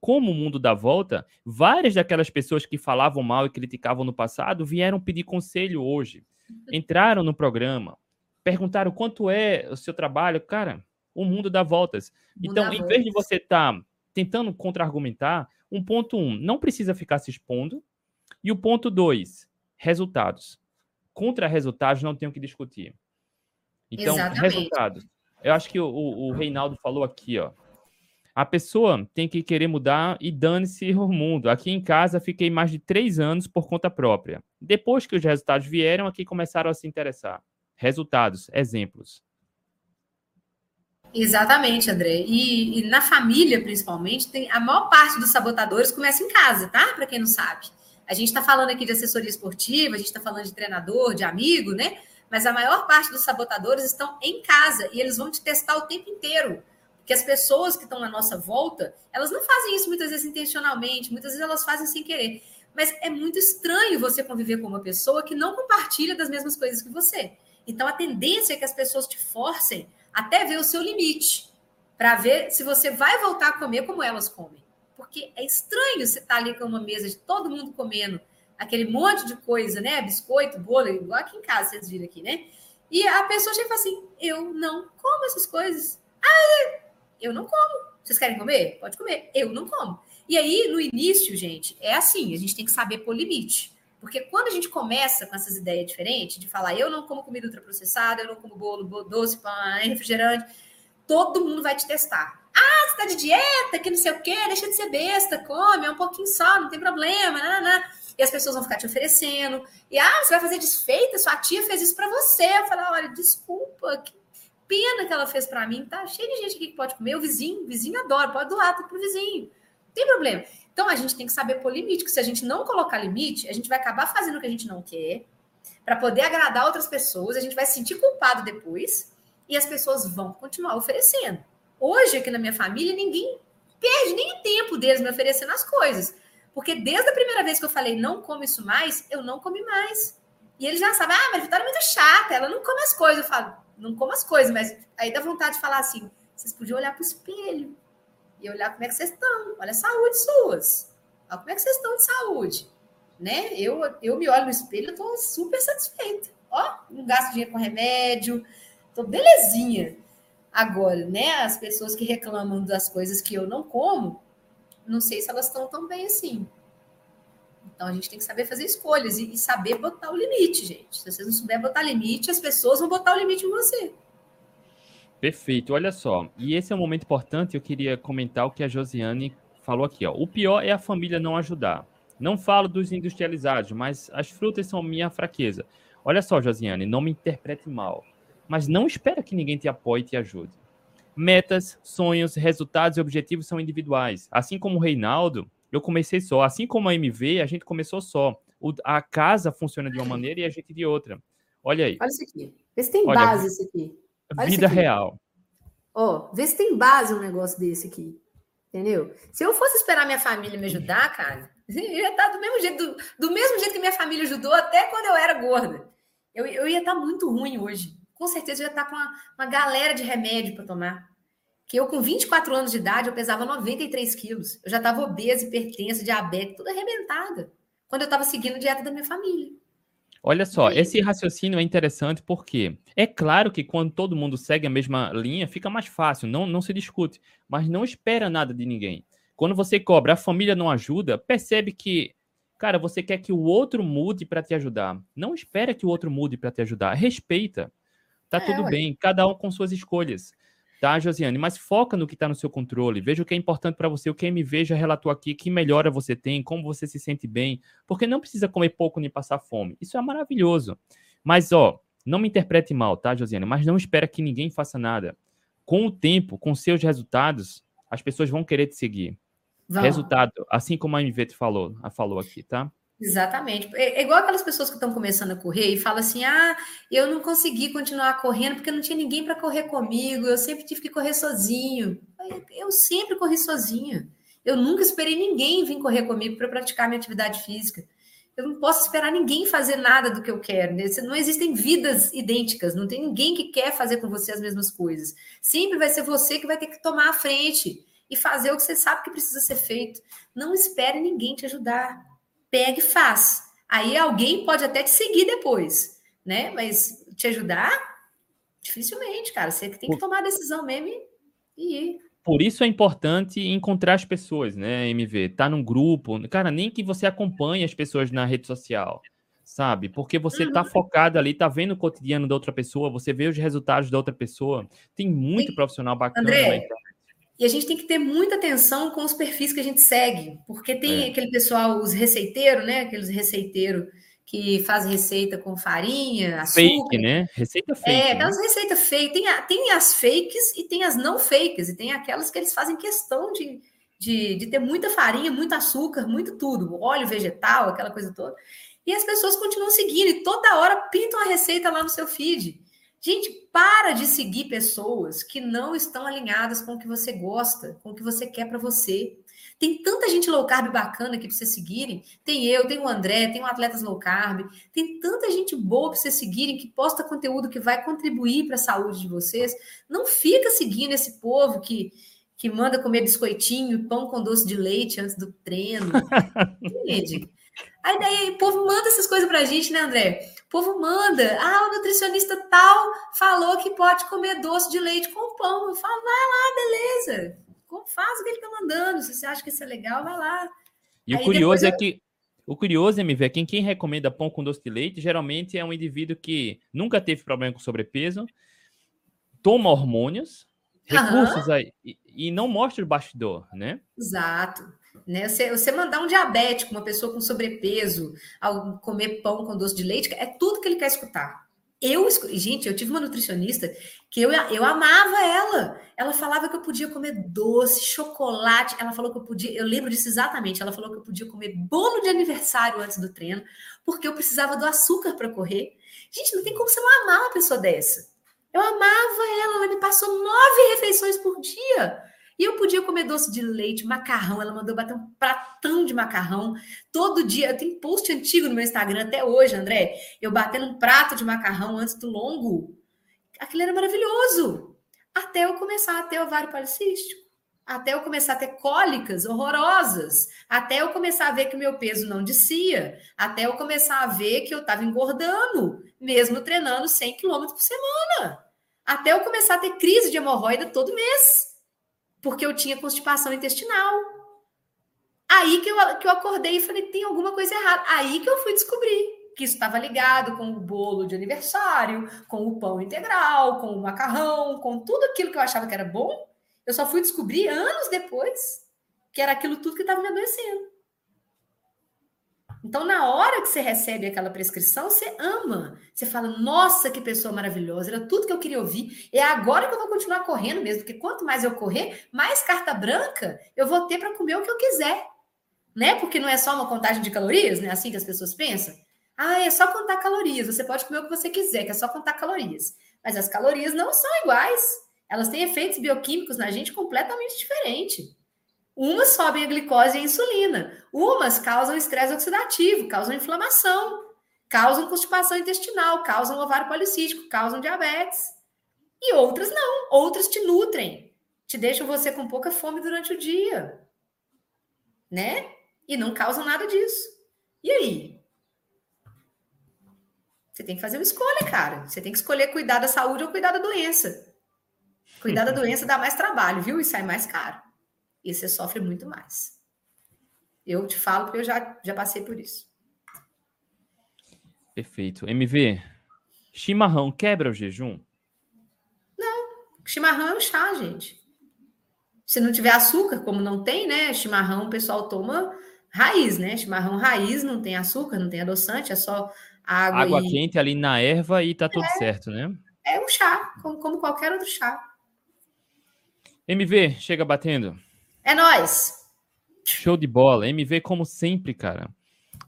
Como o mundo dá volta, várias daquelas pessoas que falavam mal e criticavam no passado vieram pedir conselho hoje. Entraram no programa, perguntaram quanto é o seu trabalho. Cara, o mundo dá voltas. Então, em vez de você estar tá tentando contra-argumentar, um ponto um, não precisa ficar se expondo, e o ponto dois, resultados. Contra resultados não tenho que discutir. Então, Exatamente. resultados. Eu acho que o, o, Reinaldo falou aqui, ó. A pessoa tem que querer mudar e dane-se o mundo. Aqui em casa fiquei mais de três anos por conta própria. Depois que os resultados vieram, aqui começaram a se interessar. Resultados, exemplos. Exatamente, André. E, e na família, principalmente, tem a maior parte dos sabotadores começa em casa, tá? Para quem não sabe. A gente está falando aqui de assessoria esportiva, a gente está falando de treinador, de amigo, né? Mas a maior parte dos sabotadores estão em casa e eles vão te testar o tempo inteiro. Porque as pessoas que estão na nossa volta, elas não fazem isso muitas vezes intencionalmente, muitas vezes elas fazem sem querer. Mas é muito estranho você conviver com uma pessoa que não compartilha das mesmas coisas que você. Então a tendência é que as pessoas te forcem até ver o seu limite, para ver se você vai voltar a comer como elas comem porque é estranho você estar tá ali com uma mesa de todo mundo comendo aquele monte de coisa, né? Biscoito, bolo, igual aqui em casa, vocês viram aqui, né? E a pessoa chega e fala assim: eu não como essas coisas. Ah, eu não como. Vocês querem comer? Pode comer. Eu não como. E aí, no início, gente, é assim: a gente tem que saber pôr limite. Porque quando a gente começa com essas ideias diferentes, de falar eu não como comida ultraprocessada, eu não como bolo, doce, pão, refrigerante, todo mundo vai te testar. Ah, você tá de dieta, que não sei o quê, deixa de ser besta, come, é um pouquinho só, não tem problema, né. E as pessoas vão ficar te oferecendo. E ah, você vai fazer desfeita, sua tia fez isso para você. Eu falo, olha, desculpa, que pena que ela fez para mim. Tá cheio de gente aqui que pode comer. O vizinho, o vizinho adora, pode doar tudo pro vizinho. Não tem problema. Então a gente tem que saber pôr limite, que se a gente não colocar limite, a gente vai acabar fazendo o que a gente não quer, para poder agradar outras pessoas, a gente vai se sentir culpado depois, e as pessoas vão continuar oferecendo. Hoje, aqui na minha família, ninguém perde nem tempo deles me oferecendo as coisas. Porque desde a primeira vez que eu falei não come isso mais, eu não comi mais. E eles já sabem, ah, mas a Vitória é muito chata, ela não come as coisas. Eu falo, não como as coisas, mas aí dá vontade de falar assim: vocês podiam olhar para o espelho e olhar como é que vocês estão. Olha a saúde suas. Olha como é que vocês estão de saúde. Né? Eu, eu me olho no espelho, eu estou super satisfeita. Ó, não gasto dinheiro com remédio, estou belezinha. Agora, né, as pessoas que reclamam das coisas que eu não como, não sei se elas estão tão bem assim. Então a gente tem que saber fazer escolhas e, e saber botar o limite, gente. Se vocês não souberem botar limite, as pessoas vão botar o limite em você. Perfeito, olha só. E esse é um momento importante, eu queria comentar o que a Josiane falou aqui. Ó. O pior é a família não ajudar. Não falo dos industrializados, mas as frutas são minha fraqueza. Olha só, Josiane, não me interprete mal mas não espera que ninguém te apoie e te ajude. Metas, sonhos, resultados e objetivos são individuais. Assim como o Reinaldo, eu comecei só. Assim como a MV, a gente começou só. O, a casa funciona de uma maneira e a gente de outra. Olha aí. Olha isso aqui. Vê se tem Olha, base isso aqui. Olha vida aqui. real. Ó, oh, vê se tem base um negócio desse aqui. Entendeu? Se eu fosse esperar minha família me ajudar, cara, eu ia estar do mesmo jeito, do, do mesmo jeito que minha família ajudou até quando eu era gorda. Eu, eu ia estar tá muito ruim hoje. Com certeza eu ia estar tá com uma, uma galera de remédio para tomar. Que eu, com 24 anos de idade, eu pesava 93 quilos. Eu já estava obesa, hipertensa, diabética, toda arrebentada. Quando eu estava seguindo a dieta da minha família. Olha só, esse raciocínio é interessante porque é claro que quando todo mundo segue a mesma linha, fica mais fácil, não, não se discute, mas não espera nada de ninguém. Quando você cobra, a família não ajuda, percebe que, cara, você quer que o outro mude para te ajudar. Não espera que o outro mude para te ajudar, respeita. Tá é, tudo ué. bem, cada um com suas escolhas. Tá, Josiane? Mas foca no que está no seu controle. Veja o que é importante para você. O que a MV já relatou aqui, que melhora você tem, como você se sente bem. Porque não precisa comer pouco nem passar fome. Isso é maravilhoso. Mas, ó, não me interprete mal, tá, Josiane? Mas não espera que ninguém faça nada. Com o tempo, com seus resultados, as pessoas vão querer te seguir. Vão. Resultado, assim como a MV te falou, a falou aqui, tá? Exatamente. É, é igual aquelas pessoas que estão começando a correr e falam assim: ah, eu não consegui continuar correndo porque não tinha ninguém para correr comigo, eu sempre tive que correr sozinho. Eu sempre corri sozinha. Eu nunca esperei ninguém vir correr comigo para praticar minha atividade física. Eu não posso esperar ninguém fazer nada do que eu quero. Né? Não existem vidas idênticas, não tem ninguém que quer fazer com você as mesmas coisas. Sempre vai ser você que vai ter que tomar a frente e fazer o que você sabe que precisa ser feito. Não espere ninguém te ajudar pega e faz. Aí alguém pode até te seguir depois, né? Mas te ajudar, dificilmente, cara. Você tem que tomar a decisão mesmo e ir. Por isso é importante encontrar as pessoas, né, MV? Tá num grupo, cara, nem que você acompanhe as pessoas na rede social, sabe? Porque você tá uhum. tá focado ali, tá vendo o cotidiano da outra pessoa, você vê os resultados da outra pessoa. Tem muito Tem... profissional bacana André, e a gente tem que ter muita atenção com os perfis que a gente segue, porque tem é. aquele pessoal, os receiteiros, né? Aqueles receiteiros que fazem receita com farinha, açúcar. Fake, né? Receita fake. É, aquelas né? receitas fake. Tem, tem as fakes e tem as não fakes, e tem aquelas que eles fazem questão de, de, de ter muita farinha, muito açúcar, muito tudo, óleo vegetal, aquela coisa toda. E as pessoas continuam seguindo e toda hora pintam a receita lá no seu feed. Gente, para de seguir pessoas que não estão alinhadas com o que você gosta, com o que você quer para você. Tem tanta gente low carb bacana aqui para vocês seguirem. Tem eu, tem o André, tem o Atletas Low Carb. Tem tanta gente boa para vocês seguirem que posta conteúdo que vai contribuir para a saúde de vocês. Não fica seguindo esse povo que, que manda comer biscoitinho, pão com doce de leite antes do treino. Entende? Aí daí o povo manda essas coisas pra gente, né, André? O povo manda. Ah, o nutricionista tal falou que pode comer doce de leite com pão. Eu falo, vai lá, beleza. Faz o que ele tá mandando. Se você acha que isso é legal, vai lá. E Aí o curioso é que o curioso, MV, é que quem recomenda pão com doce de leite geralmente é um indivíduo que nunca teve problema com sobrepeso, toma hormônios, recursos uhum. aí, e, e, não mostra o bastidor, né? Exato. Né? Você, você mandar um diabético, uma pessoa com sobrepeso, ao comer pão com doce de leite, é tudo que ele quer escutar. Eu, gente, eu tive uma nutricionista que eu, eu amava ela. Ela falava que eu podia comer doce, chocolate. Ela falou que eu podia, eu lembro disso exatamente. Ela falou que eu podia comer bolo de aniversário antes do treino, porque eu precisava do açúcar para correr. Gente, não tem como você não amar uma pessoa dessa. Eu amava ela, ela me passou nove refeições por dia. E eu podia comer doce de leite, macarrão. Ela mandou bater um pratão de macarrão todo dia. Eu tenho post antigo no meu Instagram até hoje, André. Eu batendo um prato de macarrão antes do longo. Aquilo era maravilhoso. Até eu começar a ter ovário policístico. Até eu começar a ter cólicas horrorosas. Até eu começar a ver que o meu peso não descia. Até eu começar a ver que eu estava engordando, mesmo treinando 100 quilômetros por semana. Até eu começar a ter crise de hemorroida todo mês porque eu tinha constipação intestinal. Aí que eu, que eu acordei e falei, tem alguma coisa errada. Aí que eu fui descobrir que isso estava ligado com o bolo de aniversário, com o pão integral, com o macarrão, com tudo aquilo que eu achava que era bom. Eu só fui descobrir anos depois que era aquilo tudo que estava me adoecendo. Então, na hora que você recebe aquela prescrição, você ama. Você fala, nossa, que pessoa maravilhosa, era tudo que eu queria ouvir. É agora que eu vou continuar correndo mesmo, porque quanto mais eu correr, mais carta branca eu vou ter para comer o que eu quiser. Né? Porque não é só uma contagem de calorias, né? Assim que as pessoas pensam. Ah, é só contar calorias. Você pode comer o que você quiser, que é só contar calorias. Mas as calorias não são iguais. Elas têm efeitos bioquímicos na gente completamente diferentes. Umas sobem a glicose e a insulina, umas causam estresse oxidativo, causam inflamação. causam constipação intestinal, causam ovário policístico, causam diabetes. E outras não, outras te nutrem, te deixam você com pouca fome durante o dia, né? E não causam nada disso. E aí? Você tem que fazer uma escolha, cara. Você tem que escolher cuidar da saúde ou cuidar da doença. Cuidar da doença dá mais trabalho, viu? E sai mais caro. E você sofre muito mais. Eu te falo porque eu já, já passei por isso. Perfeito. MV, chimarrão quebra o jejum? Não, chimarrão é um chá, gente. Se não tiver açúcar, como não tem, né? Chimarrão o pessoal toma raiz, né? Chimarrão raiz não tem açúcar, não tem adoçante, é só água. Água e... quente ali na erva e tá tudo é, certo, né? É um chá, como, como qualquer outro chá. MV, chega batendo. É nós. Show de bola. MV, como sempre, cara.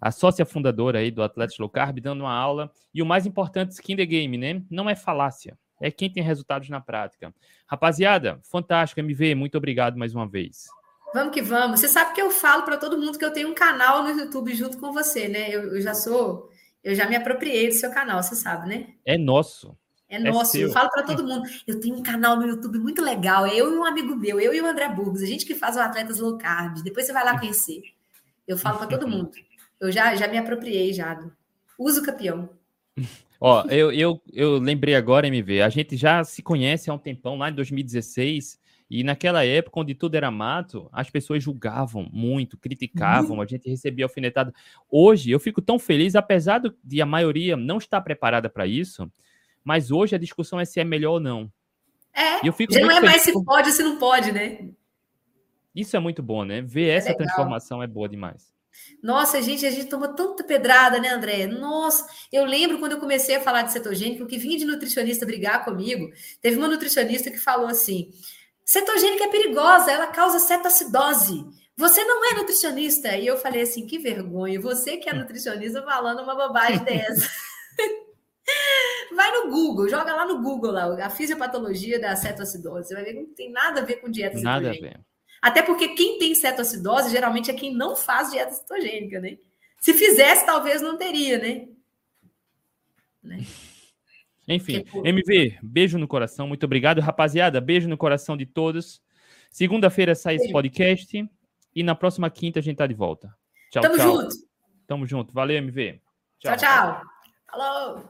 A sócia fundadora aí do Atlético Low Carb, dando uma aula. E o mais importante, skin the game, né? Não é falácia. É quem tem resultados na prática. Rapaziada, fantástico, MV. Muito obrigado mais uma vez. Vamos que vamos. Você sabe que eu falo para todo mundo que eu tenho um canal no YouTube junto com você, né? Eu, eu, já sou, eu já me apropriei do seu canal, você sabe, né? É nosso. É, é nosso. Seu. Eu falo para todo mundo. Eu tenho um canal no YouTube muito legal. É eu e um amigo meu, eu e o André Burgos, a gente que faz o Atletas Low Carb. Depois você vai lá conhecer. Eu falo para todo mundo. Eu já, já me apropriei já. Uso campeão. Ó, eu, eu, eu lembrei agora, MV, a gente já se conhece há um tempão, lá em 2016, e naquela época, onde tudo era mato, as pessoas julgavam muito, criticavam, uhum. a gente recebia alfinetada. Hoje, eu fico tão feliz, apesar de a maioria não estar preparada para isso, mas hoje a discussão é se é melhor ou não. É, eu fico já não é mais se pode ou se não pode, né? Isso é muito bom, né? Ver é essa legal. transformação é boa demais. Nossa, gente, a gente toma tanta pedrada, né, André? Nossa, eu lembro quando eu comecei a falar de cetogênico, que vinha de nutricionista brigar comigo. Teve uma nutricionista que falou assim: cetogênica é perigosa, ela causa cetoacidose. Você não é nutricionista. E eu falei assim: que vergonha, você que é nutricionista falando uma bobagem dessa. Vai no Google, joga lá no Google lá, a fisiopatologia da cetoacidose. Você vai ver que não tem nada a ver com dieta Nada cetogênica. a ver. Até porque quem tem cetoacidose geralmente é quem não faz dieta cetogênica, né? Se fizesse, talvez não teria, né? né? Enfim, porque, MV, beijo no coração, muito obrigado, rapaziada. Beijo no coração de todos. Segunda-feira sai esse podcast e na próxima quinta a gente tá de volta. Tchau, Tamo tchau. junto. Tamo junto. Valeu, MV. Tchau, tchau. tchau. Falou.